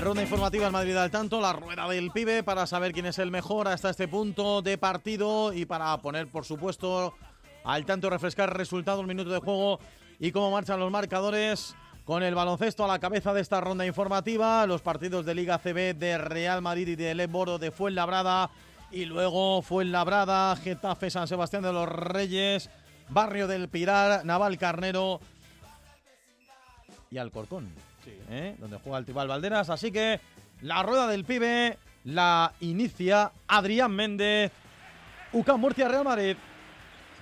Ronda informativa en Madrid al tanto, la rueda del pibe para saber quién es el mejor hasta este punto de partido y para poner, por supuesto, al tanto refrescar resultados, minutos de juego y cómo marchan los marcadores. Con el baloncesto a la cabeza de esta ronda informativa, los partidos de Liga CB de Real Madrid y de Leboro de Fuenlabrada y luego Fuenlabrada, Getafe, San Sebastián de los Reyes, Barrio del Pilar, Naval Carnero y Alcorcón, ¿eh? donde juega el Tribal Valderas. Así que la rueda del pibe la inicia Adrián Méndez, UCAM Murcia Real Madrid.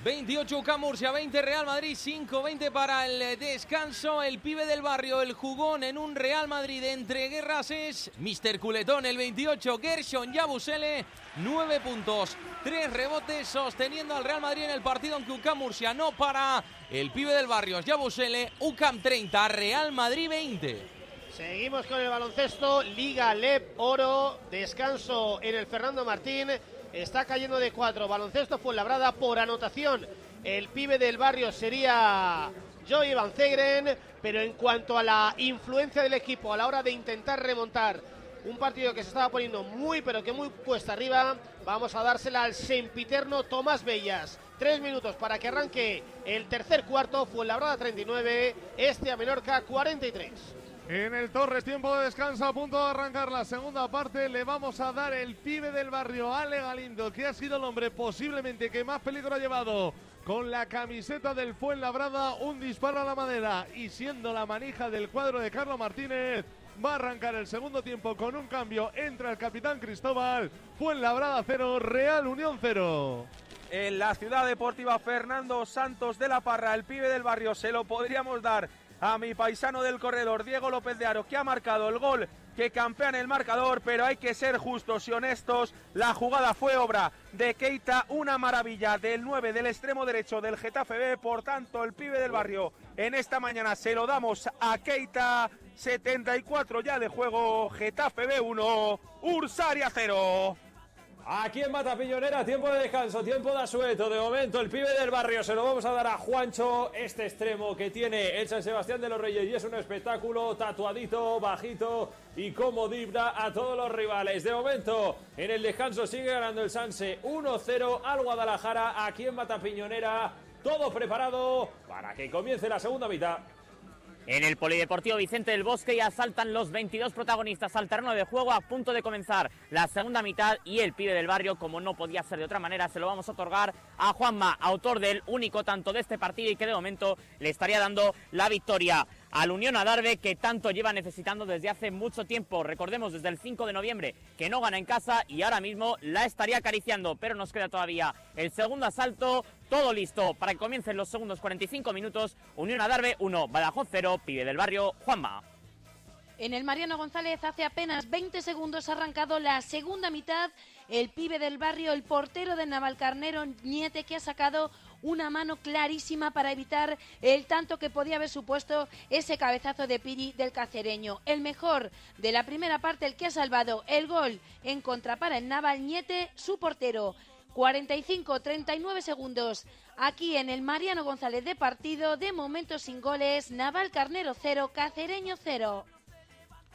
28 UCAM Murcia, 20 Real Madrid, 5-20 para el descanso. El pibe del barrio, el jugón en un Real Madrid entre guerras es Mr. Culetón, el 28, Gershon Yabusele, 9 puntos, 3 rebotes sosteniendo al Real Madrid en el partido, aunque UCAM Murcia no para. El pibe del barrio, Yabusele, UCAM 30, Real Madrid 20. Seguimos con el baloncesto, Liga LEP Oro, descanso en el Fernando Martín. Está cayendo de cuatro. Baloncesto fue labrada por anotación. El pibe del barrio sería Joey Van Zegren. Pero en cuanto a la influencia del equipo a la hora de intentar remontar un partido que se estaba poniendo muy, pero que muy cuesta arriba, vamos a dársela al sempiterno Tomás Bellas. Tres minutos para que arranque el tercer cuarto. Fue labrada 39, este a Menorca 43. En el Torres, tiempo de descanso, a punto de arrancar la segunda parte. Le vamos a dar el pibe del barrio, Ale Galindo, que ha sido el hombre posiblemente que más peligro ha llevado con la camiseta del Fuenlabrada. Un disparo a la madera y siendo la manija del cuadro de Carlos Martínez. Va a arrancar el segundo tiempo con un cambio. Entra el capitán Cristóbal. Fuenlabrada 0, Real Unión 0. En la ciudad deportiva Fernando Santos de la Parra, el pibe del barrio, se lo podríamos dar a mi paisano del corredor, Diego López de Aro, que ha marcado el gol que campea en el marcador, pero hay que ser justos y honestos. La jugada fue obra de Keita, una maravilla del 9 del extremo derecho del Getafe B. Por tanto, el pibe del barrio en esta mañana se lo damos a Keita. 74 ya de juego, Getafe B 1, Ursaria 0. Aquí en Matapiñonera, tiempo de descanso, tiempo de asueto. De momento, el pibe del barrio se lo vamos a dar a Juancho, este extremo que tiene el San Sebastián de los Reyes. Y es un espectáculo tatuadito, bajito y como dibra a todos los rivales. De momento, en el descanso sigue ganando el Sanse 1-0 al Guadalajara, aquí en Matapiñonera. Todo preparado para que comience la segunda mitad. En el Polideportivo Vicente del Bosque ya saltan los 22 protagonistas al terreno de juego a punto de comenzar la segunda mitad y el pibe del barrio, como no podía ser de otra manera, se lo vamos a otorgar a Juanma, autor del único tanto de este partido y que de momento le estaría dando la victoria al Unión Adarve que tanto lleva necesitando desde hace mucho tiempo. Recordemos desde el 5 de noviembre que no gana en casa y ahora mismo la estaría acariciando, pero nos queda todavía el segundo asalto. Todo listo para que comiencen los segundos 45 minutos. Unión Adarve 1, Badajoz 0, pibe del barrio Juanma. En el Mariano González hace apenas 20 segundos ha arrancado la segunda mitad. El pibe del barrio, el portero de Navalcarnero, Niete, que ha sacado una mano clarísima para evitar el tanto que podía haber supuesto ese cabezazo de Piri del cacereño. El mejor de la primera parte, el que ha salvado el gol en contra para el Naval Niete, su portero. 45-39 segundos aquí en el Mariano González de partido, de momento sin goles, Naval Carnero 0, Cacereño 0.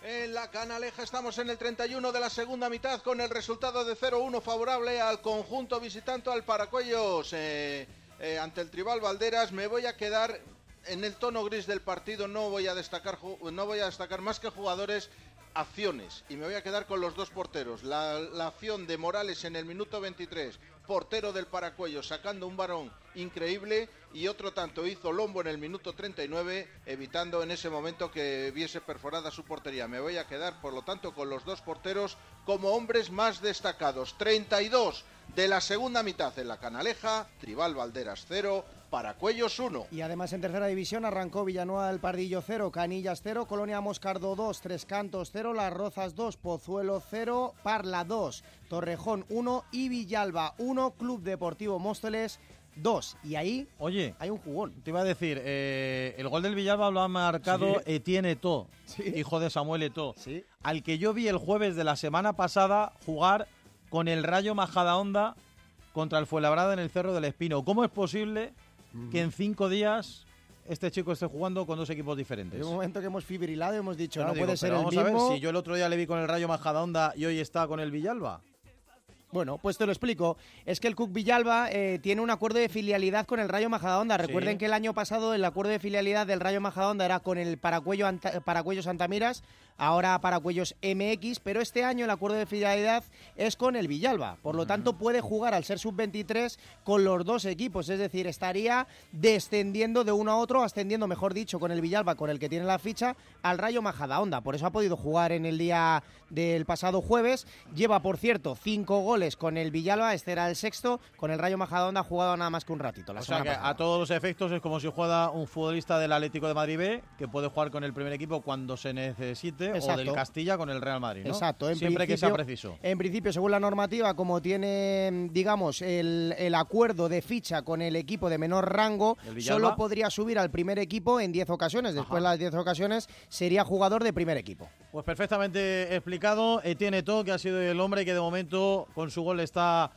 En la Canaleja estamos en el 31 de la segunda mitad con el resultado de 0-1 favorable al conjunto visitante al Paracuellos. Eh, eh, ante el Tribal Valderas me voy a quedar en el tono gris del partido, no voy a destacar, no voy a destacar más que jugadores acciones y me voy a quedar con los dos porteros. La, la, acción de Morales en el minuto 23, portero del Paracuello sacando un varón increíble y otro tanto hizo Lombo en el minuto 39 evitando en ese momento que viese perforada su portería. Me voy a quedar por lo tanto con los dos porteros como hombres más destacados. 32 de la segunda mitad en la Canaleja, Tribal Valderas 0, Paracuellos 1. Y además en tercera división arrancó Villanueva del Pardillo 0, Canillas 0, Colonia Moscardo 2, Tres Cantos 0, Las Rozas 2, Pozuelo 0, Parla 2, Torrejón 1 y Villalba 1, Club Deportivo Móstoles 2. Y ahí Oye, hay un jugón. te iba a decir, eh, el gol del Villalba lo ha marcado Sí. Etienne Eto, Sí. hijo de Samuel Eto, Sí. al que yo vi el jueves de la semana pasada jugar con el Rayo Majadahonda contra el Fuenlabrada en el Cerro del Espino. ¿Cómo es posible que en cinco días este chico esté jugando con dos equipos diferentes. En un momento que hemos fibrilado hemos dicho, Claro, no digo, puede ser el vamos mismo. a ver, si yo el otro día le vi con el Rayo Majadahonda y hoy está con el Villalba. Bueno, pues te lo explico. Es que el Cook Villalba eh, tiene un acuerdo de filialidad con el Rayo Majadahonda. Recuerden Sí. que el año pasado el acuerdo de filialidad del Rayo Majadahonda era con el Paracuello, Anta- Paracuello Santamiras, ahora Paracuellos MX, pero este año el acuerdo de filialidad es con el Villalba. Por lo tanto, puede jugar al ser sub-23 con los dos equipos. Es decir, estaría descendiendo de uno a otro, ascendiendo, mejor dicho, con el Villalba, con el que tiene la ficha, al Rayo Majadahonda. Por eso ha podido jugar en el día del pasado jueves. Lleva, por cierto, cinco goles con el Villalba. Este era el sexto. Con el Rayo Majadahonda ha jugado nada más que un ratito. La O sea que pasada. a todos los efectos es como si juega un futbolista del Atlético de Madrid B, que puede jugar con el primer equipo cuando se necesite, o Exacto. del Castilla con el Real Madrid, ¿no? Exacto, en Siempre que sea preciso. En principio, según la normativa, como tiene, digamos, el, el acuerdo de ficha con el equipo de menor rango, solo podría subir al primer equipo en 10 ocasiones. Después de las 10 ocasiones sería jugador de primer equipo. Pues perfectamente explicado. Etienne To, que ha sido el hombre que de momento con su gol está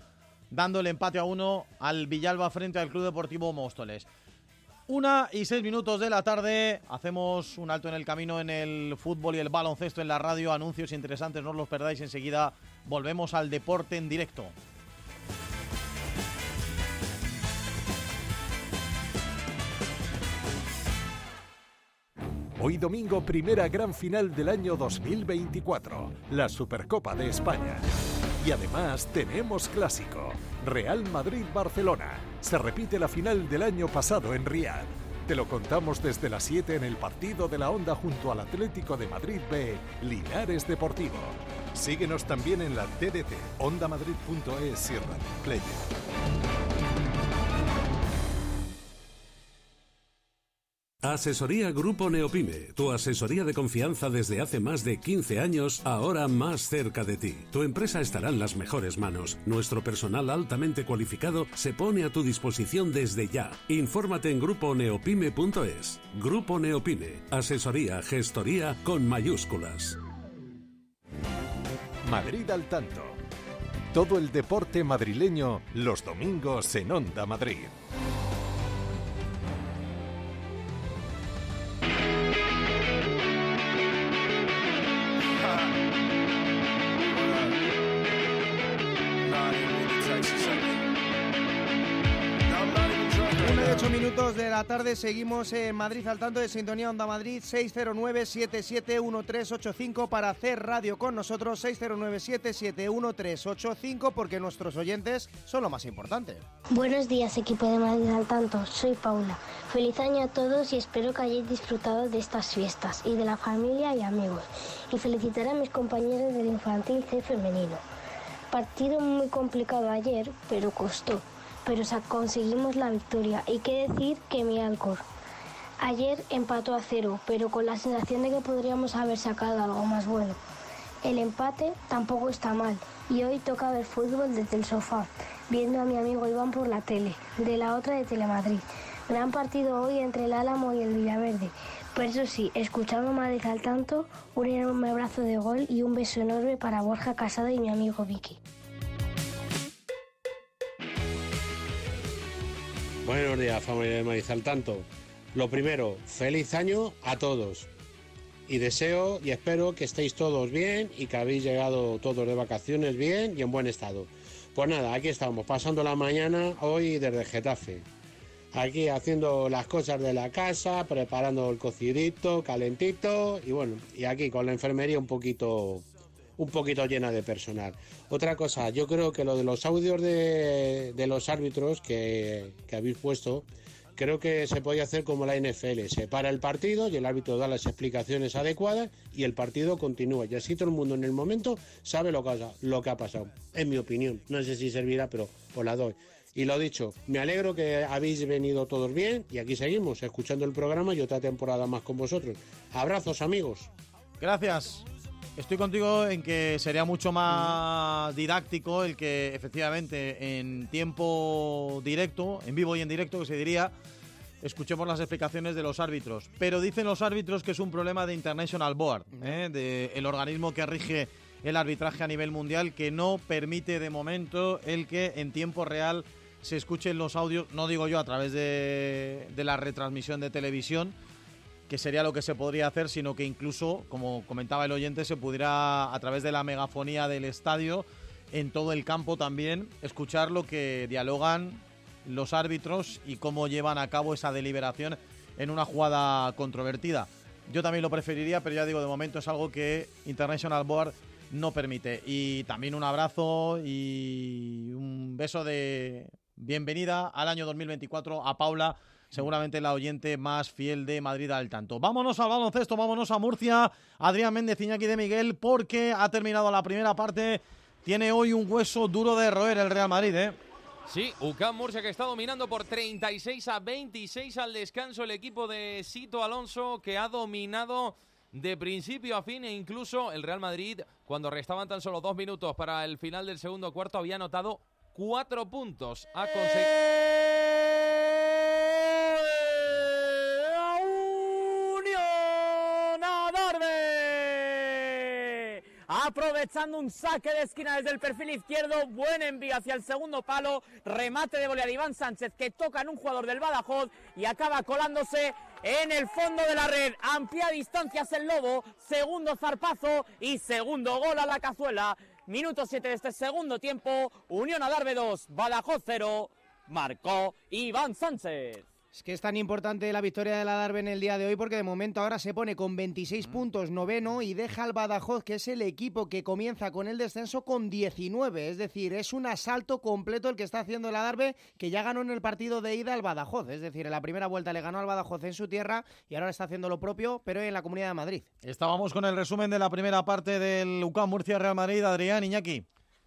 dando el empate a uno al Villalba frente al Club Deportivo Móstoles. Una y seis minutos de la tarde. Hacemos un alto en el camino en el fútbol y el baloncesto en la radio. Anuncios interesantes, no os los perdáis. Enseguida volvemos al deporte en directo. Hoy domingo, primera gran final del año 2024, la Supercopa de España. Y además tenemos clásico, Real Madrid-Barcelona. Se repite la final del año pasado en Riad. Te lo contamos desde las 7 en el partido de la Onda junto al Atlético de Madrid B, Linares Deportivo. Síguenos también en la TDT, ondamadrid.es Player. Asesoría Grupo Neopime, tu asesoría de confianza desde hace más de 15 años, ahora más cerca de ti. Tu empresa estará en las mejores manos. Nuestro personal altamente cualificado se pone a tu disposición desde ya. Infórmate en gruponeopime.es. Grupo Neopime, asesoría, gestoría con mayúsculas. Madrid al tanto. Todo el deporte madrileño los domingos en Onda Madrid. De la tarde, seguimos en Madrid al tanto de Sintonía Onda Madrid, 609-771385 para hacer radio con nosotros, 609-771385 porque nuestros oyentes son lo más importante. Buenos días, equipo de Madrid al tanto. Soy Paula. Feliz año a todos y espero que hayáis disfrutado de estas fiestas y de la familia y amigos. Y felicitar a mis compañeros del infantil C femenino. Partido muy complicado ayer, pero costó. Pero conseguimos la victoria. Y qué decir que mi Alcor. Ayer empató a cero, pero con la sensación de que podríamos haber sacado algo más bueno. El empate tampoco está mal y hoy toca ver fútbol desde el sofá, viendo a mi amigo Iván por la tele, de la otra de Telemadrid. Gran partido hoy entre el Álamo y el Villaverde. Pero eso sí, escuchando Madrid al tanto, un enorme abrazo de gol y un beso enorme para Borja Casado y mi amigo Vicky. Buenos días, familia de Maíz al tanto. Lo primero, feliz año a todos. Y deseo y espero que estéis todos bien y que habéis llegado todos de vacaciones bien y en buen estado. Pues nada, aquí estamos, pasando la mañana hoy desde Getafe. Aquí haciendo las cosas de la casa, preparando el cocidito, calentito y bueno, y aquí con la enfermería un poquito un poquito llena de personal. Otra cosa, yo creo que lo de los audios de, de los árbitros que, que habéis puesto, creo que se podía hacer como la NFL, se para el partido y el árbitro da las explicaciones adecuadas y el partido continúa. Y así todo el mundo en el momento sabe lo que ha, lo que ha pasado. En mi opinión, no sé si servirá, pero os la doy. Y lo dicho, me alegro que habéis venido todos bien y aquí seguimos escuchando el programa y otra temporada más con vosotros. Abrazos amigos. Gracias. Estoy contigo en que sería mucho más didáctico el que efectivamente en tiempo directo, en vivo y en directo que se diría, escuchemos las explicaciones de los árbitros. Pero dicen los árbitros que es un problema de International Board, ¿eh? de el organismo que rige el arbitraje a nivel mundial, que no permite de momento el que en tiempo real se escuchen los audios, no digo yo a través de, de la retransmisión de televisión, que sería lo que se podría hacer, sino que incluso, como comentaba el oyente, se pudiera a través de la megafonía del estadio, en todo el campo también, escuchar lo que dialogan los árbitros y cómo llevan a cabo esa deliberación en una jugada controvertida. Yo también lo preferiría, pero ya digo, de momento es algo que International Board no permite. Y también un abrazo y un beso de bienvenida al año 2024 a Paula, seguramente la oyente más fiel de Madrid al tanto. Vámonos al baloncesto, vámonos a Murcia. Adrián Méndez Iñaki de Miguel, porque ha terminado la primera parte. Tiene hoy un hueso duro de roer el Real Madrid, ¿eh? Sí, UCAM Murcia que está dominando por 36 a 26 al descanso el equipo de Sito Alonso que ha dominado de principio a fin e incluso el Real Madrid cuando restaban tan solo dos minutos para el final del segundo cuarto había anotado cuatro puntos. Ha aprovechando un saque de esquina desde el perfil izquierdo, buen envío hacia el segundo palo, remate de volea Iván Sánchez que toca en un jugador del Badajoz y acaba colándose en el fondo de la red, amplia distancias el Lobo, segundo zarpazo y segundo gol a la cazuela. Minuto 7 de este segundo tiempo, Unión Adarve 2, Badajoz 0, marcó Iván Sánchez. Es que es tan importante la victoria de la Darbe en el día de hoy porque de momento ahora se pone con Mm. 26 puntos noveno y deja al Badajoz, que es el equipo que comienza con el descenso con 19. Es decir, es un asalto completo el que está haciendo el Adarve, que ya ganó en el partido de ida al Badajoz. Es decir, en la primera vuelta le ganó al Badajoz en su tierra y ahora está haciendo lo propio, pero en la Comunidad de Madrid. Estábamos con el resumen de la primera parte del UCAM Murcia Real Madrid. Adrián Iñaki.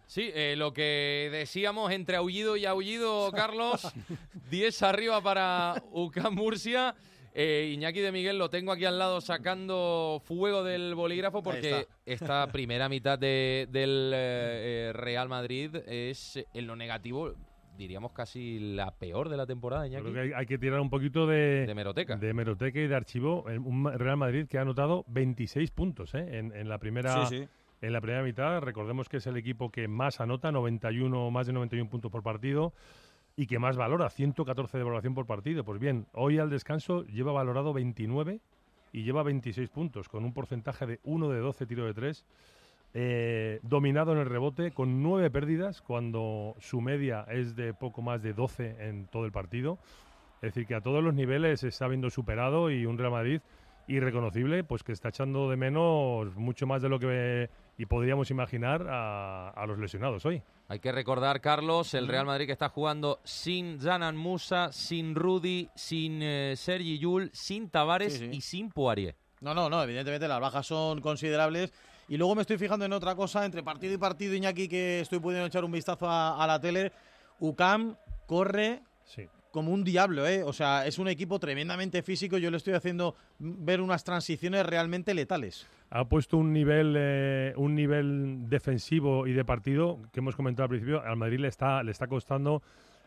Sí, eh, lo que decíamos entre aullido y aullido, Carlos. 10 arriba para UCAM Murcia. Eh, Iñaki de Miguel lo tengo aquí al lado sacando fuego del bolígrafo porque esta primera mitad de- del eh, Real Madrid es en lo negativo, diríamos casi la peor de la temporada, Iñaki. Creo que hay, hay que tirar un poquito de, De hemeroteca. de hemeroteca y de archivo. Un Real Madrid que ha anotado 26 puntos ¿eh? en, en la primera Sí, sí. En la primera mitad. Recordemos que es el equipo que más anota, 91, más de 91 puntos por partido y que más valora, 114 de valoración por partido. Pues bien, hoy al descanso lleva valorado 29 y lleva 26 puntos, con un porcentaje de 1 de 12 tiro de 3. eh, dominado en el rebote con 9 pérdidas cuando su media es de poco más de 12 en todo el partido. Es decir, que a todos los niveles está viendo superado y un Real Madrid irreconocible, pues que está echando de menos mucho más de lo que y podríamos imaginar a, a los lesionados hoy. Hay que recordar, Carlos, el Real Madrid que está jugando sin Janan Musa, sin Rudy, sin eh, Sergi Yul, sin Tavares Sí, sí. y sin Poirier. No, no, no, evidentemente las bajas son considerables. Y luego me estoy fijando en otra cosa, entre partido y partido, Iñaki, que estoy pudiendo echar un vistazo a, a la tele. UCAM corre como un diablo, ¿eh? O sea, es un equipo tremendamente físico. Yo le estoy haciendo ver unas transiciones realmente letales. Ha puesto un nivel, eh, un nivel defensivo y de partido que hemos comentado al principio. Al Madrid le está, le está costando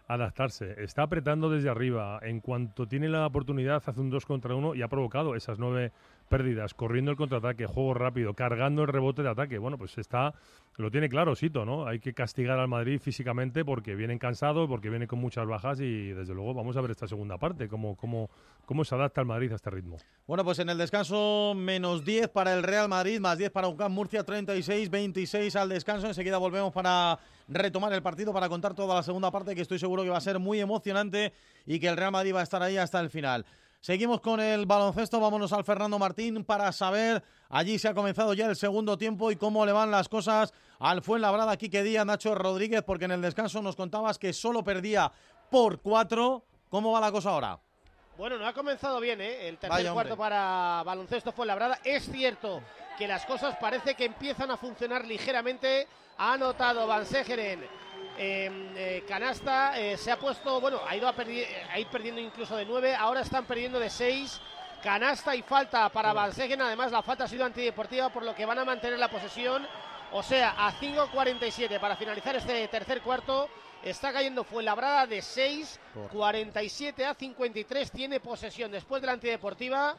adaptarse. Está apretando desde arriba. En cuanto tiene la oportunidad, hace un 2 contra 1 y ha provocado esas nueve pérdidas, corriendo el contraataque, juego rápido, cargando el rebote de ataque. Bueno, pues está, lo tiene claro, Sito, ¿no? Hay que castigar al Madrid físicamente porque vienen cansados, porque vienen con muchas bajas y desde luego vamos a ver esta segunda parte, cómo, cómo, cómo se adapta el Madrid a este ritmo. Bueno, pues en el descanso menos 10 para el Real Madrid, más 10 para UCAM Murcia, 36, 26 al descanso. Enseguida volvemos para retomar el partido, para contar toda la segunda parte, que estoy seguro que va a ser muy emocionante y que el Real Madrid va a estar ahí hasta el final. Seguimos con el baloncesto, vámonos al Fernando Martín para saber, allí se ha comenzado ya el segundo tiempo y cómo le van las cosas al Fuenlabrada, Quique Díaz, Nacho Rodríguez, porque en el descanso nos contabas que solo perdía por cuatro. ¿Cómo va la cosa ahora? Bueno, no ha comenzado bien, ¿eh? El tercer Vaya, cuarto para baloncesto fue labrada. Es cierto que las cosas parece que empiezan a funcionar ligeramente. Ha anotado Van Segeren eh, eh, canasta, eh, se ha puesto, bueno, ha ido a, perdi- a ir perdiendo incluso de 9, ahora están perdiendo de 6. Canasta y falta para Van Segeren, además la falta ha sido antideportiva, por lo que van a mantener la posesión. O sea, a 5.47 para finalizar este tercer cuarto. Está cayendo Fuenlabrada de 6, 47 a 53. Tiene posesión después de la antideportiva.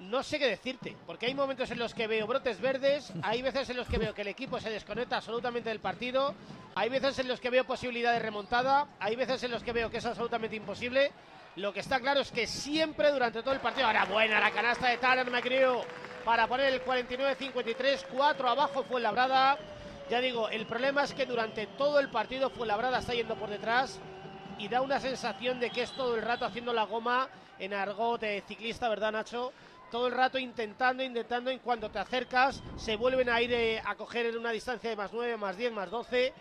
No sé qué decirte, porque hay momentos en los que veo brotes verdes, hay veces en los que veo que el equipo se desconecta absolutamente del partido Hay veces en los que veo posibilidad de remontada, hay veces en los que veo que es absolutamente imposible. Lo que está claro es que siempre durante todo el partido, ahora buena la canasta de Taran McGrew para poner el 49-53, 4 abajo fue Labrada. Ya digo, el problema es que durante todo el partido fue Labrada está yendo por detrás y da una sensación de que es todo el rato haciendo la goma en argot de ciclista, ¿verdad Nacho? Todo el rato intentando, intentando, y cuando te acercas se vuelven a ir eh, a coger en una distancia de más 9, más 10, más 12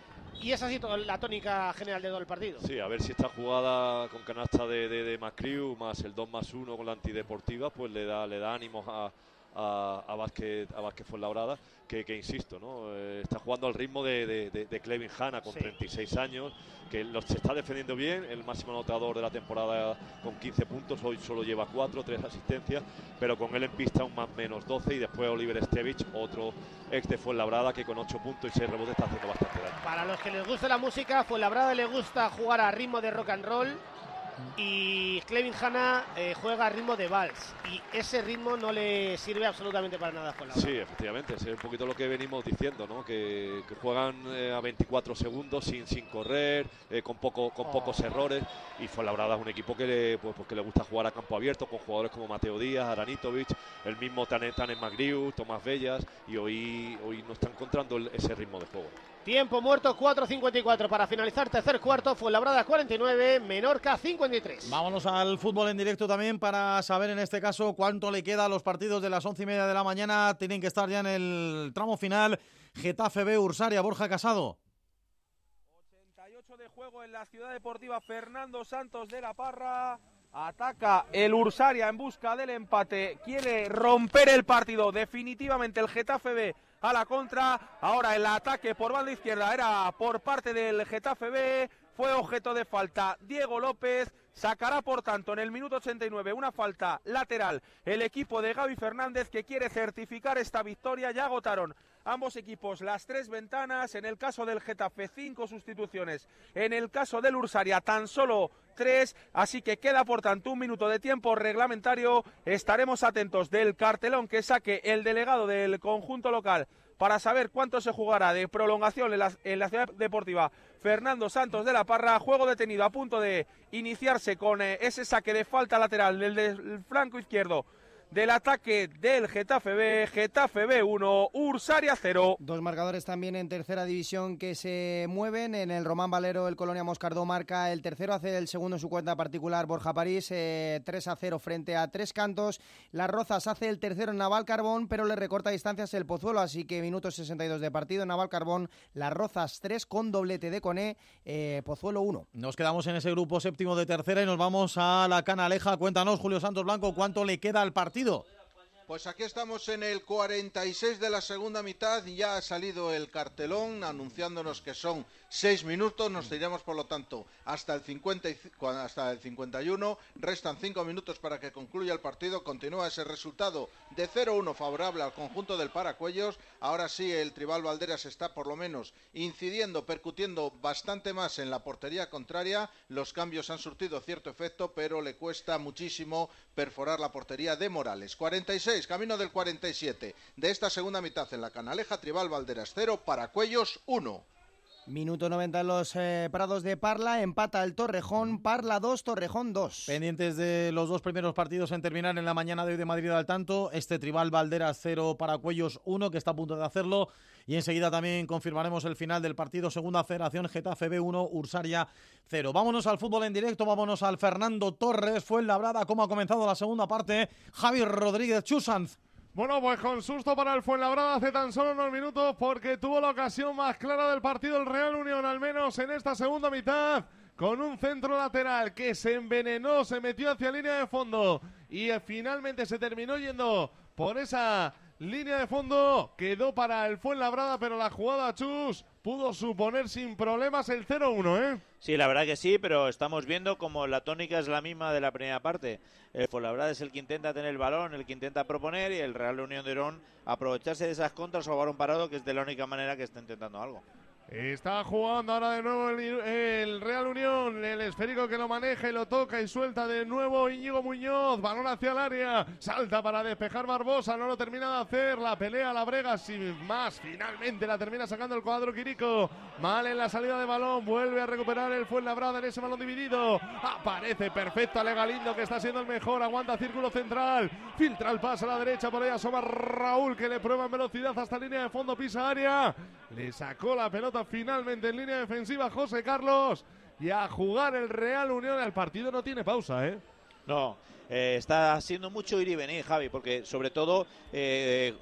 y es así la tónica general de todo el partido. Sí, a ver si esta jugada con canasta de, de, de Macriu más el 2 más 1 con la antideportiva, pues le da, le da ánimos a, a, a Vázquez, a Vázquez Fuenlabrada, que, que insisto, ¿no? Eh, está jugando al ritmo de, de, de, de Clevin Hanna con 36 años, que los, se está defendiendo bien, el máximo anotador de la temporada con 15 puntos, hoy solo lleva 4, 3 asistencias, pero con él en pista un más menos 12 y después Oliver Stevich, otro ex de Fuenlabrada que con 8 puntos y 6 rebotes está haciendo bastante daño. Para los que les gusta la música, Fuenlabrada le gusta jugar a ritmo de rock and roll y Clevin Hanna eh, juega a ritmo de vals y ese ritmo no le sirve absolutamente para nada a Fuenlabrada. Sí, efectivamente, es un poquito lo que venimos diciendo, ¿no? que, que juegan eh, a 24 segundos sin, sin correr, eh, con, poco, con pocos errores y Fuenlabrada es un equipo que le, pues, pues que le gusta jugar a campo abierto con jugadores como Mateo Díaz, Aranitovic, el mismo Tanen Magriu, Tomás Bellas y hoy, hoy no está encontrando el- ese ritmo de juego. Tiempo muerto 4.54 para finalizar tercer cuarto, Fuenlabrada 49, Menorca 53. Vámonos al fútbol en directo también para saber en este caso cuánto le queda a los partidos de las once y media de la mañana. Tienen que estar ya en el tramo final. Getafe B, Ursaria, Borja Casado. 88 de juego en la ciudad deportiva Fernando Santos de la Parra. Ataca el Ursaria en busca del empate. Quiere romper el partido. Definitivamente el Getafe B a la contra. Ahora el ataque por banda izquierda era por parte del Getafe B. Fue objeto de falta Diego López. Sacará por tanto en el minuto 89 una falta lateral el equipo de Gaby Fernández que quiere certificar esta victoria. Ya agotaron ambos equipos las tres ventanas. En el caso del Getafe, cinco sustituciones. En el caso del Ursaria, tan solo tres. Así que queda por tanto un minuto de tiempo reglamentario. Estaremos atentos del cartelón que saque el delegado del conjunto local para saber cuánto se jugará de prolongación en la, ciudad deportiva Fernando Santos de la Parra. Juego detenido a punto de iniciarse con eh, ese saque de falta lateral del, del flanco izquierdo del ataque del Getafe B, Getafe B 1, Ursaria 0. Dos marcadores también en tercera división que se mueven. En el Román Valero, el Colonia Moscardó marca el tercero, hace el segundo en su cuenta particular Borja París, eh, 3 a 0 frente a Tres Cantos. Las Rozas hace el tercero en Naval Carbón, pero le recorta distancias el Pozuelo, así que minutos 62 de partido. Naval Carbón, Las Rozas 3 con doblete de Coné, eh, Pozuelo 1. Nos quedamos en ese grupo séptimo de tercera y nos vamos a la Canaleja. Cuéntanos, Julio Santos Blanco, cuánto le queda al partido. Pues aquí estamos en el 46 de la segunda mitad. Ya ha salido el cartelón anunciándonos que son seis minutos. Nos iremos, por lo tanto, hasta el, 50 y hasta el 51. Restan cinco minutos para que concluya el partido. Continúa ese resultado de 0-1 favorable al conjunto del Paracuellos. Ahora sí, el Tribal Valderas está por lo menos incidiendo, percutiendo bastante más en la portería contraria. Los cambios han surtido cierto efecto, pero le cuesta muchísimo perforar la portería de Morales. 46, camino del 47 de esta segunda mitad en la Canaleja. Tribal Valderas 0, Paracuellos 1. Minuto 90 en los eh, Prados de Parla, empata el Torrejón, Parla 2, Torrejón 2. Pendientes de los dos primeros partidos en terminar en la mañana de hoy de Madrid al tanto. Este Tribal Valderas 0 para Cuellos 1, que está a punto de hacerlo. Y enseguida también confirmaremos el final del partido Segunda Federación Getafe B1, Ursaria 0. Vámonos al fútbol en directo, vámonos al Fernando Torres. Fue en Labrada cómo ha comenzado la segunda parte. Javi Rodríguez Chusanz. Bueno, pues con susto para el Fuenlabrada hace tan solo unos minutos porque tuvo la ocasión más clara del partido el Real Unión, al menos en esta segunda mitad, con un centro lateral que se envenenó, se metió hacia línea de fondo y eh, finalmente se terminó yendo por esa línea de fondo. Quedó para el Fuenlabrada, pero la jugada Chus pudo suponer sin problemas el 0-1, ¿eh? Sí, la verdad que sí, pero estamos viendo como la tónica es la misma de la primera parte. El Fuenlabrada es el que intenta tener el balón, el que intenta proponer y el Real Unión de Irún aprovecharse de esas contras o balón parado, que es de la única manera que está intentando algo. Está jugando ahora de nuevo el, Real Unión. El esférico que lo maneja y lo toca y suelta de nuevo Íñigo Muñoz. Balón hacia el área. Salta para despejar Barbosa. No lo termina de hacer. La pelea la brega sin más. Finalmente la termina sacando el cuadro Quirico. Mal en la salida de balón. Vuelve a recuperar el Fuenlabrada en ese balón dividido. Aparece perfecto Alega Lindo que está siendo el mejor. Aguanta círculo central. Filtra el pase a la derecha. Por ahí asoma Raúl que le prueba en velocidad hasta línea de fondo. Pisa área. Le sacó la pelota finalmente en línea defensiva José Carlos. Y a jugar el Real Unión. El partido no tiene pausa, ¿eh? No, eh, está haciendo mucho ir y venir, Javi, porque sobre todo eh,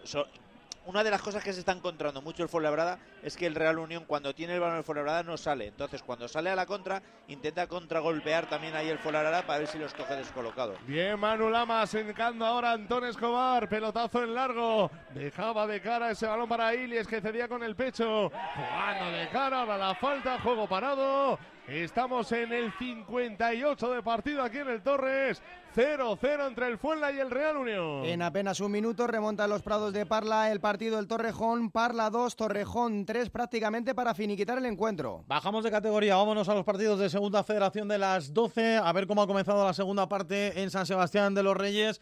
una de las cosas que se está encontrando mucho el Fuenlabrada es que el Real Unión cuando tiene el balón el Fuenlabrada no sale. Entonces cuando sale a la contra intenta contragolpear también ahí el Fuenlabrada para ver si los coge descolocados. Bien Manu Lama secando ahora Antón Escobar, pelotazo en largo. Dejaba de cara ese balón para Ilies que cedía con el pecho. Jugando de cara, ahora la falta, juego parado. Estamos en el 58 de partido aquí en el Torres. 0-0 entre el Fuenla y el Real Unión. En apenas un minuto remonta los Prados de Parla el partido del Torrejón. Parla 2, Torrejón 3 prácticamente para finiquitar el encuentro. Bajamos de categoría, vámonos a los partidos de Segunda Federación de las 12. A ver cómo ha comenzado la segunda parte en San Sebastián de los Reyes.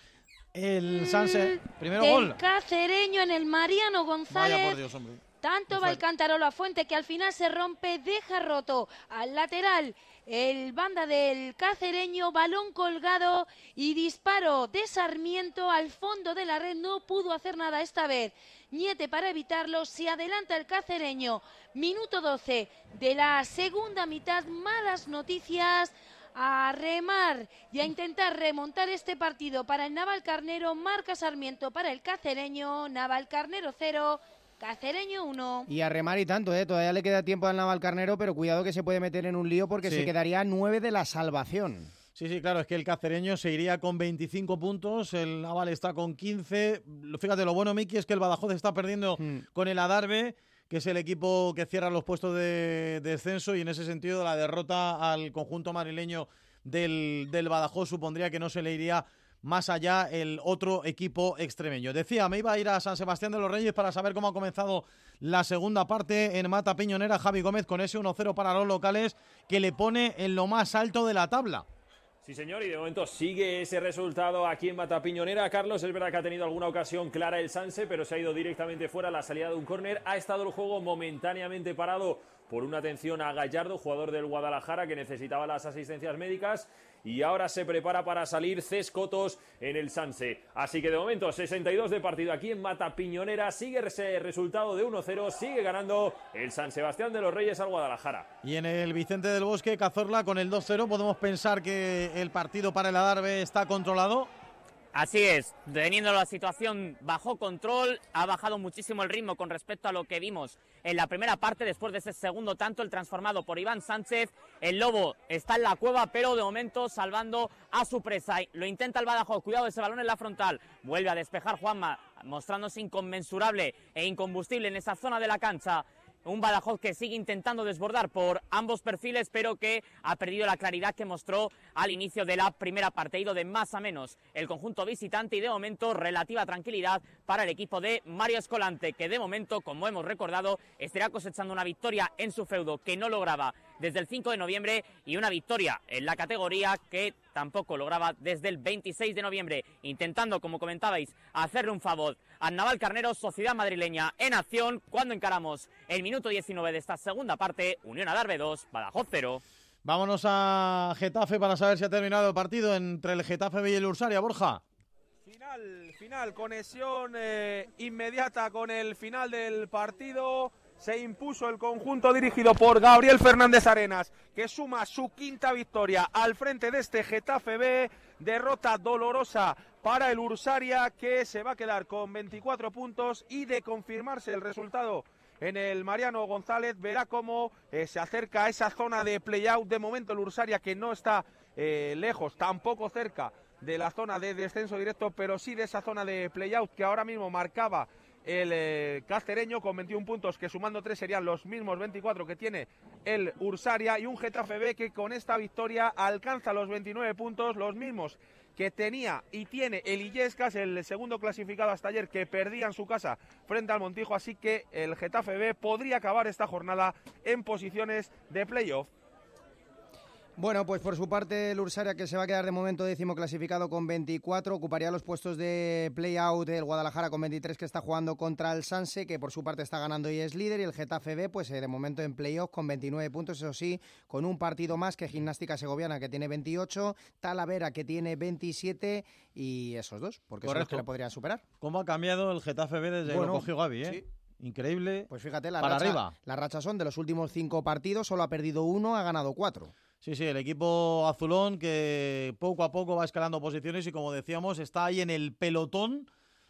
El Sanse, primero Del gol. Cacereño en el Mariano González. Vaya por Dios, hombre. Tanto va el cántaro la fuente que al final se rompe, deja roto al lateral el banda del cacereño, balón colgado y disparo de Sarmiento al fondo de la red. No pudo hacer nada esta vez. Niete para evitarlo, se adelanta el cacereño. Minuto 12 de la segunda mitad, malas noticias a remar y a intentar remontar este partido para el Naval Carnero, marca Sarmiento para el cacereño, Naval Carnero 0, Cacereño 1. Y a remar y tanto, ¿eh? Todavía le queda tiempo al Naval Carnero, pero cuidado que se puede meter en un lío porque Sí. se quedaría a 9 de la salvación. Sí, sí, claro, es que el cacereño se iría con 25 puntos, el Naval está con 15. Fíjate, lo bueno, Miki, es que el Badajoz está perdiendo con el Adarve, que es el equipo que cierra los puestos de descenso, y en ese sentido la derrota al conjunto madrileño del, del Badajoz supondría que no se le iría más allá el otro equipo extremeño. Decía, me iba a ir a San Sebastián de los Reyes para saber cómo ha comenzado la segunda parte en Mata Piñonera. Javi Gómez con ese 1-0 para los locales que le pone en lo más alto de la tabla. Sí, señor, y de momento sigue ese resultado aquí en Matapiñonera. Carlos, es verdad que ha tenido alguna ocasión clara el Sanse, pero se ha ido directamente fuera a la salida de un córner. Ha estado el juego momentáneamente parado por una atención a Gallardo, jugador del Guadalajara, que necesitaba las asistencias médicas. Y ahora se prepara para salir Cescotos en el Sanse. Así que de momento, 62 de partido aquí en Matapiñonera. Sigue ese resultado de 1-0. Sigue ganando el San Sebastián de los Reyes al Guadalajara. Y en el Vicente del Bosque, Cazorla con el 2-0, podemos pensar que el partido para el Adarve está controlado. Así es, teniendo la situación bajo control, ha bajado muchísimo el ritmo con respecto a lo que vimos en la primera parte, después de ese segundo tanto, el transformado por Iván Sánchez. El Lobo está en la cueva, pero de momento salvando a su presa. Lo intenta el Badajoz, cuidado ese balón en la frontal. Vuelve a despejar Juanma, mostrándose inconmensurable e incombustible en esa zona de la cancha. Un Badajoz que sigue intentando desbordar por ambos perfiles, pero que ha perdido la claridad que mostró al inicio de la primera parte. Ha ido de más a menos el conjunto visitante y de momento relativa tranquilidad para el equipo de Mario Escolante, que de momento, como hemos recordado, estará cosechando una victoria en su feudo que no lograba desde el 5 de noviembre y una victoria en la categoría que tampoco lograba desde el 26 de noviembre, intentando, como comentabais, hacerle un favor al Naval Carnero, Sociedad Madrileña en acción, cuando encaramos el minuto 19 de esta segunda parte, Unión Adarve 2, Badajoz 0. Vamos a Getafe para saber si ha terminado el partido entre el Getafe y el Ursaria, Borja. Final, final, conexión eh, inmediata con el final del partido. Se impuso el conjunto dirigido por Gabriel Fernández Arenas, que suma su quinta victoria al frente de este Getafe B. Derrota dolorosa para el Ursaria, que se va a quedar con 24 puntos y de confirmarse el resultado en el Mariano González, verá cómo eh, se acerca a esa zona de play-out. De momento el Ursaria que no está eh, lejos, tampoco cerca de la zona de descenso directo, pero sí de esa zona de play-out que ahora mismo marcaba el eh, castereño con 21 puntos, que sumando 3 serían los mismos 24 que tiene el Ursaria, y un Getafe B que con esta victoria alcanza los 29 puntos, los mismos que tenía y tiene el Illescas, el segundo clasificado hasta ayer, que perdía en su casa frente al Montijo, así que el Getafe B podría acabar esta jornada en posiciones de playoff. Bueno, pues por su parte el Ursaria que se va a quedar de momento décimo clasificado con 24, ocuparía los puestos de play-out del Guadalajara con 23 que está jugando contra el Sanse, que por su parte está ganando y es líder, y el Getafe B pues eh, de momento en play-off con 29 puntos, eso sí, con un partido más que Gimnástica Segoviana que tiene 28, Talavera que tiene 27 y esos dos, porque son los que la podrían superar. ¿Cómo ha cambiado el Getafe B desde que lo cogió Gaby, eh? Increíble. Pues fíjate, la para racha, arriba. las rachas son de los últimos cinco partidos, solo ha perdido uno, ha ganado cuatro. Sí, sí, el equipo azulón que poco a poco va escalando posiciones y como decíamos está ahí en el pelotón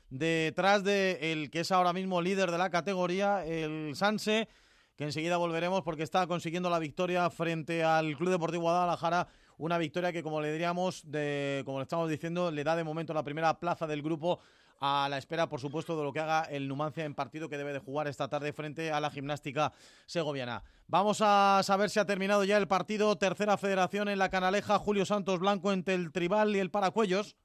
detrás de el que es ahora mismo líder de la categoría, el Sanse, que enseguida volveremos porque está consiguiendo la victoria frente al Club Deportivo Guadalajara, una victoria que como le diríamos, de, como le estamos diciendo, le da de momento la primera plaza del grupo a la espera, por supuesto, de lo que haga el Numancia en partido que debe de jugar esta tarde frente a la gimnástica segoviana. Vamos a saber si ha terminado ya el partido. Tercera federación en la Canaleja, Julio Santos Blanco entre el Tribal y el Paracuellos.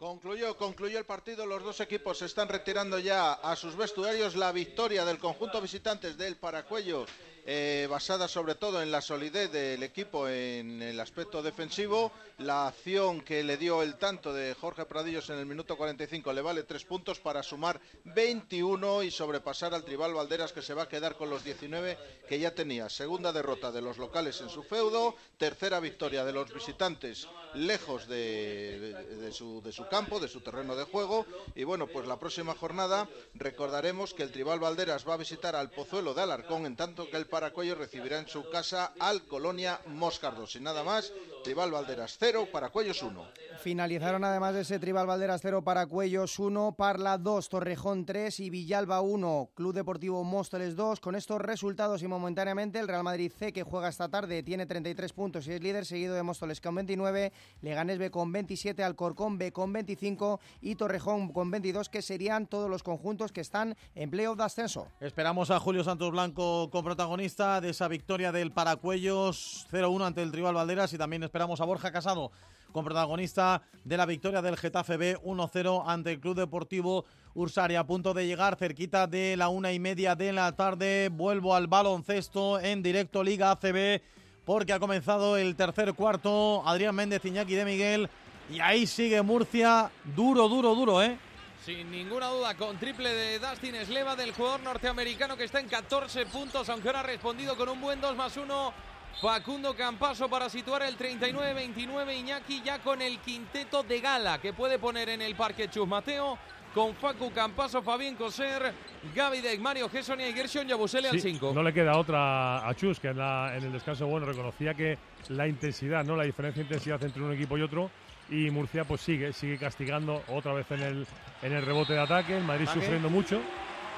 Concluyó, concluyó el partido, los dos equipos se están retirando ya a sus vestuarios. La victoria del conjunto visitantes del Paracuello, eh, basada sobre todo en la solidez del equipo en el aspecto defensivo. La acción que le dio el tanto de Jorge Pradillos en el minuto 45 le vale tres puntos para sumar 21 y sobrepasar al Tribal Valderas que se va a quedar con los 19 que ya tenía. Segunda derrota de los locales en su feudo, tercera victoria de los visitantes lejos de, de- de su, de su campo, de su terreno de juego. Y bueno, pues la próxima jornada recordaremos que el Tribal Valderas va a visitar al Pozuelo de Alarcón, en tanto que el Paracuello recibirá en su casa al Colonia Moscardo. Sin nada más, Tribal Valderas 0, Paracuellos 1. Finalizaron además de ese Tribal Valderas 0 para Cuellos 1, Parla 2, Torrejón 3 y Villalba 1, Club Deportivo Móstoles 2. Con estos resultados y momentáneamente el Real Madrid C que juega esta tarde tiene 33 puntos y es líder, seguido de Móstoles con 29, Leganés B con 27, Alcorcón B con 25 y Torrejón con 22 que serían todos los conjuntos que están en playoff de ascenso. Esperamos a Julio Santos Blanco con protagonista de esa victoria del Paracuellos 0-1 ante el Tribal Valderas y también esperamos a Borja Casado con protagonista de la victoria del Getafe B 1-0 ante el Club Deportivo Ursaria. A punto de llegar cerquita de la una y media de la tarde. Vuelvo al baloncesto en directo Liga ACB porque ha comenzado el tercer cuarto. Adrián Méndez, Iñaki de Miguel. Y ahí sigue Murcia. Duro, duro, duro, ¿eh? Sin ninguna duda, con triple de Dustin Sleva del jugador norteamericano que está en 14 puntos, aunque ahora ha respondido con un buen 2 más 1. Facundo Campaso para situar el 39-29. Iñaki ya con el quinteto de gala que puede poner en el parque Chus Mateo. Con Facu Campaso, Fabián Coser, Gaby Deck, Mario Gessonia y Gershon Yabusele al Sí, 5. No le queda otra a Chus, que en, la- en el descanso bueno reconocía que la intensidad, no la diferencia de intensidad entre un equipo y otro, y Murcia pues sigue, sigue castigando otra vez en el, en el rebote de ataque, el Madrid Ataque. sufriendo mucho,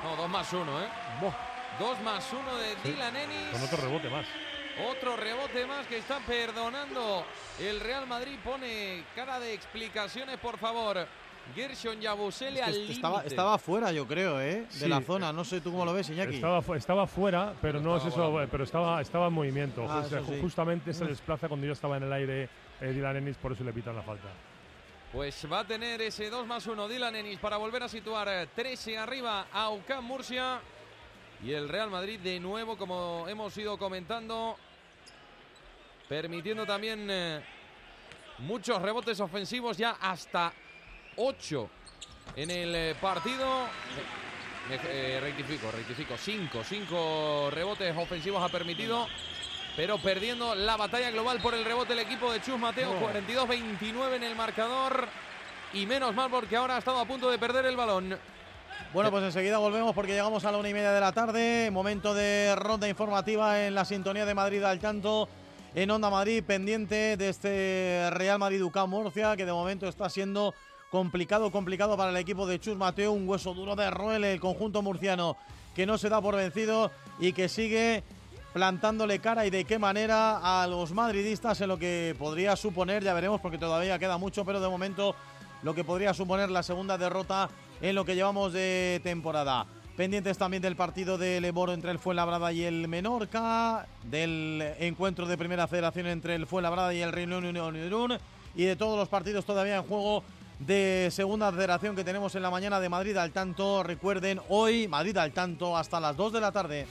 No, 2 más 1, ¿eh? 2 más 1 de Sí, Dylan Ennis. con otro rebote más. Otro rebote más que está perdonando el Real Madrid. Pone cara de explicaciones, por favor. Gershon Yabusele Es que al estaba, límite. estaba fuera, yo creo, ¿eh? De Sí, la zona. No sé tú cómo lo ves, Iñaki. Estaba, estaba fuera, pero no es estaba eso, volando. pero estaba, estaba en movimiento. Ah, O sea, eso sí. Justamente se desplaza cuando yo estaba en el aire eh, Dylan Ennis, por eso le pitan la falta. Pues va a tener ese 2 más 1 Dylan Ennis para volver a situar eh, 13 arriba a Murcia. Y el Real Madrid de nuevo, como hemos ido comentando, permitiendo también eh, muchos rebotes ofensivos, ya hasta 8 en el eh, partido. Eh, rectifico, rectifico. 5, 5 rebotes ofensivos ha permitido. Pero perdiendo la batalla global por el rebote el equipo de Chus Mateo. No. 42-29 en el marcador. Y menos mal porque ahora ha estado a punto de perder el balón. Bueno, pues enseguida volvemos porque llegamos a la una y media de la tarde. Momento de ronda informativa en la sintonía de Madrid al tanto. En Onda Madrid, pendiente de este Real Madrid UCAM Murcia, que de momento está siendo complicado, complicado para el equipo de Chus Mateo. Un hueso duro de Roel, el conjunto murciano, que no se da por vencido y que sigue plantándole cara y de qué manera a los madridistas en lo que podría suponer, ya veremos porque todavía queda mucho, pero de momento lo que podría suponer la segunda derrota en lo que llevamos de temporada. Pendientes también del partido del Eboro entre el Fuenlabrada y el Menorca, del encuentro de primera federación entre el Fuenlabrada y el Reino Unión y de todos los partidos todavía en juego de segunda federación que tenemos en la mañana de Madrid al tanto. Recuerden, hoy Madrid al tanto hasta las 2 de la tarde.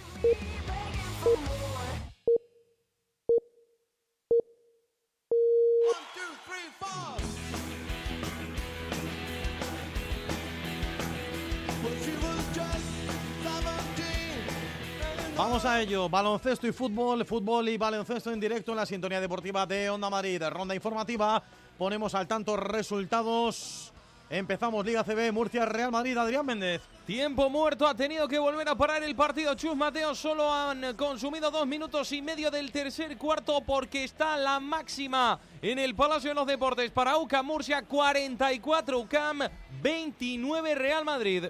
Vamos a ello, baloncesto y fútbol, fútbol y baloncesto en directo en la sintonía deportiva de Onda Madrid. Ronda informativa, ponemos al tanto resultados. Empezamos Liga CB, Murcia, Real Madrid, Adrián Méndez. Tiempo muerto, ha tenido que volver a parar el partido. Chus Mateo solo han consumido dos minutos y medio del tercer cuarto porque está la máxima en el Palacio de los Deportes para UCAM Murcia, 44 UCAM, 29 Real Madrid.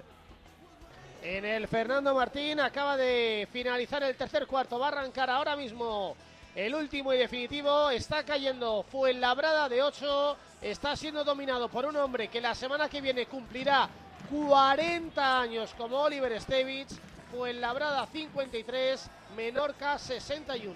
En el Fernando Martín acaba de finalizar el tercer cuarto, va a arrancar ahora mismo el último y definitivo. Está cayendo Fuenlabrada de 8, está siendo dominado por un hombre que la semana que viene cumplirá 40 años como Oliver Stevich. Fuenlabrada 53, Menorca 61.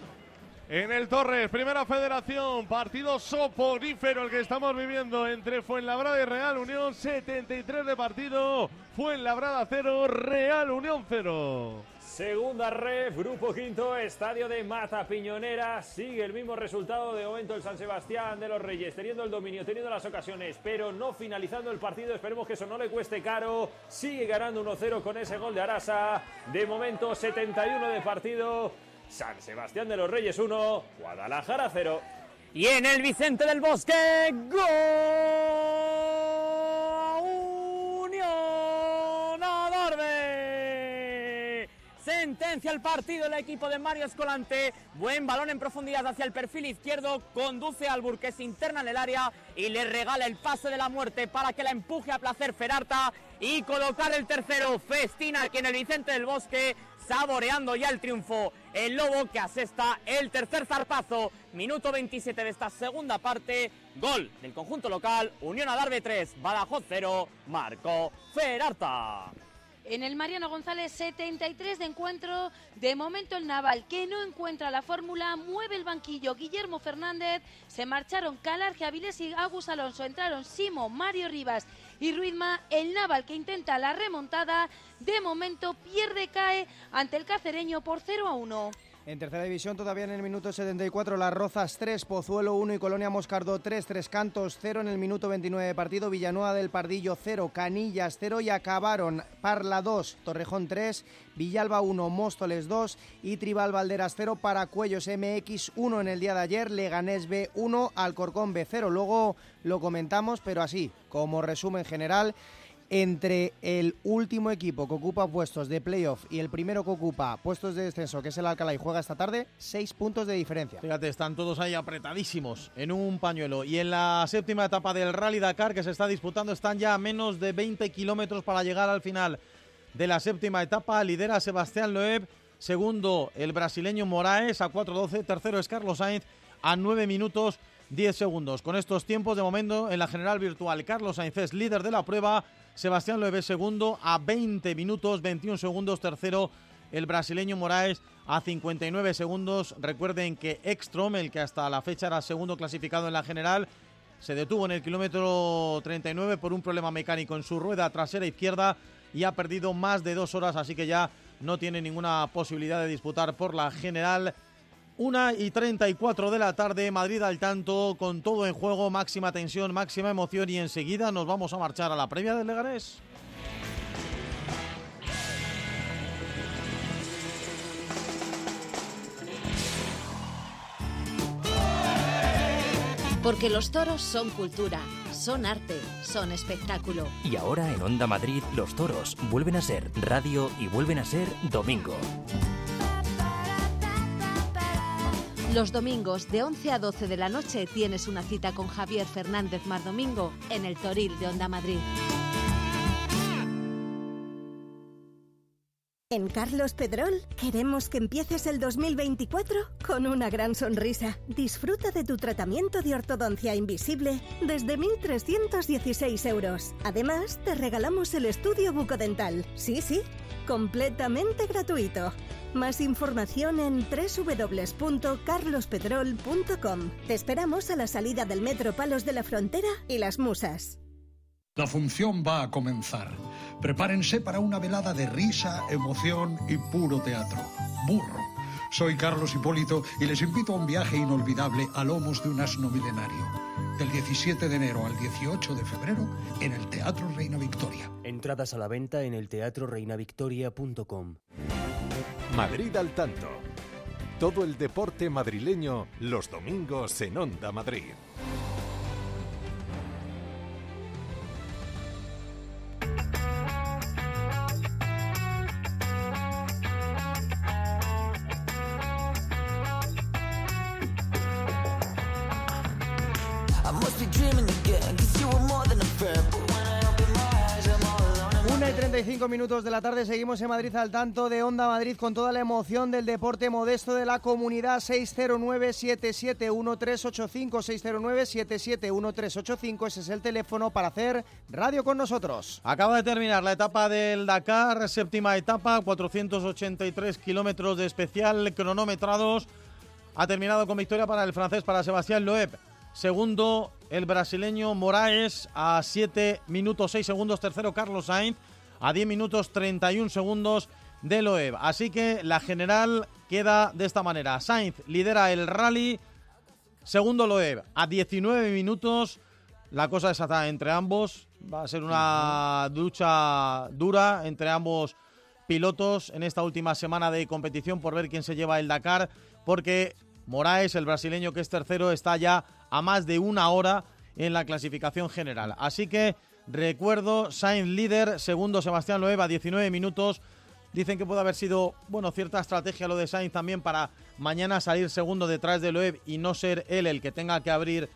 En el Torres, Primera Federación, partido soporífero el que estamos viviendo entre Fuenlabrada y Real Unión, 73 de partido, Fuenlabrada 0, Real Unión 0. Segunda red, grupo quinto, estadio de Mata Piñonera. Sigue el mismo resultado de momento el San Sebastián de los Reyes, teniendo el dominio, teniendo las ocasiones, pero no finalizando el partido. Esperemos que eso no le cueste caro. Sigue ganando 1-0 con ese gol de Arasa. De momento, 71 de partido. San Sebastián de los Reyes 1, Guadalajara 0. Y en el Vicente del Bosque, gol Unión Sentencia el partido el equipo de Mario Escolante. Buen balón en profundidad hacia el perfil izquierdo. Conduce al Burques interna en el área y le regala el pase de la muerte para que la empuje a placer Ferarta y colocar el tercero. Festina aquí en el Vicente del Bosque saboreando ya el triunfo. El Lobo que asesta el tercer zarpazo. Minuto 27 de esta segunda parte. Gol del conjunto local. Unión Adarve 3, Badajoz 0. Marco Ferarta. En el Mariano González 73 de encuentro, de momento el Naval que no encuentra la fórmula, mueve el banquillo. Guillermo Fernández, se marcharon Calarge, Avilés y Agus Alonso, entraron Simo, Mario Rivas y Ruizma, el Naval que intenta la remontada, de momento pierde, cae ante el cacereño por 0 a 1. En tercera división, todavía en el minuto 74, Las Rozas 3, Pozuelo 1 y Colonia Moscardo 3, Tres Cantos 0 en el minuto 29 de partido, Villanueva del Pardillo 0, Canillas 0 y acabaron Parla 2, Torrejón 3, Villalba 1, Móstoles 2 y Tribal Valderas 0, Paracuellos MX 1 en el día de ayer, Leganés B 1, Alcorcón B 0. Luego lo comentamos, pero así, como resumen general, entre el último equipo que ocupa puestos de playoff y el primero que ocupa puestos de descenso, que es el Alcalá y juega esta tarde, seis puntos de diferencia. Fíjate, están todos ahí apretadísimos en un pañuelo. Y en la séptima etapa del Rally Dakar que se está disputando están ya a menos de 20 kilómetros para llegar al final de la séptima etapa. Lidera Sebastián Loeb, segundo el brasileño Moraes a 4.12, tercero es Carlos Sainz a 9 minutos 10 segundos. Con estos tiempos de momento en la general virtual, Carlos Sainz es líder de la prueba. Sebastián Loeb segundo a 20 minutos 21 segundos. Tercero, el brasileño Moraes a 59 segundos. Recuerden que Ekstrom, el que hasta la fecha era segundo clasificado en la general, se detuvo en el kilómetro 39 por un problema mecánico en su rueda trasera izquierda y ha perdido más de dos horas, así que ya no tiene ninguna posibilidad de disputar por la general. Una y 34 de la tarde, Madrid al tanto, con todo en juego, máxima tensión, máxima emoción y enseguida nos vamos a marchar a la previa del Leganés. Porque los toros son cultura, son arte, son espectáculo. Y ahora en Onda Madrid los toros vuelven a ser radio y vuelven a ser domingo. Los domingos de 11 a 12 de la noche tienes una cita con Javier Fernández Mardomingo en el Toril de Onda Madrid. En Carlos Pedrol queremos que empieces el 2024 con una gran sonrisa. Disfruta de tu tratamiento de ortodoncia invisible desde 1.316 euros. Además, te regalamos el estudio bucodental. Sí, sí, completamente gratuito. Más información en www.carlospedrol.com. Te esperamos a la salida del Metro Palos de la Frontera y Las Musas. La función va a comenzar. Prepárense para una velada de risa, emoción y puro teatro. Burro. Soy Carlos Hipólito y les invito a un viaje inolvidable a lomos de un asno milenario. Del 17 de enero al 18 de febrero en el Teatro Reina Victoria. Entradas a la venta en el teatroreinavictoria.com. Madrid al tanto. Todo el deporte madrileño los domingos en Onda Madrid. 5 minutos de la tarde seguimos en Madrid al tanto de Onda Madrid con toda la emoción del deporte modesto de la comunidad 609-771-385, 609-771-385, ese es el teléfono para hacer radio con nosotros. Acaba de terminar la etapa del Dakar, séptima etapa, 483 kilómetros de especial cronometrados, ha terminado con victoria para el francés, para Sebastián Loeb. Segundo, el brasileño Moraes a 7 minutos 6 segundos. Tercero, Carlos Sainz a 10 minutos 31 segundos de Loeb. Así que la general queda de esta manera. Sainz lidera el rally. Segundo, Loeb a 19 minutos. La cosa es ata entre ambos. Va a ser una lucha dura entre ambos pilotos en esta última semana de competición por ver quién se lleva el Dakar, porque Moraes, el brasileño que es tercero, está ya a más de una hora en la clasificación general. Así que recuerdo, Sainz líder, segundo Sebastián Loeb a 19 minutos. Dicen que puede haber sido, bueno, cierta estrategia lo de Sainz también para mañana salir segundo detrás de Loeb y no ser él el que tenga que abrir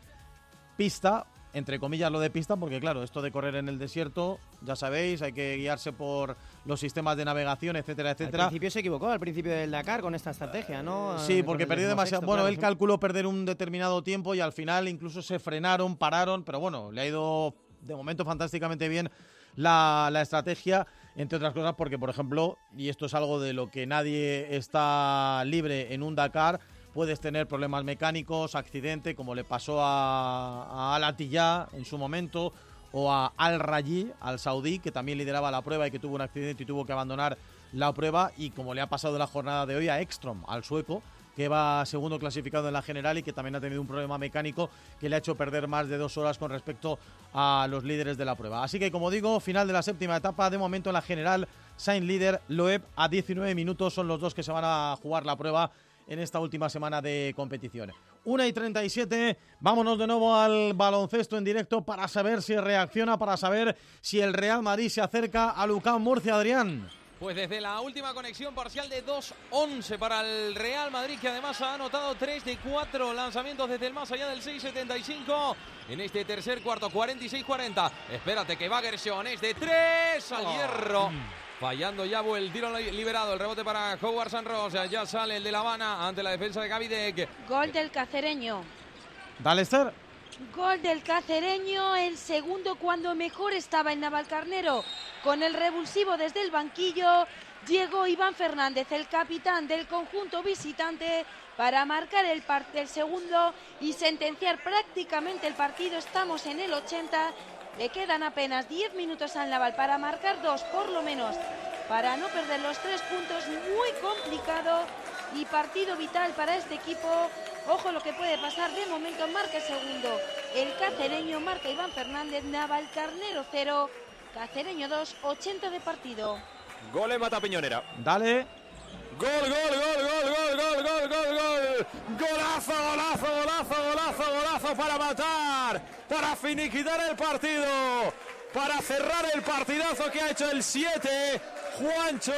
pista, entre comillas lo de pista, porque claro, esto de correr en el desierto, ya sabéis, hay que guiarse por los sistemas de navegación, etcétera, etcétera. Al principio se equivocó, al principio del Dakar con esta estrategia, ¿no? Sí, porque perdió demasiado. Bueno, claro, él calculó perder un determinado tiempo y al final incluso se frenaron, pararon, pero bueno, le ha ido de momento fantásticamente bien la, estrategia, entre otras cosas porque, por ejemplo, y esto es algo de lo que nadie está libre en un Dakar, puedes tener problemas mecánicos, accidente, como le pasó a, a Al en su momento, o a Al Rayi, al saudí, que también lideraba la prueba y que tuvo un accidente y tuvo que abandonar la prueba, y como le ha pasado la jornada de hoy a Ekstrom, al sueco, que va segundo clasificado en la general y que también ha tenido un problema mecánico que le ha hecho perder más de dos horas con respecto a los líderes de la prueba. Así que, como digo, final de la séptima etapa, de momento en la general, Sainz líder, Loeb a 19 minutos, son los dos que se van a jugar la prueba en esta última semana de competición. 1 y 37, vámonos de nuevo al baloncesto en directo para saber si reacciona, para saber si el Real Madrid se acerca a Lucán Murcia, Adrián. Pues desde la última conexión parcial de 2-11 para el Real Madrid, que además ha anotado 3 de 4 lanzamientos desde el más allá del 6-75 en este tercer cuarto, 46-40. Espérate que va Gershon, es de 3 al hierro. Fallando ya el tiro li- liberado, el rebote para Howard San Rosa. Ya sale el de La Habana ante la defensa de Gavidec. Gol del cacereño. Dale, Esther. Gol del cacereño, el segundo cuando mejor estaba el Navalcarnero. Con el revulsivo desde el banquillo, llegó Iván Fernández, el capitán del conjunto visitante, para marcar el, el segundo y sentenciar prácticamente el partido. Estamos en el 80. Le quedan apenas 10 minutos al Naval para marcar dos, por lo menos, para no perder los tres puntos. Muy complicado y partido vital para este equipo. Ojo lo que puede pasar. De momento marca el segundo. El cacereño marca Iván Fernández. Naval Carnero 0. Cacereño 2. 80 de partido. Gol en Mata Piñonera. Dale. Gol, gol, gol, gol, gol, gol, gol, gol, gol. Golazo, golazo, golazo, golazo, golazo para matar, para finiquitar el partido, para cerrar el partidazo que ha hecho el 7. Juancho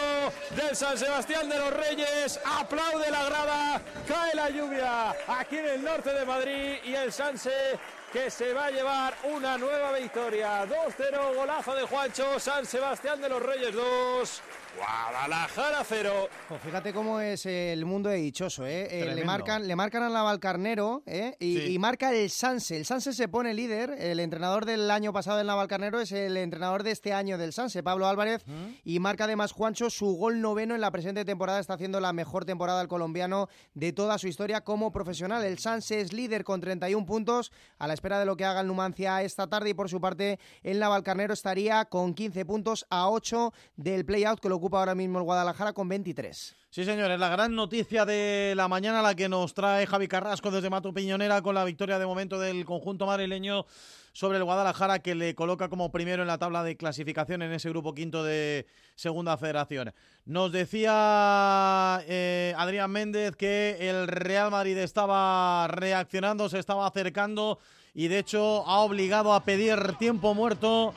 del San Sebastián de los Reyes. Aplaude la grada. Cae la lluvia aquí en el norte de Madrid y el Sanse que se va a llevar una nueva victoria. 2-0, golazo de Juancho. San Sebastián de los Reyes 2. Guadalajara 0. Pues fíjate cómo es el mundo de dichoso, ¿eh? Eh, le, marcan, le marcan a Navalcarnero ¿eh? y, Sí. y marca el Sanse. El Sanse se pone líder. El entrenador del año pasado del Navalcarnero es el entrenador de este año del Sanse, Pablo Álvarez. Y marca además Juancho su gol noveno en la presente temporada. Está haciendo la mejor temporada el colombiano de toda su historia como profesional. El Sanse es líder con 31 puntos a la espera de lo que haga el Numancia esta tarde. Y por su parte, el Navalcarnero estaría con 15 puntos a 8 del play-out que lo ocupa ahora mismo el Guadalajara con 23. Sí, señores, la gran noticia de la mañana, la que nos trae Javi Carrasco desde Mato Piñonera con la victoria de momento del conjunto madrileño sobre el Guadalajara, que le coloca como primero en la tabla de clasificación en ese grupo quinto de Segunda Federación. Nos decía eh, Adrián Méndez que el Real Madrid estaba reaccionando, se estaba acercando y de hecho ha obligado a pedir tiempo muerto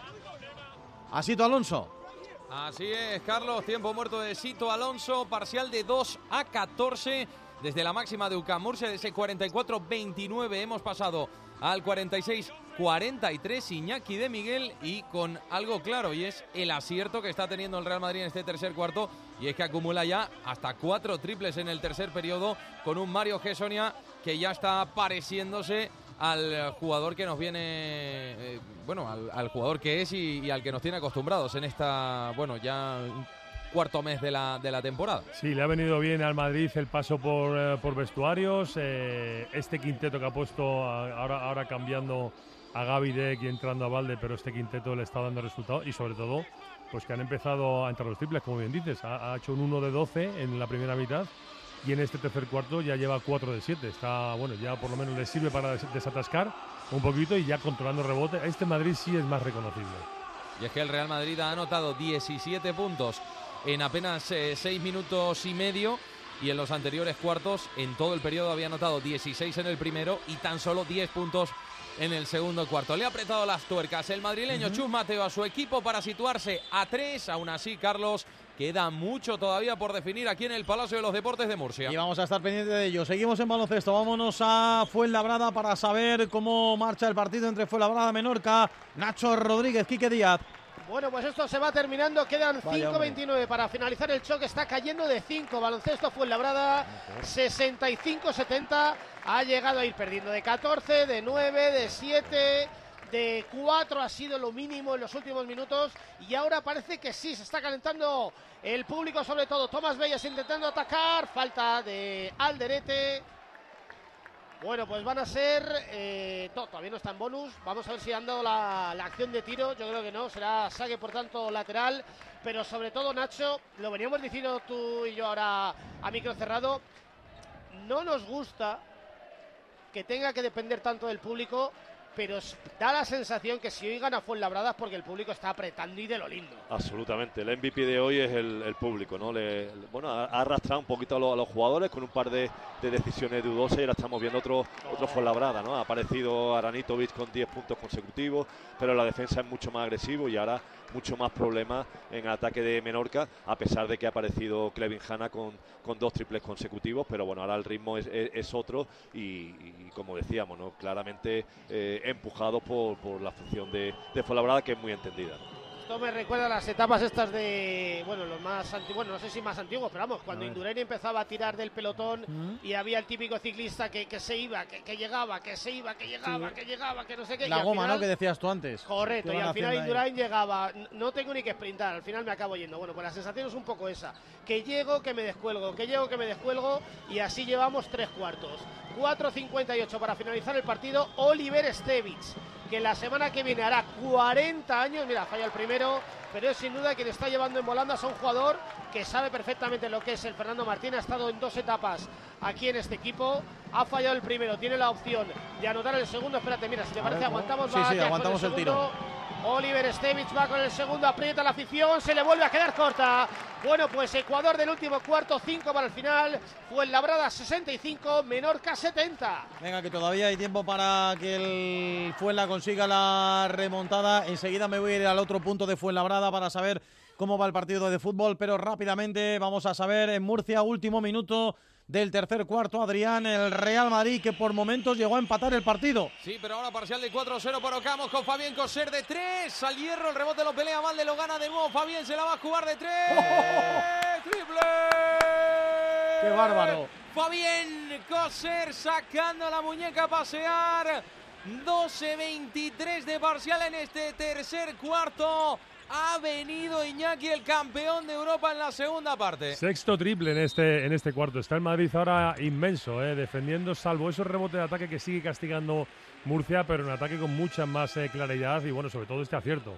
a Sito Alonso. Así es, Carlos. Tiempo muerto de Sito Alonso. Parcial de 2 a 14. Desde la máxima de UCAM Murcia, de ese 44-29 hemos pasado al 46-43 Iñaki de Miguel y con algo claro y es el acierto que está teniendo el Real Madrid en este tercer cuarto y es que acumula ya hasta cuatro triples en el tercer periodo con un Mario Gessonia que ya está pareciéndose al jugador que nos viene, eh, bueno, al, jugador que es y, al que nos tiene acostumbrados en esta, bueno, ya cuarto mes de la, de la temporada. Sí, le ha venido bien al Madrid el paso por, eh, por vestuarios. eh, este quinteto que ha puesto ahora, ahora cambiando a Gaby Deck y entrando a Valde, pero este quinteto le está dando resultados y sobre todo pues que han empezado a entrar los triples, como bien dices. Ha, ha hecho un 1 de 12 en la primera mitad y en este tercer cuarto ya lleva 4 de 7. Está, bueno, ya por lo menos le sirve para des- desatascar un poquito y ya controlando rebote. Este Madrid sí es más reconocible. Y es que el Real Madrid ha anotado 17 puntos en apenas 6 minutos y medio. Y en los anteriores cuartos, en todo el periodo, había anotado 16 en el primero y tan solo 10 puntos en el segundo cuarto. Le ha apretado las tuercas el madrileño Chus Mateo a su equipo para situarse a 3. Aún así, Carlos, queda mucho todavía por definir aquí en el Palacio de los Deportes de Murcia. Y vamos a estar pendientes de ello. Seguimos en baloncesto. Vámonos a Fuenlabrada para saber cómo marcha el partido entre Fuenlabrada y Menorca. Nacho Rodríguez, Quique Díaz. Bueno, pues esto se va terminando. Quedan Vaya, 5.29 para finalizar el choque. Está cayendo de 5. Baloncesto Fuenlabrada 65-70. Ha llegado a ir perdiendo de 14, de 9, de 7. De 4 ha sido lo mínimo en los últimos minutos y ahora parece que sí, se está calentando el público sobre todo. Tomás Bellas intentando atacar, falta de Alderete. Bueno, pues van a ser. eh, todavía no está en bonus. Vamos a ver si han dado la, la acción de tiro. Yo creo que no. Será saque, por tanto, lateral. Pero sobre todo, Nacho, lo veníamos diciendo tú y yo ahora a micro cerrado. No nos gusta que tenga que depender tanto del público. Pero da la sensación que si hoy gana Fuenlabrada es porque el público está apretando y de lo lindo. Absolutamente, el MVP de hoy es el, público, ¿no? Bueno, ha, arrastrado un poquito a, los- jugadores con un par de, de decisiones dudosas y ahora estamos viendo otro, otro Fuenlabrada, ¿no? Ha aparecido Aranitovic con 10 puntos consecutivos, pero la defensa es mucho más agresivo y ahora mucho más problemas en ataque de Menorca, a pesar de que ha aparecido Clevin Hanna con, con dos triples consecutivos, pero bueno, ahora el ritmo es, es- otro y, y como decíamos, ¿no? Claramente eh, empujados por, por la función de, de Fuenlabrada, que es muy entendida. Esto me recuerda a las etapas estas de, bueno, los más antiguos, bueno, no sé si más antiguos, pero vamos, cuando. Indurain empezaba a tirar del pelotón Mm. y había el típico ciclista que, que se iba, que, que llegaba, que se iba, que llegaba, Sí. que llegaba, que no sé qué. La goma, final- ¿no? Que decías tú antes. Correcto, y al final ahí. Indurain llegaba, "N- no tengo ni que sprintar, al final me acabo yendo. Bueno, pues la sensación es un poco esa, que llego, que me descuelgo, que llego, que me descuelgo, y así llevamos tres cuartos. 4.58 para finalizar el partido, Oliver Stevich, que la semana que viene hará 40 años, mira, falla el primero, pero es sin duda quien está llevando en volandas a un jugador que sabe perfectamente lo que es el Fernando Martín, ha estado en dos etapas aquí en este equipo, ha fallado el primero, tiene la opción de anotar el segundo, espérate, mira, si te A parece ver, aguantamos, sí, sí, aguantamos el tiro. Oliver Stevich va con el segundo, aprieta la afición, se le vuelve a quedar corta. Bueno, pues Ecuador del último cuarto, 5 para el final. Fuenlabrada 65, Menorca 70. Venga, que todavía hay tiempo para que el Fuenla consiga la remontada. Enseguida me voy a ir al otro punto de Fuenlabrada para saber cómo va el partido de fútbol, pero rápidamente vamos a saber en Murcia, último minuto del tercer cuarto, Adrián, el Real Madrid que por momentos llegó a empatar el partido. Sí, pero ahora parcial de 4-0 para Ocamos con Fabián Coser de 3. Al hierro, el rebote lo pelea Valde, lo gana de nuevo. Fabián se la va a jugar de 3. ¡Triple! ¡Qué bárbaro! Fabián Coser sacando la muñeca a pasear. 12-23 de parcial en este tercer cuarto. Ha venido Iñaki, el campeón de Europa en la segunda parte. Sexto triple en este, en este cuarto. Está el Madrid ahora inmenso, eh, defendiendo, salvo esos rebotes de ataque que sigue castigando Murcia, pero en ataque con mucha más eh, claridad y, bueno, sobre todo este acierto.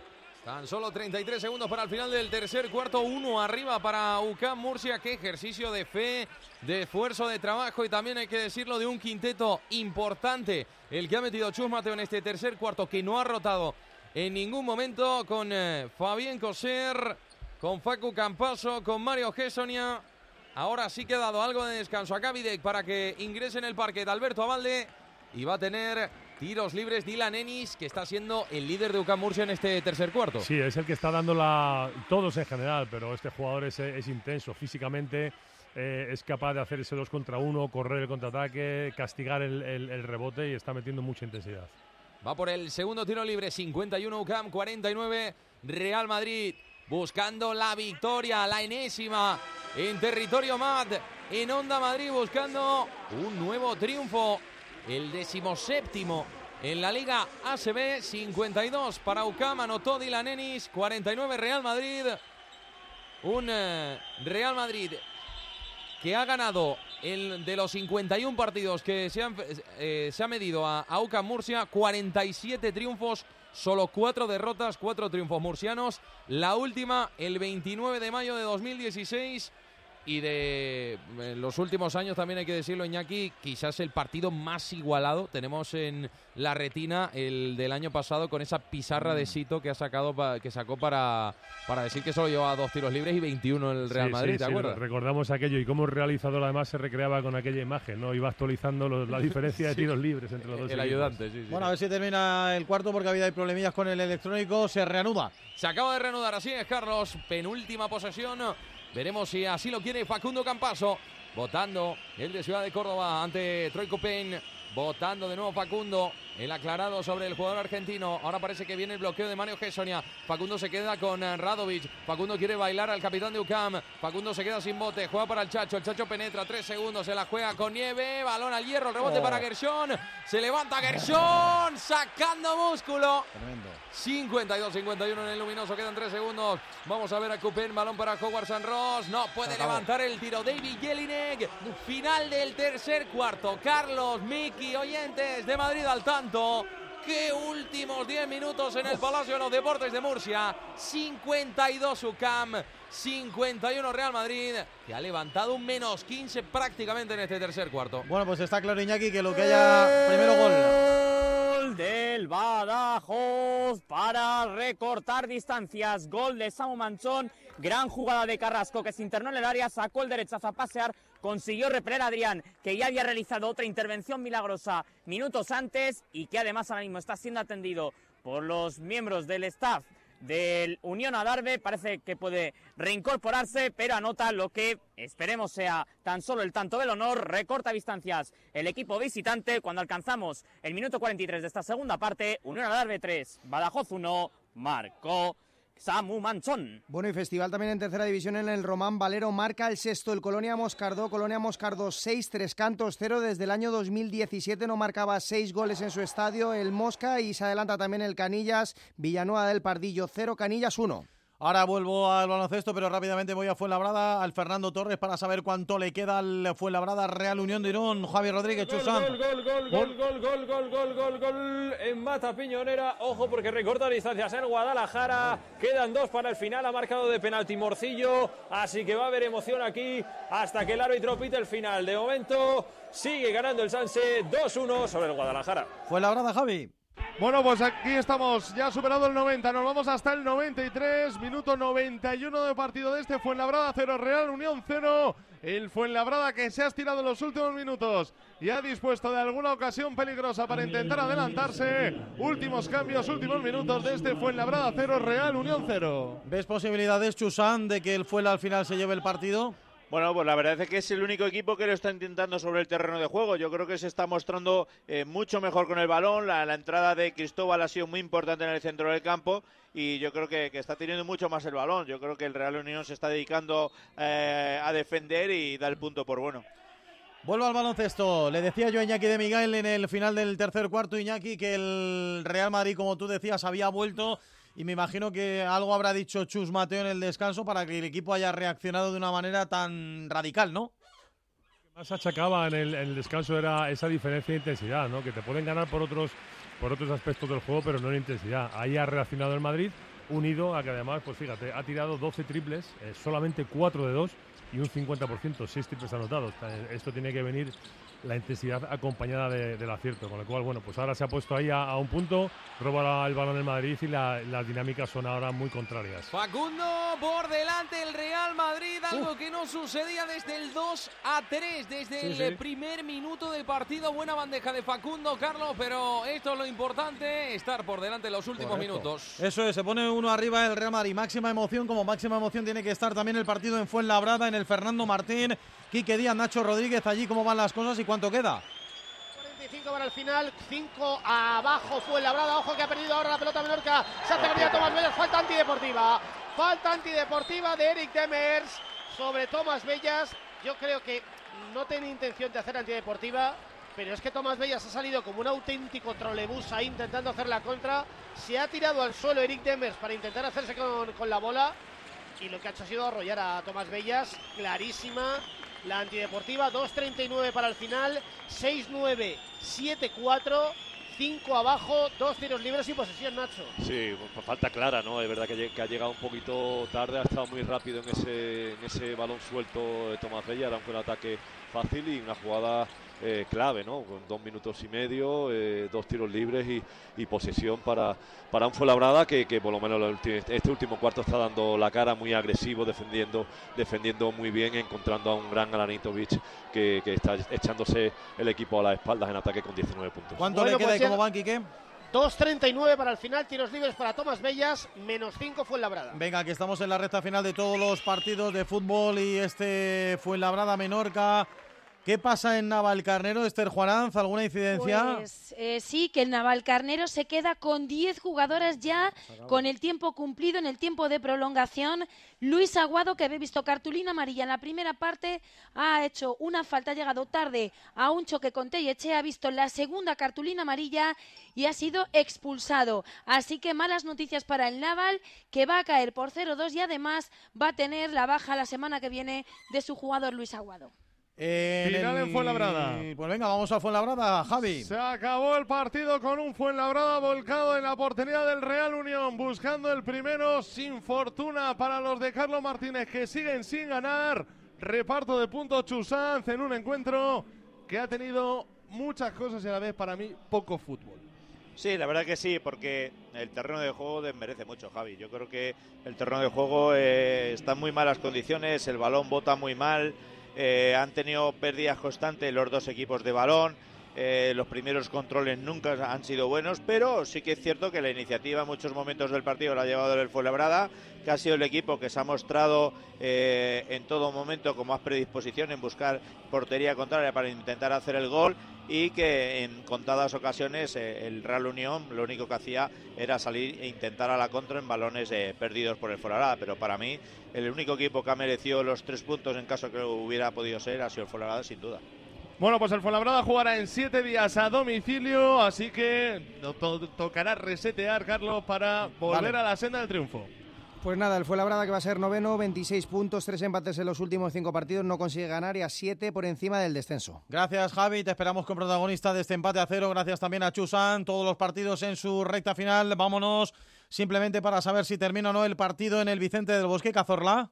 Tan solo 33 segundos para el final del tercer cuarto, uno arriba para UCAM Murcia. Qué ejercicio de fe, de esfuerzo, de trabajo y también hay que decirlo de un quinteto importante. El que ha metido Chus Mateo en este tercer cuarto, que no ha rotado en ningún momento con eh, Fabián Coser, con Facu Campaso, con Mario Gessonia. Ahora sí que ha dado algo de descanso a Cavidec para que ingrese en el parque de Alberto Avalde y va a tener tiros libres Dylan Ennis, que está siendo el líder de UCAM Murcia en este tercer cuarto. Sí, es el que está dando la. Todos en general, pero este jugador es, es intenso físicamente. eh, es capaz de hacer ese dos contra uno, correr el contraataque, castigar el rebote y está metiendo mucha intensidad. Va por el segundo tiro libre, 51 UCAM, 49 Real Madrid. Buscando la victoria, la enésima en territorio MAT, en Onda Madrid, buscando un nuevo triunfo, el decimoséptimo en la Liga ACB, 52 para UCAM, anotó Dylan Ennis, 49 Real Madrid. Un eh, Real Madrid que ha ganado el de los 51 partidos que se, han, eh, se ha medido a, a UCAM Murcia, 47 triunfos, solo 4 derrotas, 4 triunfos murcianos. La última el 29 de mayo de 2016 y de eh, los últimos años también hay que decirlo, Iñaki, quizás el partido más igualado. Tenemos en la retina el del año pasado con esa pizarra de Sito que ha sacado que sacó para, para decir que solo llevaba dos tiros libres y 21 el Real Sí, Madrid, sí, ¿te sí, acuerdas? recordamos aquello y cómo el realizador además se recreaba con aquella imagen, ¿no? Iba actualizando los- la diferencia de Sí. tiros libres entre los dos El equipos. ayudante, sí, sí. Bueno, a ver si termina el cuarto porque había problemillas con el electrónico. Se reanuda. Se acaba de reanudar, así es, Carlos. Penúltima posesión. Veremos si así lo quiere Facundo Campaso. Votando el de Ciudad de Córdoba ante Troy Copen. Votando de nuevo Facundo. El aclarado sobre el jugador argentino. Ahora parece que viene el bloqueo de Mario Gessonia. Facundo se queda con eh, Radovic. Facundo quiere bailar al capitán de UCAM. Facundo se queda sin bote. Juega para el Chacho. El Chacho penetra. Tres segundos. Se la juega con nieve. Balón al hierro. El rebote Oh. para Gershon. Se levanta Gershon. Sacando músculo. Tremendo. 52-51 en el luminoso, quedan 3 segundos. Vamos a ver a Coupen, balón para Howard San Ross. No puede acabó. levantar el tiro. David Jelinek, final del tercer cuarto. Carlos, Miki, oyentes de Madrid al tanto. Qué últimos 10 minutos en el Palacio de los Deportes de Murcia. 52 UCAM, 51 Real Madrid, que ha levantado un menos 15 prácticamente en este tercer cuarto. Bueno, pues está claro, Iñaki, que lo que haya. Primero gol. Gol del Badajoz para recortar distancias. Gol de Samu Manchón. Gran jugada de Carrasco que se internó en el área, sacó el derechazo a pasear, consiguió repeler a Adrián, que ya había realizado otra intervención milagrosa minutos antes y que además ahora mismo está siendo atendido por los miembros del staff del Unión Adarve. Parece que puede reincorporarse, pero anota lo que esperemos sea tan solo el tanto del honor. Recorta distancias el equipo visitante cuando alcanzamos el minuto 43 de esta segunda parte. Unión Adarve 3, Badajoz 1, marcó Samu Manchón. Bueno, y festival también en tercera división en el Román Valero marca el sexto, el Colonia Moscardó, Colonia Moscardó 6, 3 cantos 0, desde el año 2017 no marcaba 6 goles en su estadio el Mosca y se adelanta también el Canillas, Villanueva del Pardillo 0, Canillas 1. Ahora vuelvo al baloncesto, pero rápidamente voy a Fuenlabrada, al Fernando Torres, para saber cuánto le queda al Fuenlabrada Real Unión de Irún. Javier Rodríguez, Gol, Chusán. gol, gol, gol, gol, gol, gol, gol, gol, gol, gol. En Mata Piñonera, ojo porque recorta distancias en Guadalajara. Quedan dos para el final, ha marcado de penalti Morcillo. Así que va a haber emoción aquí hasta que el árbitro pite el final. De momento sigue ganando el Sanse 2-1 sobre el Guadalajara. Fuenlabrada, Javi. Bueno, pues aquí estamos ya superado el 90, nos vamos hasta el 93, minuto 91 de partido de este Fuenlabrada 0, Real Unión 0 El Fuenlabrada que se ha estirado en los últimos minutos y ha dispuesto de alguna ocasión peligrosa para intentar adelantarse. Últimos cambios, últimos minutos de este Fuenlabrada 0, Real Unión 0. ¿Ves posibilidades, Chusán, de que el Fuenla al final se lleve el partido? Bueno, pues la verdad es que es el único equipo que lo está intentando sobre el terreno de juego. Yo creo que se está mostrando eh, mucho mejor con el balón. La, entrada de Cristóbal ha sido muy importante en el centro del campo y yo creo que, que está teniendo mucho más el balón. Yo creo que el Real Unión se está dedicando eh, a defender y da el punto por bueno. Vuelvo al baloncesto. Le decía yo a Iñaki de Miguel en el final del tercer cuarto, Iñaki, que el Real Madrid, como tú decías, había vuelto y me imagino que algo habrá dicho Chus Mateo en el descanso para que el equipo haya reaccionado de una manera tan radical, ¿no? Lo que más achacaba en el, en el descanso era esa diferencia de intensidad, ¿no? Que te pueden ganar por otros, por otros aspectos del juego, pero no en intensidad. Ahí ha reaccionado el Madrid, unido a que además, pues fíjate, ha tirado 12 triples, eh, solamente 4 de 2 y un 50%, 6 triples anotados. Esto tiene que venir la intensidad acompañada de, del acierto, con lo cual, bueno, pues ahora se ha puesto ahí a, a un punto, roba el balón el Madrid y la, las dinámicas son ahora muy contrarias. Facundo por delante el Real Madrid, algo que no sucedía desde el 2 a 3, desde sí, el sí. primer minuto del partido. Buena bandeja de Facundo, Carlos, pero esto es lo importante, estar por delante en los últimos Correcto. minutos. Eso es, se pone uno arriba el Real Madrid, máxima emoción, como máxima emoción tiene que estar también el partido en Fuenlabrada, en el Fernando Martín, Quique Díaz, Nacho Rodríguez, allí cómo van las cosas y cuánto queda. 45 para el final, 5 abajo fue labrada, ojo que ha perdido ahora la pelota Menorca, se hace venir a Tomás Bellas, falta antideportiva, falta antideportiva de Eric Demers sobre Tomás Bellas, yo creo que no tiene intención de hacer antideportiva, pero es que Tomás Bellas ha salido como un auténtico trolebús ahí intentando hacer la contra, se ha tirado al suelo Eric Demers para intentar hacerse con, con la bola. Y lo que ha hecho ha sido arrollar a Tomás Bellas, clarísima, la antideportiva, 2.39 para el final, 6-9, 7-4, 5 abajo, dos tiros libres y posesión, Nacho. Sí, falta clara, ¿no? Es verdad que, ha llegado un poquito tarde, ha estado muy rápido en ese, en ese balón suelto de Tomás Bella, era un ataque fácil y una jugada eh, clave, ¿no? Con dos minutos y medio, eh, dos tiros libres y, y, posesión para, para un Fuenlabrada que, que por lo menos este último cuarto está dando la cara muy agresivo, defendiendo, defendiendo muy bien, encontrando a un gran Alanitovic que, que está echándose el equipo a las espaldas en ataque con 19 puntos. ¿Cuánto bueno, le queda pues y cómo van, Quique? 2.39 para el final, tiros libres para Tomás Bellas, menos 5 fue Labrada. Venga, que estamos en la recta final de todos los partidos de fútbol y este fue Labrada Menorca. ¿Qué pasa en Navalcarnero, Esther Juaranz? ¿Alguna incidencia? Pues eh, sí, que el Navalcarnero se queda con 10 jugadoras ya con el tiempo cumplido en el tiempo de prolongación. Luis Aguado, que había visto cartulina amarilla en la primera parte, ha hecho una falta, ha llegado tarde a un choque con Telleche, ha visto la segunda cartulina amarilla y ha sido expulsado. Así que malas noticias para el Naval, que va a caer por 0-2 y además va a tener la baja la semana que viene de su jugador Luis Aguado. En Final el... en Fuenlabrada. Pues venga, vamos a Fuenlabrada, Javi. Se acabó el partido con un Fuenlabrada volcado en la portería del Real Unión, buscando el primero sin fortuna para los de Carlos Martínez, que siguen sin ganar. Reparto de puntos Chusanz en un encuentro que ha tenido muchas cosas y a la vez para mí poco fútbol. Sí, la verdad que sí, porque el terreno de juego desmerece mucho, Javi. Yo creo que el terreno de juego eh, está en muy malas condiciones, el balón bota muy mal. Eh, han tenido pérdidas constantes los dos equipos de balón. Eh, los primeros controles nunca han sido buenos, pero sí que es cierto que la iniciativa en muchos momentos del partido la ha llevado el Fuenlabrada, que ha sido el equipo que se ha mostrado eh, en todo momento con más predisposición en buscar portería contraria para intentar hacer el gol y que en contadas ocasiones eh, el Real Unión lo único que hacía era salir e intentar a la contra en balones eh, perdidos por el Fuenlabrada, pero para mí el único equipo que ha merecido los tres puntos en caso que hubiera podido ser ha sido el Fuenlabrada sin duda. Bueno, pues el Fuenlabrada jugará en siete días a domicilio, así que to to tocará resetear, Carlos, para volver vale. a la senda del triunfo. Pues nada, el Fuenlabrada que va a ser noveno, 26 puntos, tres empates en los últimos cinco partidos, no consigue ganar y a siete por encima del descenso. Gracias, Javi. Te esperamos con protagonista de este empate a cero. Gracias también a Chusan. Todos los partidos en su recta final. Vámonos simplemente para saber si termina o no el partido en el Vicente del Bosque, Cazorla.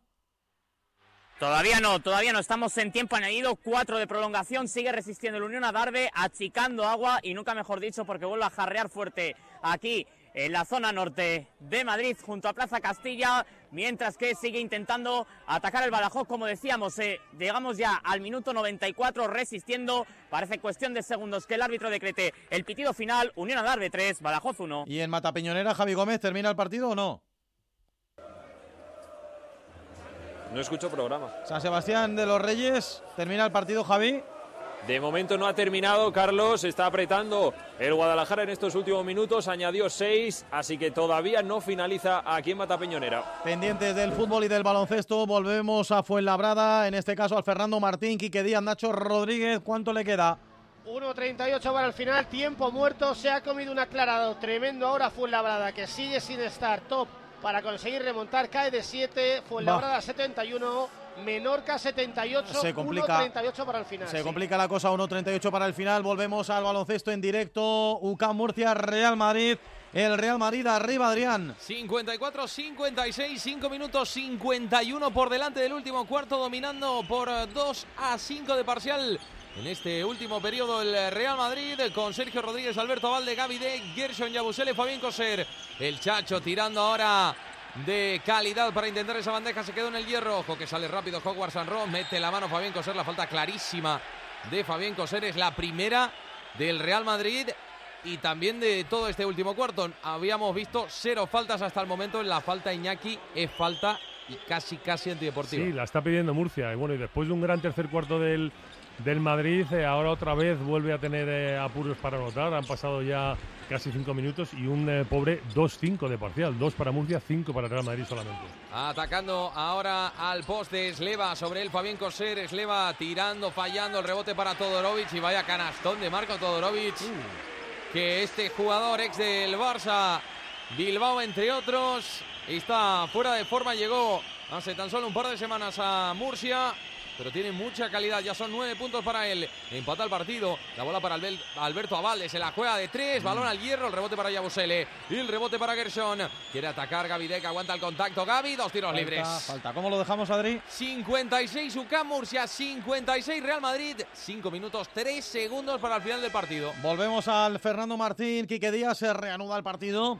Todavía no, todavía no. Estamos en tiempo añadido, cuatro de prolongación. Sigue resistiendo el Unión a Darbe, achicando agua y nunca mejor dicho porque vuelve a jarrear fuerte aquí en la zona norte de Madrid, junto a Plaza Castilla, mientras que sigue intentando atacar el Badajoz, como decíamos, eh, llegamos ya al minuto 94 resistiendo, parece cuestión de segundos que el árbitro decrete el pitido final, Unión Adarve 3, Badajoz 1. ¿Y en Matapiñonera, Javi Gómez, termina el partido o no? No escucho programa. San Sebastián de los Reyes, termina el partido, Javi. De momento no ha terminado, Carlos. Está apretando el Guadalajara en estos últimos minutos. Añadió seis, así que todavía no finaliza aquí en Matapeñonera. Pendientes del fútbol y del baloncesto, volvemos a Fuenlabrada. En este caso al Fernando Martín, Quique Díaz, Nacho Rodríguez. ¿Cuánto le queda? 1.38 para el final, tiempo muerto. Se ha comido un aclarado tremendo ahora Fuenlabrada, que sigue sin estar top para conseguir remontar. Cae de 7, Fuenlabrada 71. Menorca 78, Se complica. 1.38 para el final. Se sí. complica la cosa, 1.38 para el final. Volvemos al baloncesto en directo. UCAM Murcia, Real Madrid. El Real Madrid arriba, Adrián. 54, 56, 5 minutos 51 por delante del último cuarto, dominando por 2 a 5 de parcial. En este último periodo el Real Madrid con Sergio Rodríguez, Alberto Valde, Gaby de Gerson Yabusele, Fabián Coser. El Chacho tirando ahora de calidad para intentar esa bandeja. Se quedó en el hierro. Ojo que sale rápido Hogwarts Sanro. Mete la mano Fabián Coser. La falta clarísima de Fabián Coser. Es la primera del Real Madrid y también de todo este último cuarto. Habíamos visto cero faltas hasta el momento. En la falta Iñaki es falta y casi, casi antideportiva. Sí, la está pidiendo Murcia. Y bueno, y después de un gran tercer cuarto del, del Madrid, eh, ahora otra vez vuelve a tener eh, apuros para anotar. Han pasado ya casi cinco minutos y un eh, pobre 2-5 de parcial. Dos para Murcia, cinco para Real Madrid solamente. Atacando ahora al poste Sleva sobre el Fabián Coser. Sleva tirando, fallando el rebote para Todorovic. Y vaya canastón de Marco Todorovic. Que este jugador ex del Barça, Bilbao entre otros, está fuera de forma. Llegó hace tan solo un par de semanas a Murcia. Pero tiene mucha calidad, ya son nueve puntos para él. Empata el partido, la bola para Alberto Avalde, se la juega de tres, balón al hierro, el rebote para Yabusele. Y el rebote para Gerson. Quiere atacar Gaby Deck, aguanta el contacto. Gaby, dos tiros Falta, libres. Falta. ¿Cómo lo dejamos, Adri? 56 UCAM Murcia, 56 Real Madrid, 5 minutos 3 segundos para el final del partido. Volvemos al Fernando Martín. Quique Díaz se reanuda el partido.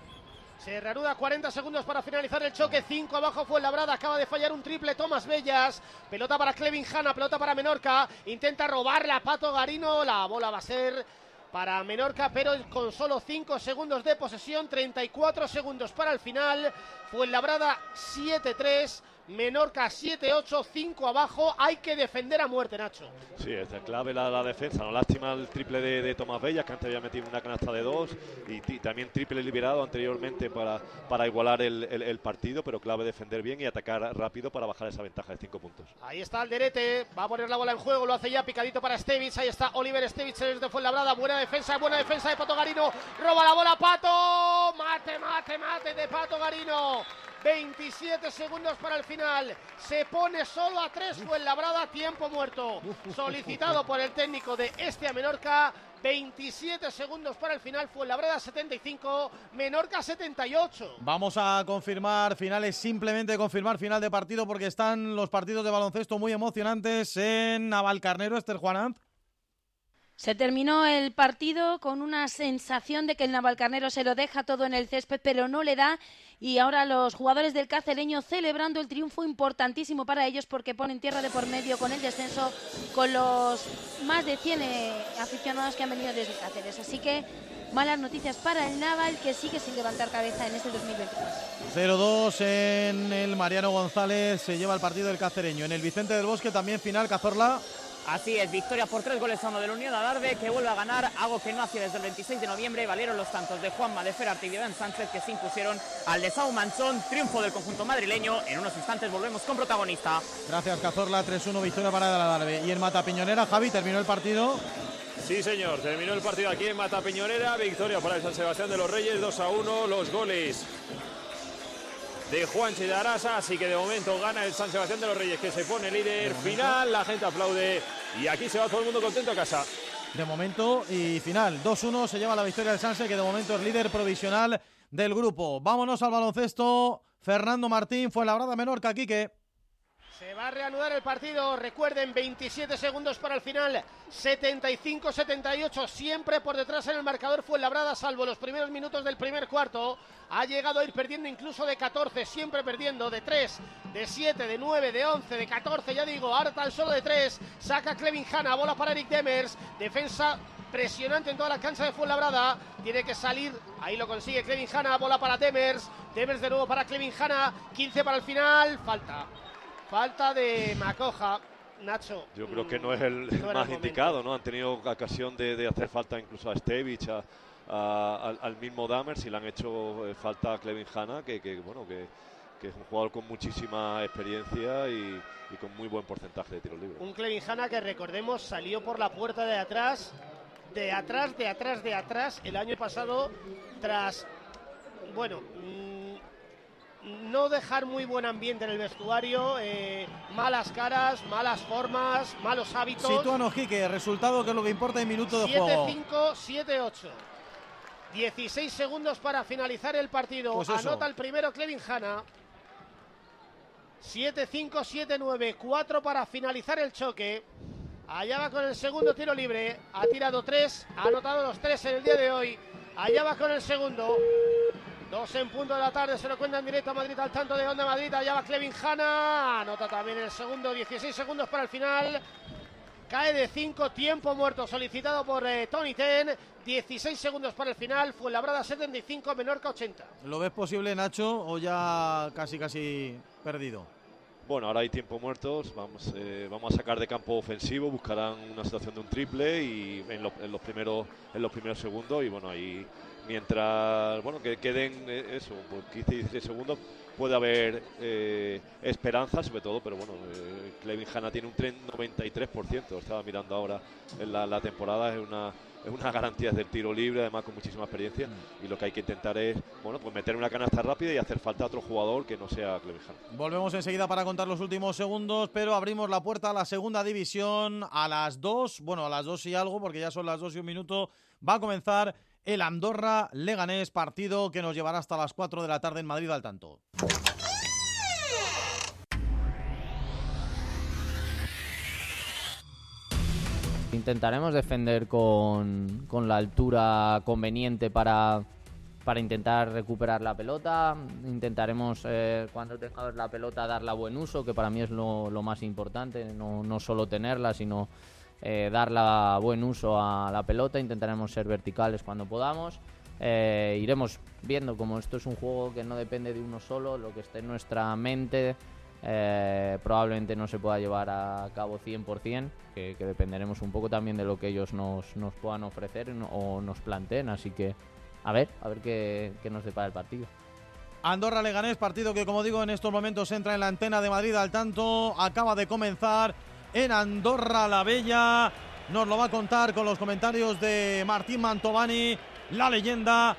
Se reanuda 40 segundos para finalizar el choque. 5 abajo fue Labrada. Acaba de fallar un triple. Tomás Bellas. Pelota para Clevin Hanna. Pelota para Menorca. Intenta robarla Pato Garino. La bola va a ser para Menorca, pero con solo 5 segundos de posesión. 34 segundos para el final. Fue Labrada 7-3. Menorca 7-8, 5 abajo. Hay que defender a muerte, Nacho. Sí, es clave la, la defensa. No lástima el triple de, de Tomás Bellas, que antes había metido una canasta de dos. Y también triple liberado anteriormente para, para igualar el, el- el partido. Pero clave defender bien y atacar rápido para bajar esa ventaja de cinco puntos. Ahí está Alderete, va a poner la bola en juego, lo hace ya picadito para Stevich, ahí está Oliver Stevich desde Fuenlabrada, buena defensa, buena defensa de Pato Garino, roba la bola Pato, mate, mate, mate de Pato Garino, 27 segundos para el final, se pone solo a 3 Fuenlabrada, tiempo muerto, solicitado por el técnico de este a Menorca, 27 segundos para el final, Fuenlabrada 75, Menorca 78. Vamos a confirmar finales, simplemente confirmar final de partido porque están los partidos de baloncesto muy emocionantes en Navalcarnero, Esther Juanant. Se terminó el partido con una sensación de que el Navalcarnero se lo deja todo en el césped, pero no le da. Y ahora los jugadores del Cacereño celebrando el triunfo importantísimo para ellos porque ponen tierra de por medio con el descenso, con los más de 100 eh, aficionados que han venido desde Cáceres. Así que malas noticias para el Naval que sigue sin levantar cabeza en este 2023. 0-2 en el Mariano González, se lleva el partido del Cacereño. En el Vicente del Bosque también final, Cazorla. Así es, victoria por tres goles a uno de la Unión Adarve, que vuelve a ganar, algo que no hacía desde el 26 de noviembre. Valieron los tantos de Juanma de Ferarte y de Dan Sánchez, que se impusieron al de Sau Manchón. Triunfo del conjunto madrileño. En unos instantes volvemos con protagonista. Gracias, Cazorla. 3-1, victoria para el Adarve. Y en Matapiñonera, Javi, terminó el partido. Sí, señor, terminó el partido aquí en Mata Peñonera. Victoria para el San Sebastián de los Reyes, 2 a 1. Los goles de Juanche de Arasa. Así que de momento gana el San Sebastián de los Reyes, que se pone líder final. La gente aplaude y aquí se va todo el mundo contento a casa. De momento y final. 2-1 se lleva la victoria del Sanse, que de momento es líder provisional del grupo. Vámonos al baloncesto. Fernando Martín fue labrada Menorca, Quique. Se va a reanudar el partido. Recuerden, 27 segundos para el final. 75-78. Siempre por detrás en el marcador fue Labrada, salvo los primeros minutos del primer cuarto. Ha llegado a ir perdiendo incluso de 14. Siempre perdiendo de 3, de 7, de 9, de 11, de 14. Ya digo, ahora tan solo de 3. Saca Clevin Hanna. Bola para Eric Demers. Defensa presionante en toda la cancha de Fuenlabrada. Tiene que salir. Ahí lo consigue Clevin Hanna. Bola para Demers. Demers de nuevo para Clevin Hanna. 15 para el final. Falta. Falta de Macoja. Nacho. Yo creo que no es el, No más el indicado, ¿no? Han tenido ocasión de, de hacer falta incluso a Stevich, a- a- al, al mismo Dammers y le han hecho eh, falta a Clevin Hanna, que, que, bueno, que, que es un jugador con muchísima experiencia y, y con muy buen porcentaje de tiros libres. Un Clevin Hanna que recordemos salió por la puerta de atrás, de atrás, de atrás, de atrás el año pasado tras, bueno, mm, no dejar muy buen ambiente en el vestuario, eh, malas caras, malas formas, malos hábitos. Situanos, Quique, resultado que es lo que importa en minuto de juego. 7-5, 7-8. 16 segundos para finalizar el partido. Pues. Anota el primero Clevin Hanna. 7-5, 7-9. 4 para finalizar el choque. Allá va con el segundo tiro libre. Ha tirado 3. Ha anotado los 3 en el día de hoy. Allá va con el segundo. Dos en punto de la tarde. Se lo cuenta en directo a Madrid al tanto de Onda Madrid. Allá va Clevin Hanna. Anota también el segundo. 16 segundos para el final. Cae de 5, tiempo muerto solicitado por eh, Tony Ten. 16 segundos para el final. Fue labrada 75, Menorca 80. ¿Lo ves posible, Nacho, o ya casi, casi perdido? Bueno, ahora hay tiempo muertos, vamos, eh, vamos a sacar de campo ofensivo, buscarán una situación de un triple y en, lo- en los primeros en los primeros segundos y bueno ahí mientras bueno que queden eh, eso por 15 y 16 segundos puede haber eh, esperanza sobre todo, pero bueno eh, Clevin Hanna tiene un tren 93%, estaba mirando ahora en la, la temporada es una es una garantía del tiro libre, además con muchísima experiencia y lo que hay que intentar es bueno pues meter una canasta rápida y hacer falta a otro jugador que no sea Clevin Hanna. Volvemos enseguida para contar los últimos segundos, pero abrimos la puerta a la segunda división a las 2, bueno, a las 2 y algo, porque ya son las 2 y un minuto, va a comenzar el Andorra Leganés, partido que nos llevará hasta las 4 de la tarde en Madrid al tanto. Intentaremos defender con, con la altura conveniente para, para intentar recuperar la pelota. Intentaremos, eh, cuando tengamos la pelota, darla buen uso, que para mí es lo, lo más importante. No, no solo tenerla, sino eh, darla buen uso a la pelota. Intentaremos ser verticales cuando podamos. Eh, iremos viendo como esto es un juego que no depende de uno solo, lo que esté en nuestra mente eh, probablemente no se pueda llevar a cabo 100%, que, que dependeremos un poco también de lo que ellos nos, nos puedan ofrecer o nos planteen, así que a ver, a ver qué, qué nos depara el partido. Andorra Leganés, partido que como digo en estos momentos entra en la antena de Madrid al tanto, acaba de comenzar en Andorra la Bella, nos lo va a contar con los comentarios de Martín Mantovani, la leyenda,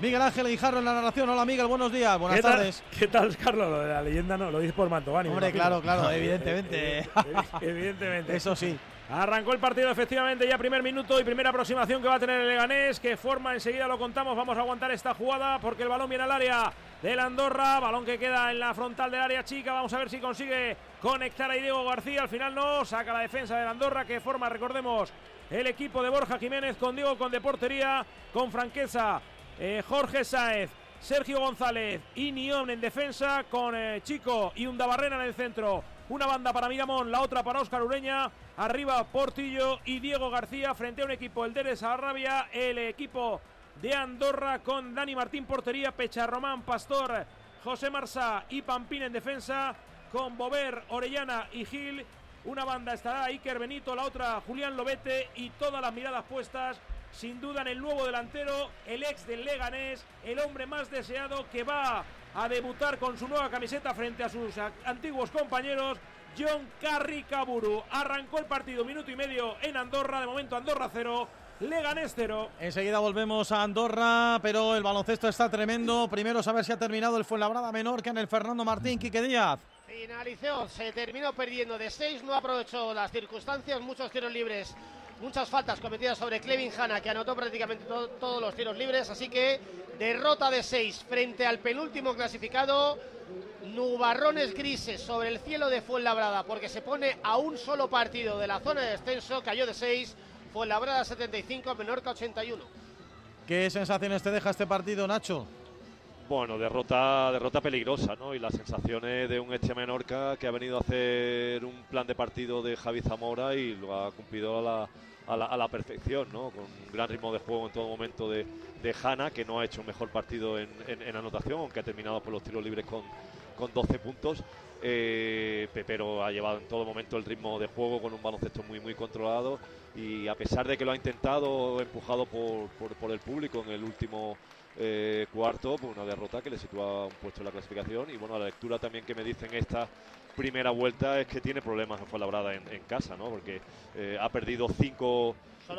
Miguel Ángel Guijarro en la narración, hola Miguel, buenos días, buenas ¿Qué tal- tardes. ¿Qué tal, Carlos? Lo de la leyenda no, lo dices por Mantovani. Hombre, claro, claro, evidentemente. Eh, eh, evidentemente. Eso sí. Arrancó el partido efectivamente ya primer minuto y primera aproximación que va a tener el Leganés, que forma enseguida lo contamos, vamos a aguantar esta jugada porque el balón viene al área del Andorra, balón que queda en la frontal del área chica, vamos a ver si consigue conectar a Diego García, al final no, saca la defensa del Andorra que forma, recordemos, el equipo de Borja Jiménez con Diego con de portería, con franqueza, eh, Jorge Sáez, Sergio González y Nión en defensa con eh, Chico y Undabarrena en el centro. Una banda para Miramón, la otra para Óscar Ureña. Arriba Portillo y Diego García frente a un equipo, el Deres Arrabia, el equipo de Andorra con Dani Martín portería, Pecharromán, Pastor, José Marsá y Pampín en defensa con Bover, Orellana y Gil. Una banda estará Iker Benito, la otra Julián Lobete y todas las miradas puestas sin duda en el nuevo delantero, el ex del Leganés, el hombre más deseado que va a debutar con su nueva camiseta frente a sus antiguos compañeros. John Carri Caburu arrancó el partido minuto y medio en Andorra, de momento Andorra cero, Leganés cero. Enseguida volvemos a Andorra, pero el baloncesto está tremendo. Primero saber si ha terminado el Fuenlabrada menor que en el Fernando Martín, Quique Díaz. Finalizó, se terminó perdiendo de 6, no aprovechó las circunstancias, muchos tiros libres, muchas faltas cometidas sobre Clevin Hanna, que anotó prácticamente to- todos los tiros libres, así que derrota de 6 frente al penúltimo clasificado. nubarrones grises sobre el cielo de Fuenlabrada porque se pone a un solo partido de la zona de descenso, cayó de 6, Fuenlabrada 75, Menorca 81. ¿Qué sensaciones te deja este partido, Nacho? Bueno, derrota, derrota peligrosa, ¿no? Y las sensaciones de un Este Menorca que ha venido a hacer un plan de partido de Javi Zamora y lo ha cumplido a la, a la, a la perfección, ¿no? Con un gran ritmo de juego en todo momento de, de Hanna, que no ha hecho un mejor partido en, en- en anotación, aunque ha terminado por los tiros libres con, con 12 puntos. Eh, pe- pero ha llevado en todo momento el ritmo de juego con un baloncesto muy muy controlado y a pesar de que lo ha intentado empujado por, por, por el público en el último eh, cuarto, pues una derrota que le sitúa un puesto en la clasificación y bueno, la lectura también que me dicen esta primera vuelta es que tiene problemas en Fuenlabrada en, en casa, ¿no? Porque eh, ha perdido cinco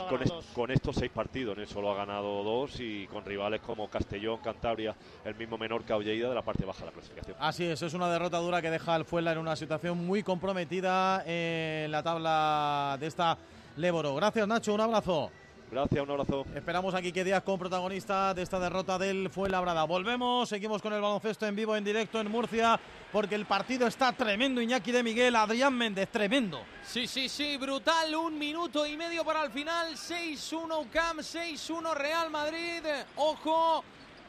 con, dos. con estos seis partidos, ¿no? solo ha ganado dos y con rivales como Castellón, Cantabria, el mismo Menorca o Lleida de la parte baja de la clasificación. Así es, es una derrota dura que deja al Fuenla en una situación muy comprometida en la tabla de esta Leboro. Gracias, Nacho, un abrazo. Gracias, un abrazo. Esperamos aquí que Díaz con protagonista de esta derrota del Fuenlabrada. Volvemos, seguimos con el baloncesto en vivo, en directo en Murcia, porque el partido está tremendo. Iñaki de Miguel, Adrián Méndez, tremendo. Sí, sí, sí, brutal. Un minuto y medio para el final. 6-1 UCAM, 6-1 Real Madrid. Ojo,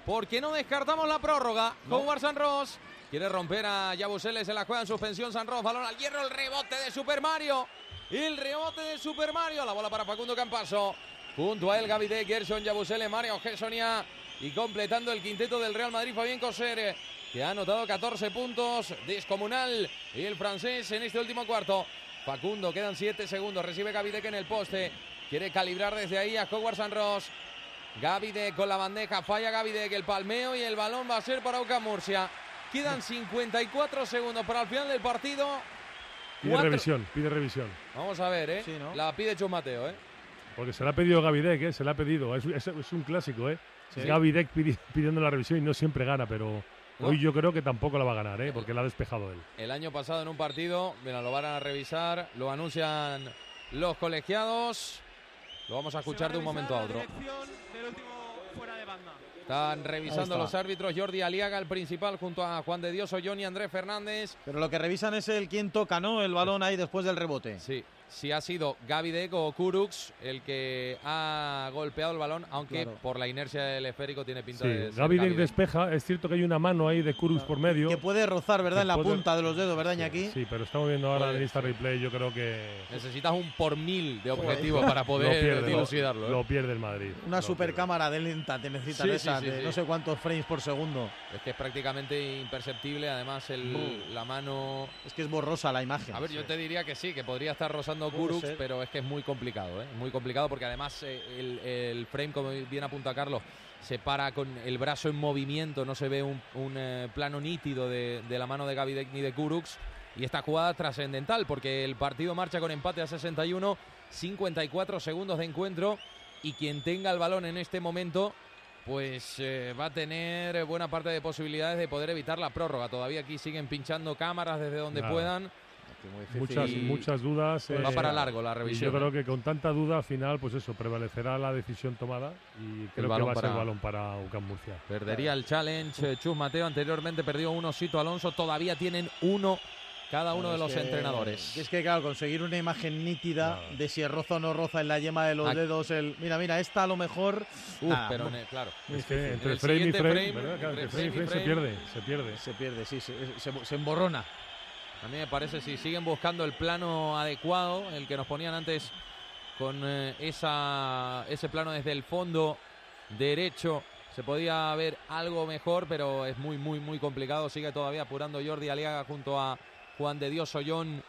porque no descartamos la prórroga. Howard San Ross quiere romper a Yabuseles en la juega en suspensión. San Ross, balón al hierro, el rebote de Super Mario. El rebote de Super Mario. La bola para Facundo Campaso. Junto a él, Gaby de Gerson, Yabusele, Mario Gessonia. Y completando el quinteto del Real Madrid, Fabián Coser, eh, que ha anotado 14 puntos. Descomunal. Y el francés en este último cuarto. Facundo, quedan 7 segundos. Recibe Gavidec en el poste. Quiere calibrar desde ahí a Howard San Ross. Gavidec con la bandeja. Falla Gavidec. El palmeo y el balón va a ser para Ucam Murcia. Quedan 54 segundos para el final del partido. Pide Cuatro- revisión, pide revisión. Vamos a ver, ¿eh? La pide Chus Mateo, ¿eh? Porque se la ha pedido Gavidec, ¿eh? Se la ha pedido. Es, es- es un clásico, ¿eh? Sí. Gavidec pidi- pidiendo la revisión y no siempre gana, pero No. hoy yo creo que tampoco la va a ganar, ¿eh? Porque la ha despejado él. El año pasado en un partido, mira, lo van a revisar, lo anuncian los colegiados. Lo vamos a escuchar de un momento a otro. Están revisando está. los árbitros Jordi Aliaga, el principal, junto a Juan de Dios Ollón y Andrés Fernández. Pero lo que revisan es el quién toca, ¿no? El balón ahí después del rebote. Sí, si ha sido Gavidec o Kurux el que ha golpeado el balón, aunque Claro. por la inercia del esférico tiene pinta Sí, de ser despeja. Es cierto que hay una mano ahí de Kurus por medio. Que puede rozar, ¿verdad? Que En la puede- punta de los dedos, ¿verdad, Iñaki? Sí, pero estamos viendo ahora Puede en esta replay. Yo creo que. Necesitas un por mil de objetivo para Lo poder pierde, lo- dilucidarlo. ¿eh? Lo pierde el Madrid. Una super cámara de lenta te necesitas Sí, sí, sí, de sí. no sé cuántos frames por segundo. Es que es prácticamente imperceptible, además el, Mm. la mano... Es que es borrosa la imagen. A ver, yo te diría que sí, que podría estar rozando Puede Kurux, pero es que es muy complicado, ¿eh? Muy complicado porque además eh, el, el frame, como bien apunta Carlos, se para con el brazo en movimiento, no se ve un, un, eh, plano nítido de, de la mano de Gavidec ni de Kurux. Y esta jugada trascendental porque el partido marcha con empate a 61, 54 segundos de encuentro y quien tenga el balón en este momento pues eh, va a tener buena parte de posibilidades de poder evitar la prórroga. Todavía aquí siguen pinchando cámaras desde donde puedan. Muchas, Y muchas dudas. Va eh, para largo la y revisión. yo creo ¿eh? que con tanta duda al final, pues eso, prevalecerá la decisión tomada y creo que va a ser para- balón para UCAM Murcia. Perdería el challenge. eh, Chus Mateo anteriormente perdió uno Sito Alonso. Todavía tienen uno cada uno de los que- entrenadores. Es que, claro, conseguir una imagen nítida de si roza o no roza en la yema de los Ah. dedos. El, mira, mira, esta a lo mejor. Uf, nada, pero no. ne- claro. Muy Es que difícil. entre el frame y frame. Claro, entre se pierde, se pierde. Se pierde, sí, se, se- se emborrona. A mí me parece si siguen buscando el plano adecuado, el que nos ponían antes con eh, ese plano desde el fondo derecho, se podía ver algo mejor, pero es muy, muy, muy complicado. Sigue todavía apurando Jordi Aliaga junto a Juan de Dios Ollón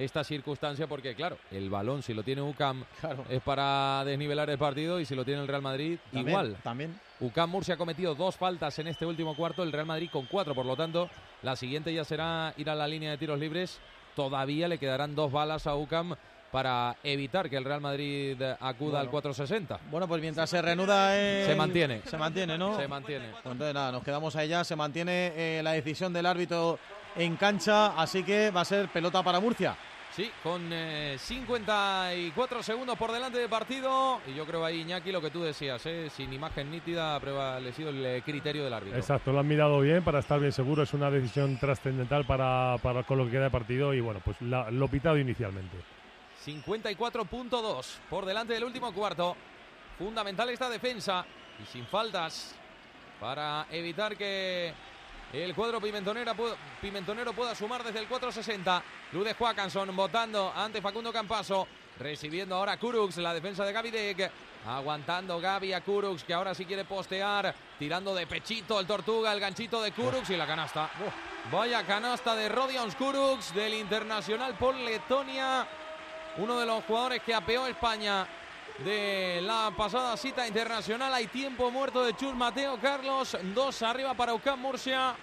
esta circunstancia, porque claro, el balón si lo tiene UCAM es para desnivelar el partido y si lo tiene el Real Madrid También, igual. También. UCAM Murcia ha cometido dos faltas en este último cuarto, el Real Madrid con cuatro, por lo tanto, la siguiente ya será ir a la línea de tiros libres. Todavía le quedarán dos balas a UCAM para evitar que el Real Madrid acuda al Bueno. 460. Bueno, pues mientras se reanuda. el- Se mantiene. Se mantiene, ¿no? Se mantiene. Pues entonces nada, nos quedamos ahí ya. Se mantiene eh, la decisión del árbitro en cancha, así que va a ser pelota para Murcia. Sí, con eh, 54 segundos por delante de partido. Y yo creo ahí, Iñaki, lo que tú decías, ¿eh? sin imagen nítida ha prevalecido el eh, criterio del árbitro. Exacto, lo han mirado bien para estar bien seguro. Es una decisión trascendental para, para con lo que queda de partido y bueno, pues la- lo pitado inicialmente. 54.2 por delante del último cuarto. Fundamental esta defensa y sin faltas para evitar que el cuadro pimentonera pu- pimentonero pueda sumar desde el 4.60. Ludes Joacanson votando ante Facundo Campaso. Recibiendo ahora Kurux, la defensa de Gaby Deck. Aguantando Gaby a Kurux, que ahora sí quiere postear. Tirando de pechito el Tortuga, el ganchito de Kurux y la canasta. Vaya canasta de Rodions Kurux del Internacional por Letonia. Uno de los jugadores que apeó España de la pasada cita internacional. Hay tiempo muerto de Chus Mateo Carlos. Dos arriba para UCAM Murcia.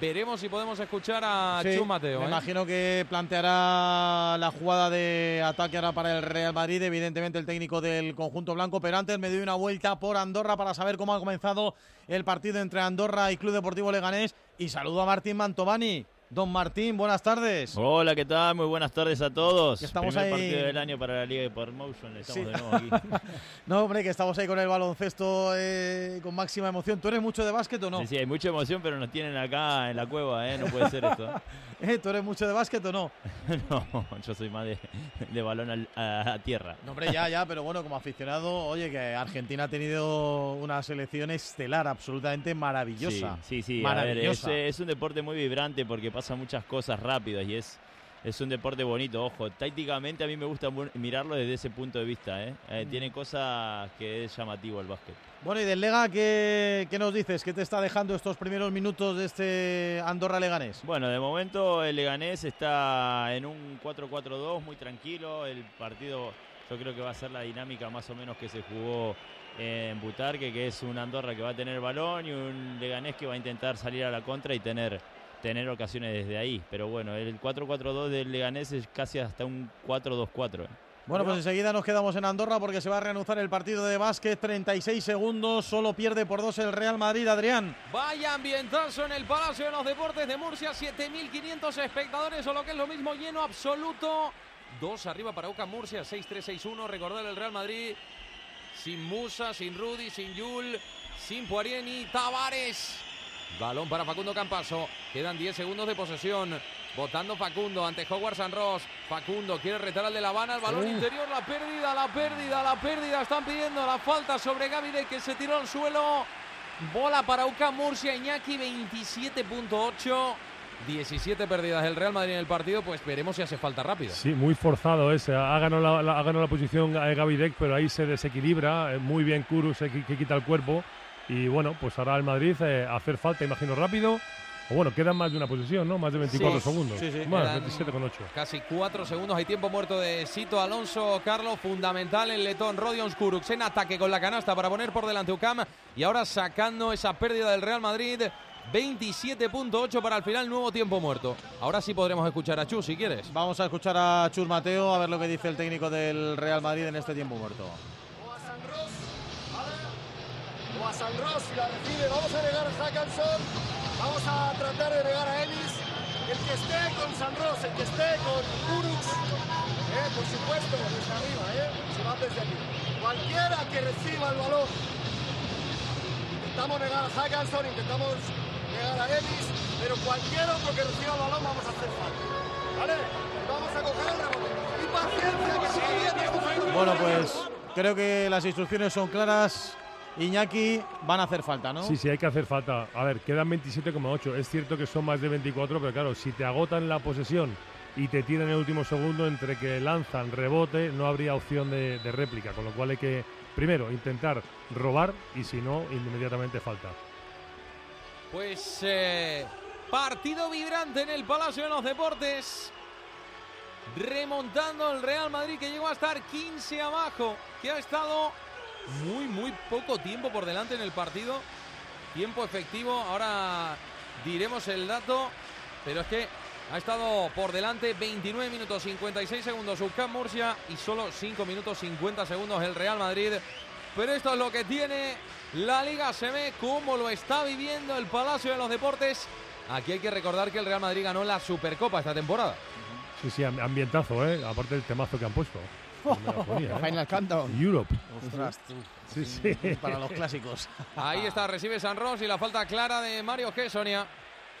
Veremos si podemos escuchar a Sí, Chus Mateo. Me ¿eh? imagino que planteará la jugada de ataque ahora para el Real Madrid, evidentemente el técnico del conjunto blanco, pero antes me doy una vuelta por Andorra para saber cómo ha comenzado el partido entre Andorra y Club Deportivo Leganés y saludo a Martín Mantovani. Don Martín, buenas tardes. Hola, ¿qué tal? Muy buenas tardes a todos. Que estamos Primer ahí- partido del año para la Liga de Promotion. Estamos Sí. de nuevo aquí. No, hombre, que estamos ahí con el baloncesto eh, con máxima emoción. ¿Tú eres mucho de básquet o no? Sí, sí, hay mucha emoción, pero nos tienen acá en la cueva, ¿eh? No puede ser esto. Eh, ¿Tú eres mucho de básquet o no? no, yo soy más de, de balón al- a, a tierra. No, hombre, ya, ya, pero bueno, como aficionado, oye, que Argentina ha tenido una selección estelar absolutamente maravillosa. Sí, sí, sí. A ver, es, maravillosa. es un deporte muy vibrante porque pasan muchas cosas rápidas y es, es un deporte bonito. Ojo, tácticamente a mí me gusta mirarlo desde ese punto de vista. ¿eh? Eh, Mm. Tiene cosas que es llamativo el básquet. Bueno, y del Lega, ¿qué, qué nos dices? ¿Qué te está dejando estos primeros minutos de este Andorra-Leganés? Bueno, de momento el Leganés está en un 4-4-2 muy tranquilo. El partido yo creo que va a ser la dinámica más o menos que se jugó en Butarque, que es un Andorra que va a tener balón y un Leganés que va a intentar salir a la contra y tener, tener ocasiones desde ahí. Pero bueno, el 4-4-2 del Leganés es casi hasta un 4-2-4. ¿eh? Bueno, pues enseguida nos quedamos en Andorra porque se va a reanudar el partido de básquet. 36 segundos, solo pierde por dos el Real Madrid, Adrián. Vaya ambientazo en el Palacio de los Deportes de Murcia. 7.500 espectadores o lo que es lo mismo lleno absoluto. Dos arriba para UCAM Murcia. 6-3-6-1. Recordar el Real Madrid. Sin Musa, sin Rudy, sin Yul, sin Poirieni. Tavares. Balón para Facundo Campaso. Quedan 10 segundos de posesión. Votando Facundo ante Howard San Ross. Facundo quiere retar al de La Habana. El balón Uh. interior. La pérdida, la pérdida, la pérdida. Están pidiendo la falta sobre Gavide que se tiró al suelo. Bola para UCAM Murcia. Iñaki 27.8. 17 pérdidas del Real Madrid en el partido. Pues veremos si hace falta rápido. Sí, muy forzado ese. Ha ganado la, la- ha ganado la posición eh, Gaby Deck, pero ahí se desequilibra. eh, Muy bien Kurus que, que quita el cuerpo. Y bueno, pues ahora el Madrid eh, hacer falta, imagino, rápido. O bueno, quedan más de una posición, ¿no? Más de 24 Sí, segundos. sí, sí. Más, Quedan 27,8. Casi cuatro segundos. Hay tiempo muerto de Sito Alonso Carlos. Fundamental el letón Rodions Kuruks en ataque con la canasta para poner por delante UCAM. Y ahora sacando esa pérdida del Real Madrid. 27.8 para el final, nuevo tiempo muerto. Ahora sí podremos escuchar a Chu si quieres. Vamos a escuchar a Chus Mateo a ver lo que dice el técnico del Real Madrid en este tiempo muerto. O a San Ross si la recibe. Vamos a negar a Hackanson. Vamos a tratar de negar a Ellis. El que esté con San Ross, el que esté con Urux, eh, por supuesto, desde arriba, eh, se va desde aquí. Cualquiera que reciba el balón. Intentamos negar a Hackanson, intentamos negar a Ellis, pero cualquier otro que reciba el balón vamos a hacer falta. ¿Vale? Vamos a coger el rebote. Y paciencia, que tenemos Bueno, pues creo que las instrucciones son claras. Iñaki, van a hacer falta, ¿no? Sí, sí, hay que hacer falta. A ver, quedan 27,8. Es cierto que son más de 24, pero claro, si te agotan la posesión y te tiran en el último segundo, entre que lanzan, rebote, no habría opción de, de réplica. Con lo cual hay que, primero, intentar robar y si no, inmediatamente falta. Pues eh, partido vibrante en el Palacio de los Deportes. Remontando el Real Madrid que llegó a estar 15 abajo. Que ha estado muy, muy poco tiempo por delante en el partido. Tiempo efectivo. Ahora diremos el dato. Pero es que ha estado por delante 29 minutos 56 segundos UCAM Murcia y solo 5 minutos 50 segundos el Real Madrid. Pero esto es lo que tiene la Liga se ve cómo lo está viviendo el Palacio de los Deportes. Aquí hay que recordar que el Real Madrid ganó la Supercopa esta temporada. Sí, sí, am- ambientazo, ¿eh? Aparte del temazo que han puesto. Ponía, ¿eh? Final Countdown. Europe. Ostras, tú. Sí, sí. Para los clásicos. Ahí está, recibe San Ros y la falta clara de Mario G. Sonia.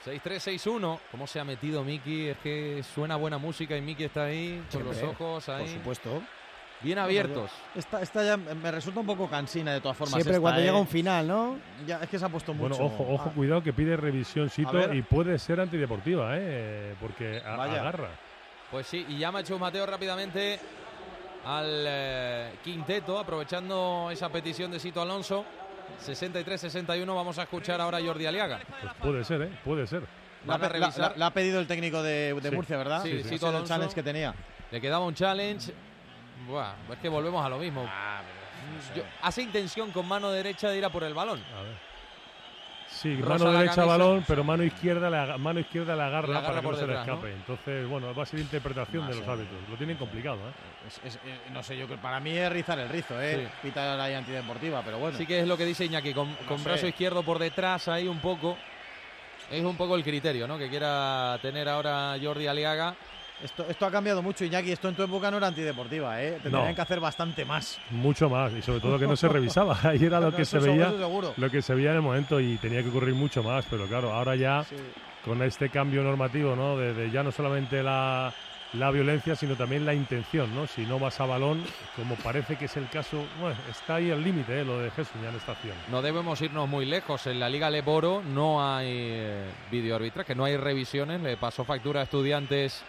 6-3-6-1. ¿Cómo se ha metido Miki? Es que suena buena música y Miki está ahí con los Siempre, ojos ahí. Por supuesto. Bien abiertos. Esta, esta ya me resulta un poco cansina de todas formas. Siempre esta, cuando ¿eh? llega un final, ¿no? Ya, es que se ha puesto Bueno, mucho. ojo, ojo, Ah, cuidado que pide revisión Sito y puede ser antideportiva, ¿eh? Porque a- agarra. Pues sí, y llama Chus Mateo rápidamente al eh, quinteto, aprovechando esa petición de Sito Alonso. 63-61, vamos a escuchar ahora a Jordi Aliaga. Pues puede ser, ¿eh? Puede ser. La, ha pe- la- revisar. la- la ha pedido el técnico de, de Sí. Murcia, ¿verdad? Sí, Ese Sito es el Alonso. challenge que tenía. Le quedaba un challenge. Buah, es que volvemos a lo mismo. Ah, Yo- hace intención con mano derecha de ir a por el balón. A ver. Sí, Rosa mano derecha balón, pero mano izquierda la, mano izquierda la agarra, La agarra para que por no se le detrás, ¿no? escape. Entonces, bueno, va a ser interpretación No de los sé. árbitros. Lo tienen complicado, ¿eh? Es- es- eh, no sé, yo creo para mí es rizar el rizo, ¿eh? Pita la antideportiva, pero bueno. Sí que es lo que dice Iñaki, con, con sé. brazo izquierdo por detrás ahí un poco. Es un poco el criterio, ¿no? Que quiera tener ahora Jordi Aliaga. Esto, esto ha cambiado mucho, Iñaki. Esto en tu época no era antideportiva, ¿eh? Tendrían No. que hacer bastante más. Mucho más, y sobre todo que no se revisaba. Ahí era lo No, que se veía. seguro. Lo que se veía en el momento y tenía que ocurrir mucho más, pero claro, ahora ya con este cambio normativo, ¿no? De, de ya no solamente la, la violencia, sino también la intención, ¿no? Si no vas a balón, como parece que es el caso, bueno, está ahí al límite, ¿eh? Lo de Jesús ya en esta acción. No debemos irnos muy lejos. En la Liga Leboro no hay eh, videoarbitraje, no hay revisiones. Le pasó factura a estudiantes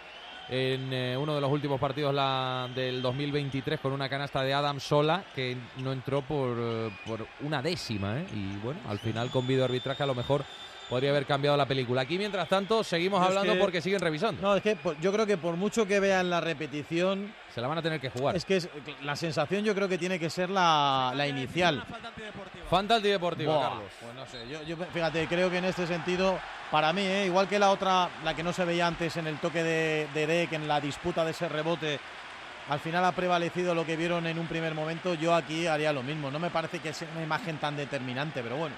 en eh, uno de los últimos partidos la, del 2023 con una canasta de Adam Sola que no entró por, eh, por una décima. ¿eh? Y bueno, al final con videoarbitraje a lo mejor podría haber cambiado la película. Aquí, mientras tanto, seguimos es hablando que- porque siguen revisando. No, es que por- yo creo que por mucho que vean la repetición. Se la van a tener que jugar. Es que es- la sensación yo creo que tiene que ser la, la inicial. Falta antideportiva, Carlos. Pues no sé, yo, yo, fíjate, creo que en este sentido, para mí, ¿eh? igual que la otra, la que no se veía antes en el toque de, de Dek, en la disputa de ese rebote, al final ha prevalecido lo que vieron en un primer momento, yo aquí haría lo mismo. No me parece que sea una imagen tan determinante, pero bueno.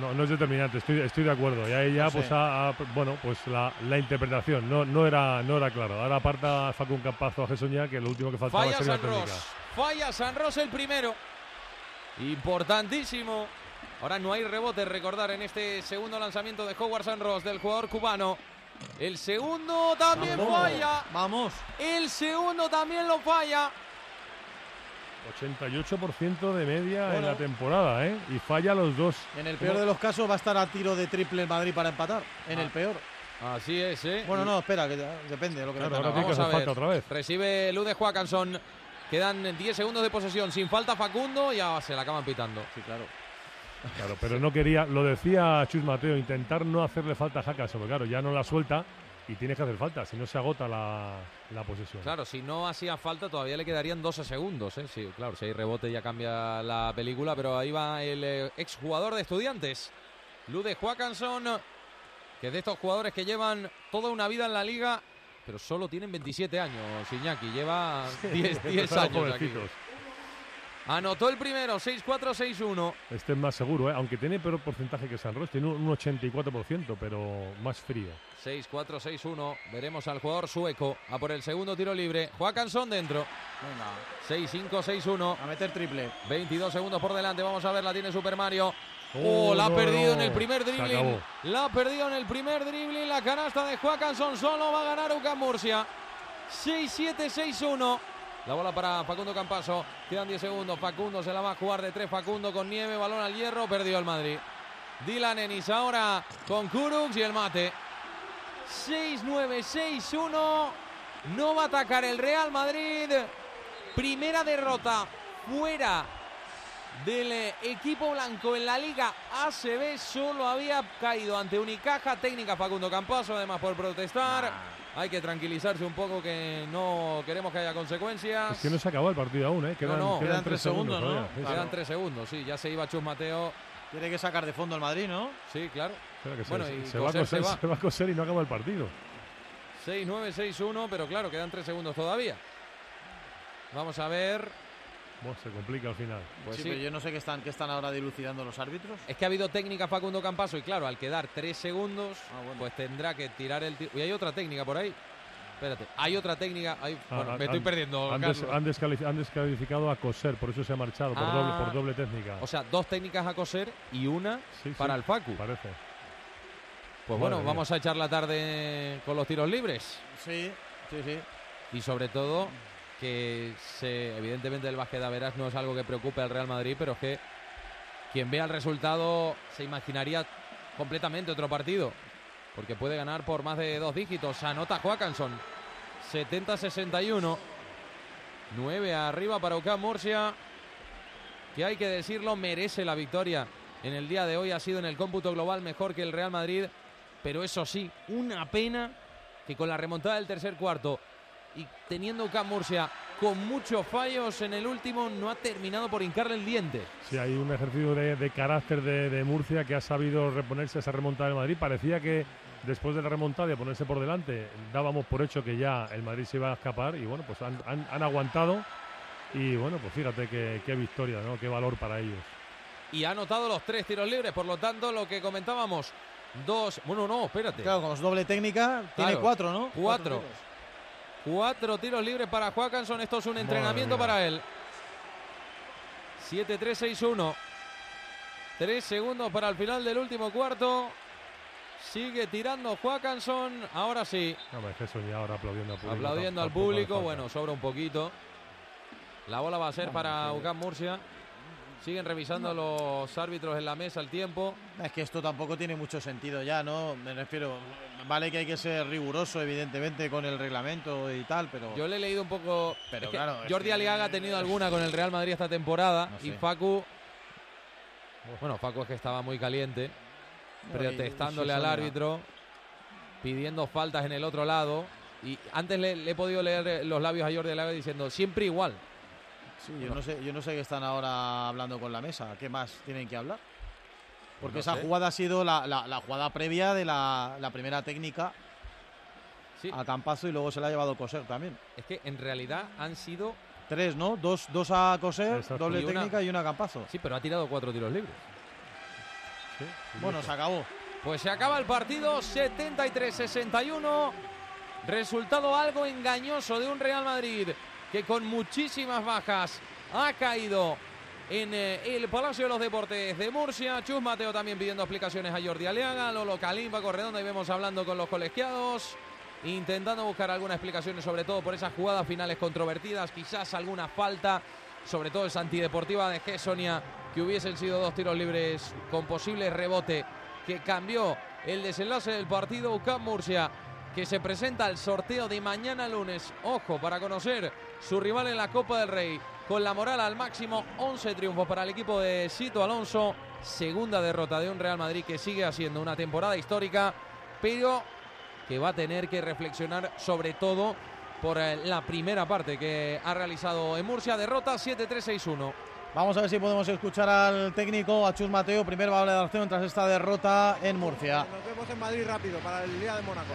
No, no es determinante, estoy, estoy de acuerdo. Y ahí ya, No pues, ha- ha- bueno, pues la, la interpretación no, no, era, no era claro. Ahora aparta Facun Campazo a Jesús que lo último que faltaba Falla sería San. Ros. Falla San Ros el primero. Importantísimo. Ahora no hay rebote, recordar, en este segundo lanzamiento de Howard San Ros del jugador cubano. El segundo también Vamos. falla. Vamos. El segundo también lo falla. 88% de media en la temporada, ¿eh? Y falla los dos. En el peor de los casos va a estar a tiro de triple el Madrid para empatar. En Ah. el peor. Así es, ¿eh? Bueno, no, espera, que depende de lo que Claro, ahora que Vamos a hacer ver. falta otra vez. Recibe Lude Joacanson. Quedan 10 segundos de posesión. Sin falta Facundo. Ya se la acaban pitando. Sí, claro. Claro, pero no quería, lo decía Chus Mateo, intentar no hacerle falta a porque claro, ya no la suelta y tienes que hacer falta, si no se agota la, la posesión. Claro, si no hacía falta todavía le quedarían 12 segundos. ¿eh? Sí, claro, si hay rebote ya cambia la película, pero ahí va el eh, exjugador de estudiantes, Lude Joacanson, que es de estos jugadores que llevan toda una vida en la liga, pero solo tienen 27 años, Iñaki, lleva 10, 10 Son años aquí. Anotó el primero, 6-4-6-1. Este es más seguro, ¿eh? aunque tiene peor porcentaje que San Ross, tiene un 84%, pero más frío. 6-4-6-1. Veremos al jugador sueco a por el segundo tiro libre. Joacanson dentro. 6-5-6-1. A meter triple. 22 segundos por delante. Vamos a ver, la tiene Super Mario. Oh, Oh, la ha no, perdido no. en el primer dribbling. La ha perdido en el primer dribbling. La canasta de Joacanson solo va a ganar UCAM Murcia. 6-7-6-1. La bola para Facundo Campaso. Quedan 10 segundos. Facundo se la va a jugar de tres. Facundo con nieve. Balón al hierro. Perdió el Madrid. Dylan Ennis ahora con Kurux y el mate. 6-9-6-1. No va a atacar el Real Madrid. Primera derrota fuera del eh, equipo blanco en la Liga ACB. Solo había caído ante Unicaja. Técnica Facundo Campaso, además por protestar. Hay que tranquilizarse un poco que no queremos que haya consecuencias. Es que no se acabó el partido aún, ¿eh? Quedan, no, quedan tres segundos. ¿no? todavía. Quedan tres segundos, sí. Ya se iba Chus Mateo. Tiene que sacar de fondo el Madrid, ¿no? Sí, claro. Espera que se- Bueno, se, y se va a Coser se va. se va a coser y no acaba el partido. 6-9-6-1, pero claro, quedan tres segundos todavía. Vamos a ver. Bueno, se complica al final. Pues sí, sí. pero yo no sé qué están, qué están ahora dilucidando los árbitros. Es que ha habido técnica Facundo Campaso y claro, al quedar tres segundos, Ah, pues tendrá que tirar el tiro. Y hay otra técnica por ahí. Espérate, hay otra técnica. hay- Ah, bueno, han- me estoy han- perdiendo. Han, des- Carlos. han descalifi- han descalificado a Coser, por eso se ha marchado, por, Ah. doble, por doble técnica. O sea, dos técnicas a coser y una Sí, para sí, el Facu. Parece. Pues Madre bueno, mía. vamos a echar la tarde con los tiros libres. Sí, sí, sí. Y sobre todo que se, evidentemente el básquet veras no es algo que preocupe al Real Madrid, pero es que quien vea el resultado se imaginaría completamente otro partido. Porque puede ganar por más de dos dígitos. Anota Joacanson. 70-61. 9 arriba para UCAM Murcia. Que hay que decirlo, merece la victoria. En el día de hoy ha sido en el cómputo global mejor que el Real Madrid. Pero eso sí, una pena que con la remontada del tercer cuarto y teniendo UCAM Murcia con muchos fallos en el último no ha terminado por hincarle el diente. Sí, hay un ejercicio de, de carácter de, de Murcia que ha sabido reponerse a esa remontada del Madrid. Parecía que después de la remontada y de ponerse por delante, dábamos por hecho que ya el Madrid se iba a escapar y bueno, pues han, han- han aguantado y bueno, pues fíjate qué, qué victoria, ¿no? Qué valor para ellos. Y ha anotado los tres tiros libres, por lo tanto lo que comentábamos, dos, bueno no, espérate. Claro, con doble técnica, tiene cuatro, ¿no? Cuatro. Cuatro tiros libres para Joacanson. Esto es un entrenamiento para él. 7-3-6-1. Tres segundos para el final del último cuarto. Sigue tirando Joacanson. Ahora sí. No me ahora aplaudiendo al público. Aplaudiendo al público. Bueno, sobra un poquito. La bola va a ser para UCAM Murcia. Siguen revisando los árbitros en la mesa el tiempo. Es que esto tampoco tiene mucho sentido ya, ¿no? Me refiero, vale que hay que ser riguroso, evidentemente, con el reglamento y tal, pero... Yo le he leído un poco. Pero es que claro, Jordi Aliaga ha tenido alguna con el Real Madrid esta temporada No y. Facu. Bueno, Facu es que estaba muy caliente, protestándole al árbitro, pidiendo faltas en el otro lado. Y antes le, le he podido leer los labios a Jordi Aliaga diciendo siempre igual. Sí, yo no sé, yo no sé qué están ahora hablando con la mesa. ¿Qué más tienen que hablar? Porque No esa sé. jugada ha sido la, la- la jugada previa de la, la primera técnica a Campazo y luego se la ha llevado Coser también. Es que en realidad han sido. Tres, ¿no? Dos, dos a Coser, Exacto. doble Y una- técnica y una a Campazo. Sí, pero ha tirado cuatro tiros libres. Bueno, se acabó. Pues se acaba el partido 73-61. Resultado algo engañoso de un Real Madrid que con muchísimas bajas ha caído en eh, el Palacio de los Deportes de Murcia. Chus Mateo también pidiendo explicaciones a Jordi Aliaga. Lolo Calimba, Corredonda y vemos hablando con los colegiados. Intentando buscar algunas explicaciones, sobre todo por esas jugadas finales controvertidas, quizás alguna falta, sobre todo esa antideportiva de Gessonia, que hubiesen sido dos tiros libres con posible rebote que cambió el desenlace del partido UCAM Murcia, que se presenta al sorteo de mañana lunes. Ojo, para conocer su rival en la Copa del Rey, con la moral al máximo, 11 triunfos para el equipo de Sito Alonso, segunda derrota de un Real Madrid que sigue haciendo una temporada histórica, pero que va a tener que reflexionar sobre todo por eh, la primera parte que ha realizado en Murcia, derrota 7-3-6-1. Vamos a ver si podemos escuchar al técnico, a Chus Mateo, primer valoración tras esta derrota en Murcia. Nos vemos en Madrid rápido para el día de Mónaco.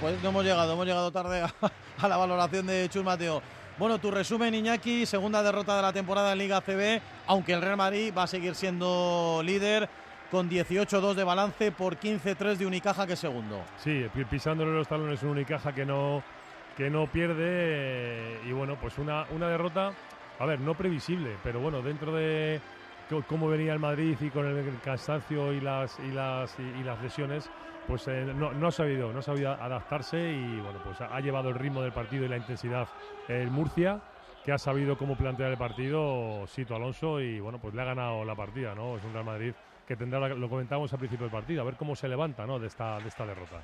Pues no hemos llegado, hemos llegado tarde a, a la valoración de Chus Mateo. Bueno, tu resumen, Iñaki, segunda derrota de la temporada en Liga CB, aunque el Real Madrid va a seguir siendo líder con 18-2 de balance por 15-3 de Unicaja que es segundo. Sí, pi- pisándole los talones un Unicaja que no, que no pierde eh, y bueno, pues una, una derrota, a ver, no previsible, pero bueno, dentro de cómo venía el Madrid y con el cansancio y las, y las, y, las lesiones, pues eh, no, no ha sabido, no ha sabido adaptarse y bueno, pues ha, ha llevado el ritmo del partido y la intensidad el Murcia que ha sabido cómo plantear el partido Sito Alonso y bueno, pues le ha ganado la partida, ¿no? Es un Real Madrid que tendrá, lo comentamos al principio del partido, a ver cómo se levanta, ¿no? De esta, de esta derrota.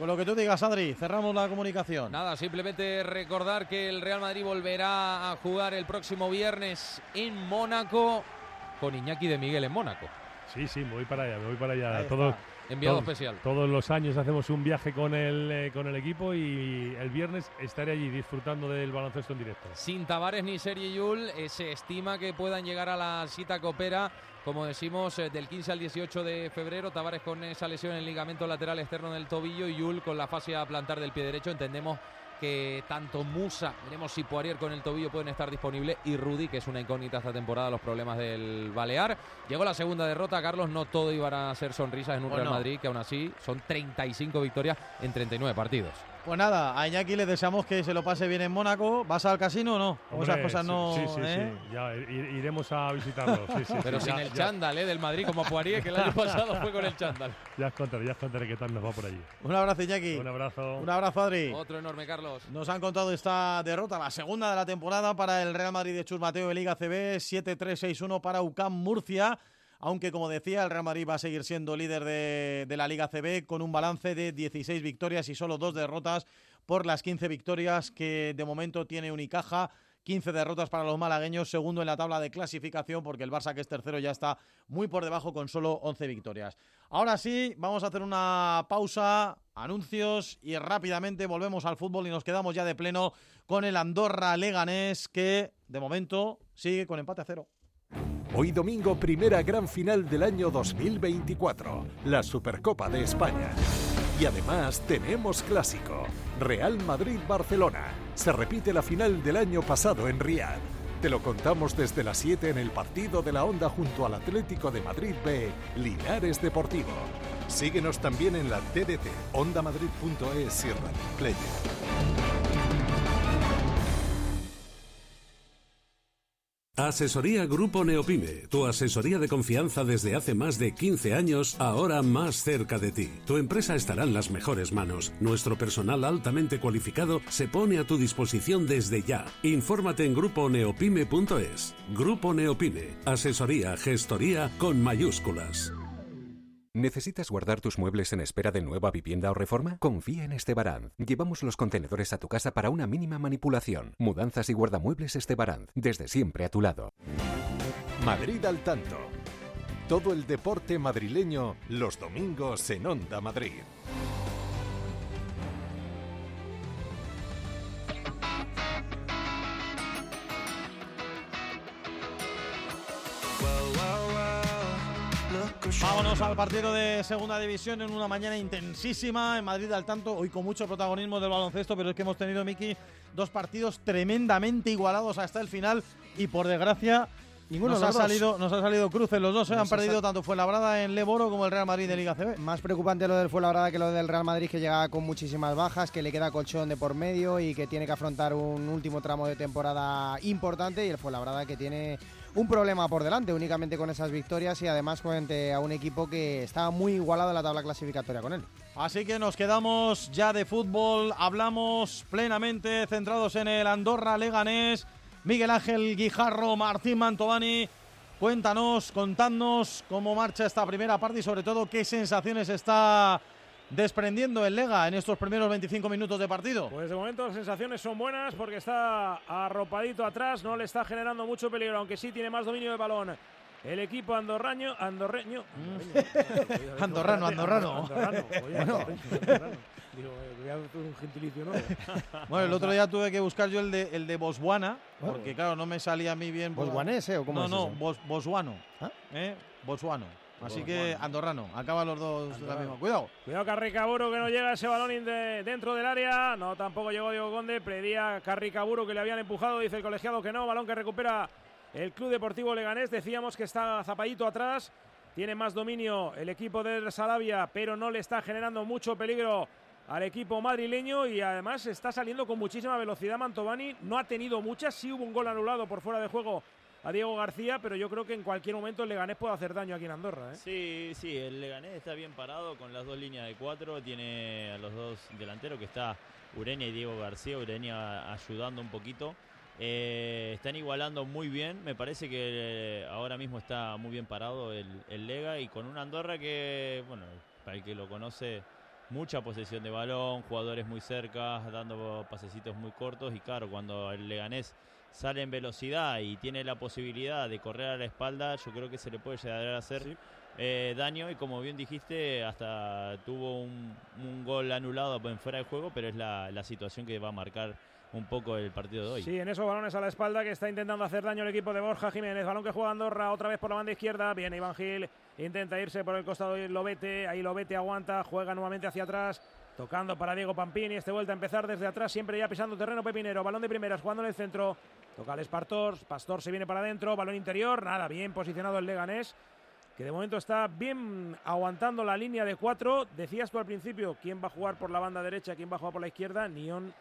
Con lo que tú digas, Adri, cerramos la comunicación. Nada, simplemente recordar que el Real Madrid volverá a jugar el próximo viernes en Mónaco con Iñaki de Miguel en Mónaco. Sí, sí, me voy para allá, me voy para allá. Todos, Enviado todos- especial. Todos los años hacemos un viaje con el, eh, con el equipo y el viernes estaré allí disfrutando del baloncesto en directo. Sin Tavares ni Sergi Yul, eh, se estima que puedan llegar a la cita Copera, como decimos, eh, del 15 al 18 de febrero. Tavares con esa lesión en el ligamento lateral externo del tobillo y Yul con la fascia plantar del pie derecho. Entendemos que tanto Musa, veremos si Poirier con el tobillo pueden estar disponibles, y Rudy, que es una incógnita esta temporada, los problemas del Balear. Llegó la segunda derrota, Carlos, no todo iban a ser sonrisas en un Bueno. Real Madrid, que aún así son 35 victorias en 39 partidos. Pues nada, a Iñaki le deseamos que se lo pase bien en Mónaco. ¿Vas al casino o no? Hombre, esas cosas sí, no. Sí, sí, ¿eh? sí. Ya iremos a visitarlo. Sí, sí, Pero sí, sin ya- el ya- chándal, ¿eh? Del Madrid, como Poirier, que el año pasado fue con el chándal. Ya os contaré, ya os contaré qué tal nos va por allí. Un abrazo, Iñaki. Un abrazo. Un abrazo, Adri. Otro enorme, Carlos. Nos han contado esta derrota, la segunda de la temporada para el Real Madrid de Chus Mateo de Liga CB, 7-3-6-1 para UCAM Murcia. Aunque, como decía, el Real Madrid va a seguir siendo líder de, la Liga CB con un balance de 16 victorias y solo dos derrotas por las 15 victorias que de momento tiene Unicaja. 15 derrotas para los malagueños, segundo en la tabla de clasificación, porque el Barça, que es tercero, ya está muy por debajo con solo 11 victorias. Ahora sí, vamos a hacer una pausa, anuncios y rápidamente volvemos al fútbol y nos quedamos ya de pleno con el Andorra Leganés, que de momento sigue con empate a cero. Hoy domingo, primera gran final del año 2024, la Supercopa de España. Y además tenemos clásico, Real Madrid-Barcelona. Se repite la final del año pasado en Riad. Te lo contamos desde las 7 en el partido de la Onda junto al Atlético de Madrid B, Linares Deportivo. Síguenos también en la TDT, ondamadrid.es Radio Player. Asesoría Grupo Neopime, tu asesoría de confianza desde hace más de 15 años, ahora más cerca de ti. Tu empresa estará en las mejores manos. Nuestro personal altamente cualificado se pone a tu disposición desde ya. Infórmate en gruponeopime.es. Grupo Neopime, asesoría, gestoría con mayúsculas. ¿Necesitas guardar tus muebles en espera de nueva vivienda o reforma? Confía en Estebaranz. Llevamos los contenedores a tu casa para una mínima manipulación. Mudanzas y guardamuebles Estebaranz. Desde siempre a tu lado. Madrid al tanto. Todo el deporte madrileño los domingos en Onda Madrid. Vámonos al partido de segunda división en una mañana intensísima en Madrid al tanto, hoy con mucho protagonismo del baloncesto, pero es que hemos tenido, Miki, dos partidos tremendamente igualados hasta el final y por desgracia Ninguno nos, ha salido, nos ha salido cruces. Los dos se han Nos ha perdido sal- tanto Fuenlabrada en Leboro como el Real Madrid de Liga CB. Más preocupante lo del Fuenlabrada que lo del Real Madrid, que llega con muchísimas bajas, que le queda colchón de por medio y que tiene que afrontar un último tramo de temporada importante. Y el Fuenlabrada que tiene un problema por delante, únicamente con esas victorias y además frente a un equipo que está muy igualado en la tabla clasificatoria con él. Así que nos quedamos ya de fútbol, hablamos plenamente centrados en el Andorra Leganés. Miguel Ángel Guijarro, Martín Mantovani, cuéntanos, contadnos cómo marcha esta primera parte y sobre todo qué sensaciones está desprendiendo el Lega en estos primeros 25 minutos de partido. Pues de momento las sensaciones son buenas porque está arropadito atrás, no le está generando mucho peligro, aunque sí tiene más dominio del balón. El equipo andorraño, andorreño, Andorrano, andorrano. andorrano, oye, Bueno. andorrano. Digo, eh, voy a hacer un gentilicio nuevo. Bueno, el otro día tuve que buscar yo el de, el de Botswana, porque claro, no me salía a mí bien. ¿Botswanés, eh, o cómo no, es no, eso? bos- botswano. ¿Eh? Botswano. Así que andorrano. Acaban los dos de la misma. Cuidado. Cuidado Carricaburo que no llega ese balón de- dentro del área. No, tampoco llegó Diego Conde. Pedía Carricaburo que le habían empujado. Dice el colegiado que no. Balón que recupera el Club Deportivo Leganés. Decíamos que está zapadito atrás. Tiene más dominio el equipo de Salavia, pero no le está generando mucho peligro al equipo madrileño y además está saliendo con muchísima velocidad Mantovani. No ha tenido muchas, sí hubo un gol anulado por fuera de juego a Diego García, pero yo creo que en cualquier momento el Leganés puede hacer daño aquí en Andorra. ¿eh? Sí, sí, el Leganés está bien parado con las dos líneas de cuatro. Tiene a los dos delanteros que está Ureña y Diego García. Ureña ayudando un poquito. Eh, están igualando muy bien. Me parece que eh, ahora mismo está muy bien parado el, el Lega y con una Andorra que, bueno, para el que lo conoce, mucha posesión de balón, jugadores muy cerca, dando pasecitos muy cortos. Y claro, cuando el Leganés sale en velocidad y tiene la posibilidad de correr a la espalda, yo creo que se le puede llegar a hacer eh, daño. Y como bien dijiste, hasta tuvo un, un gol anulado en fuera de juego, pero es la, la situación que va a marcar un poco el partido de hoy. Sí, en esos balones a la espalda que está intentando hacer daño el equipo de Borja Jiménez. Balón que juega Andorra otra vez por la banda izquierda. Viene Iván Gil, intenta irse por el costado y Lobete. Ahí Lobete aguanta, juega nuevamente hacia atrás. Tocando para Diego Pampini. Este vuelta a empezar desde atrás, siempre ya pisando terreno Pepinero. Balón de primeras, jugando en el centro. Toca al Espartor. Pastor se viene para adentro. Balón interior. Nada, bien posicionado el Leganés. que de momento está bien aguantando la línea de cuatro. Decías tú al principio quién va a jugar por la banda derecha, quién va a jugar por la izquierda. Nión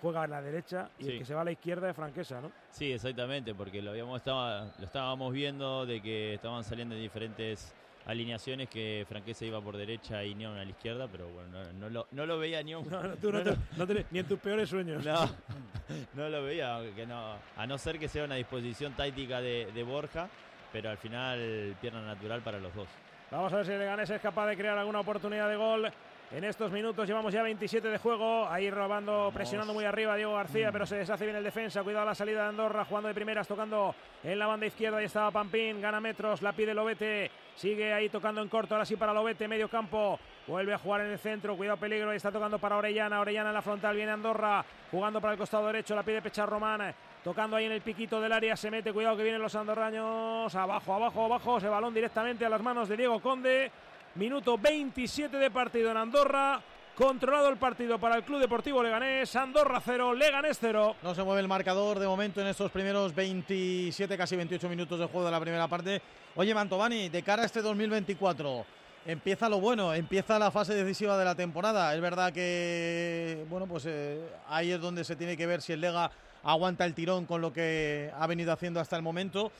juega a la derecha y el que se va a la izquierda es Franquesa, ¿no? Sí, exactamente, porque lo, habíamos estaba, lo estábamos viendo de que estaban saliendo en diferentes alineaciones que Franquesa iba por derecha y Neon a la izquierda, pero bueno, no, no lo, no lo veía Neon. No, no, tú no te- no te- ni en tus peores sueños. No, no lo veía, que no, a no ser que sea una disposición táctica de, de Borja, pero al final pierna natural para los dos. Vamos a ver si Leganés es capaz de crear alguna oportunidad de gol. En estos minutos llevamos ya 27 de juego. Ahí robando, presionando muy arriba Diego García, pero se deshace bien el defensa. Cuidado la salida de Andorra, jugando de primeras, tocando en la banda izquierda. Ahí estaba Pampín, gana metros, la pide Lobete. Sigue ahí tocando en corto, ahora sí para Lobete, medio campo. Vuelve a jugar en el centro, cuidado peligro. Ahí está tocando para Orellana. Orellana en la frontal, viene Andorra, jugando para el costado derecho, la pide Pechar Román. Tocando ahí en el piquito del área, se mete, cuidado que vienen los andorraños. Abajo, abajo, abajo, ese balón directamente a las manos de Diego Conde. Minuto 27 de partido en Andorra. Controlado el partido para el Club Deportivo Leganés. Andorra 0, Leganés 0. No se mueve el marcador de momento en estos primeros 27, casi 28 minutos de juego de la primera parte. Oye, Mantovani, de cara a este 2024, empieza lo bueno, empieza la fase decisiva de la temporada. Es verdad que, bueno, pues eh, ahí es donde se tiene que ver si el Lega aguanta el tirón con lo que ha venido haciendo hasta el momento.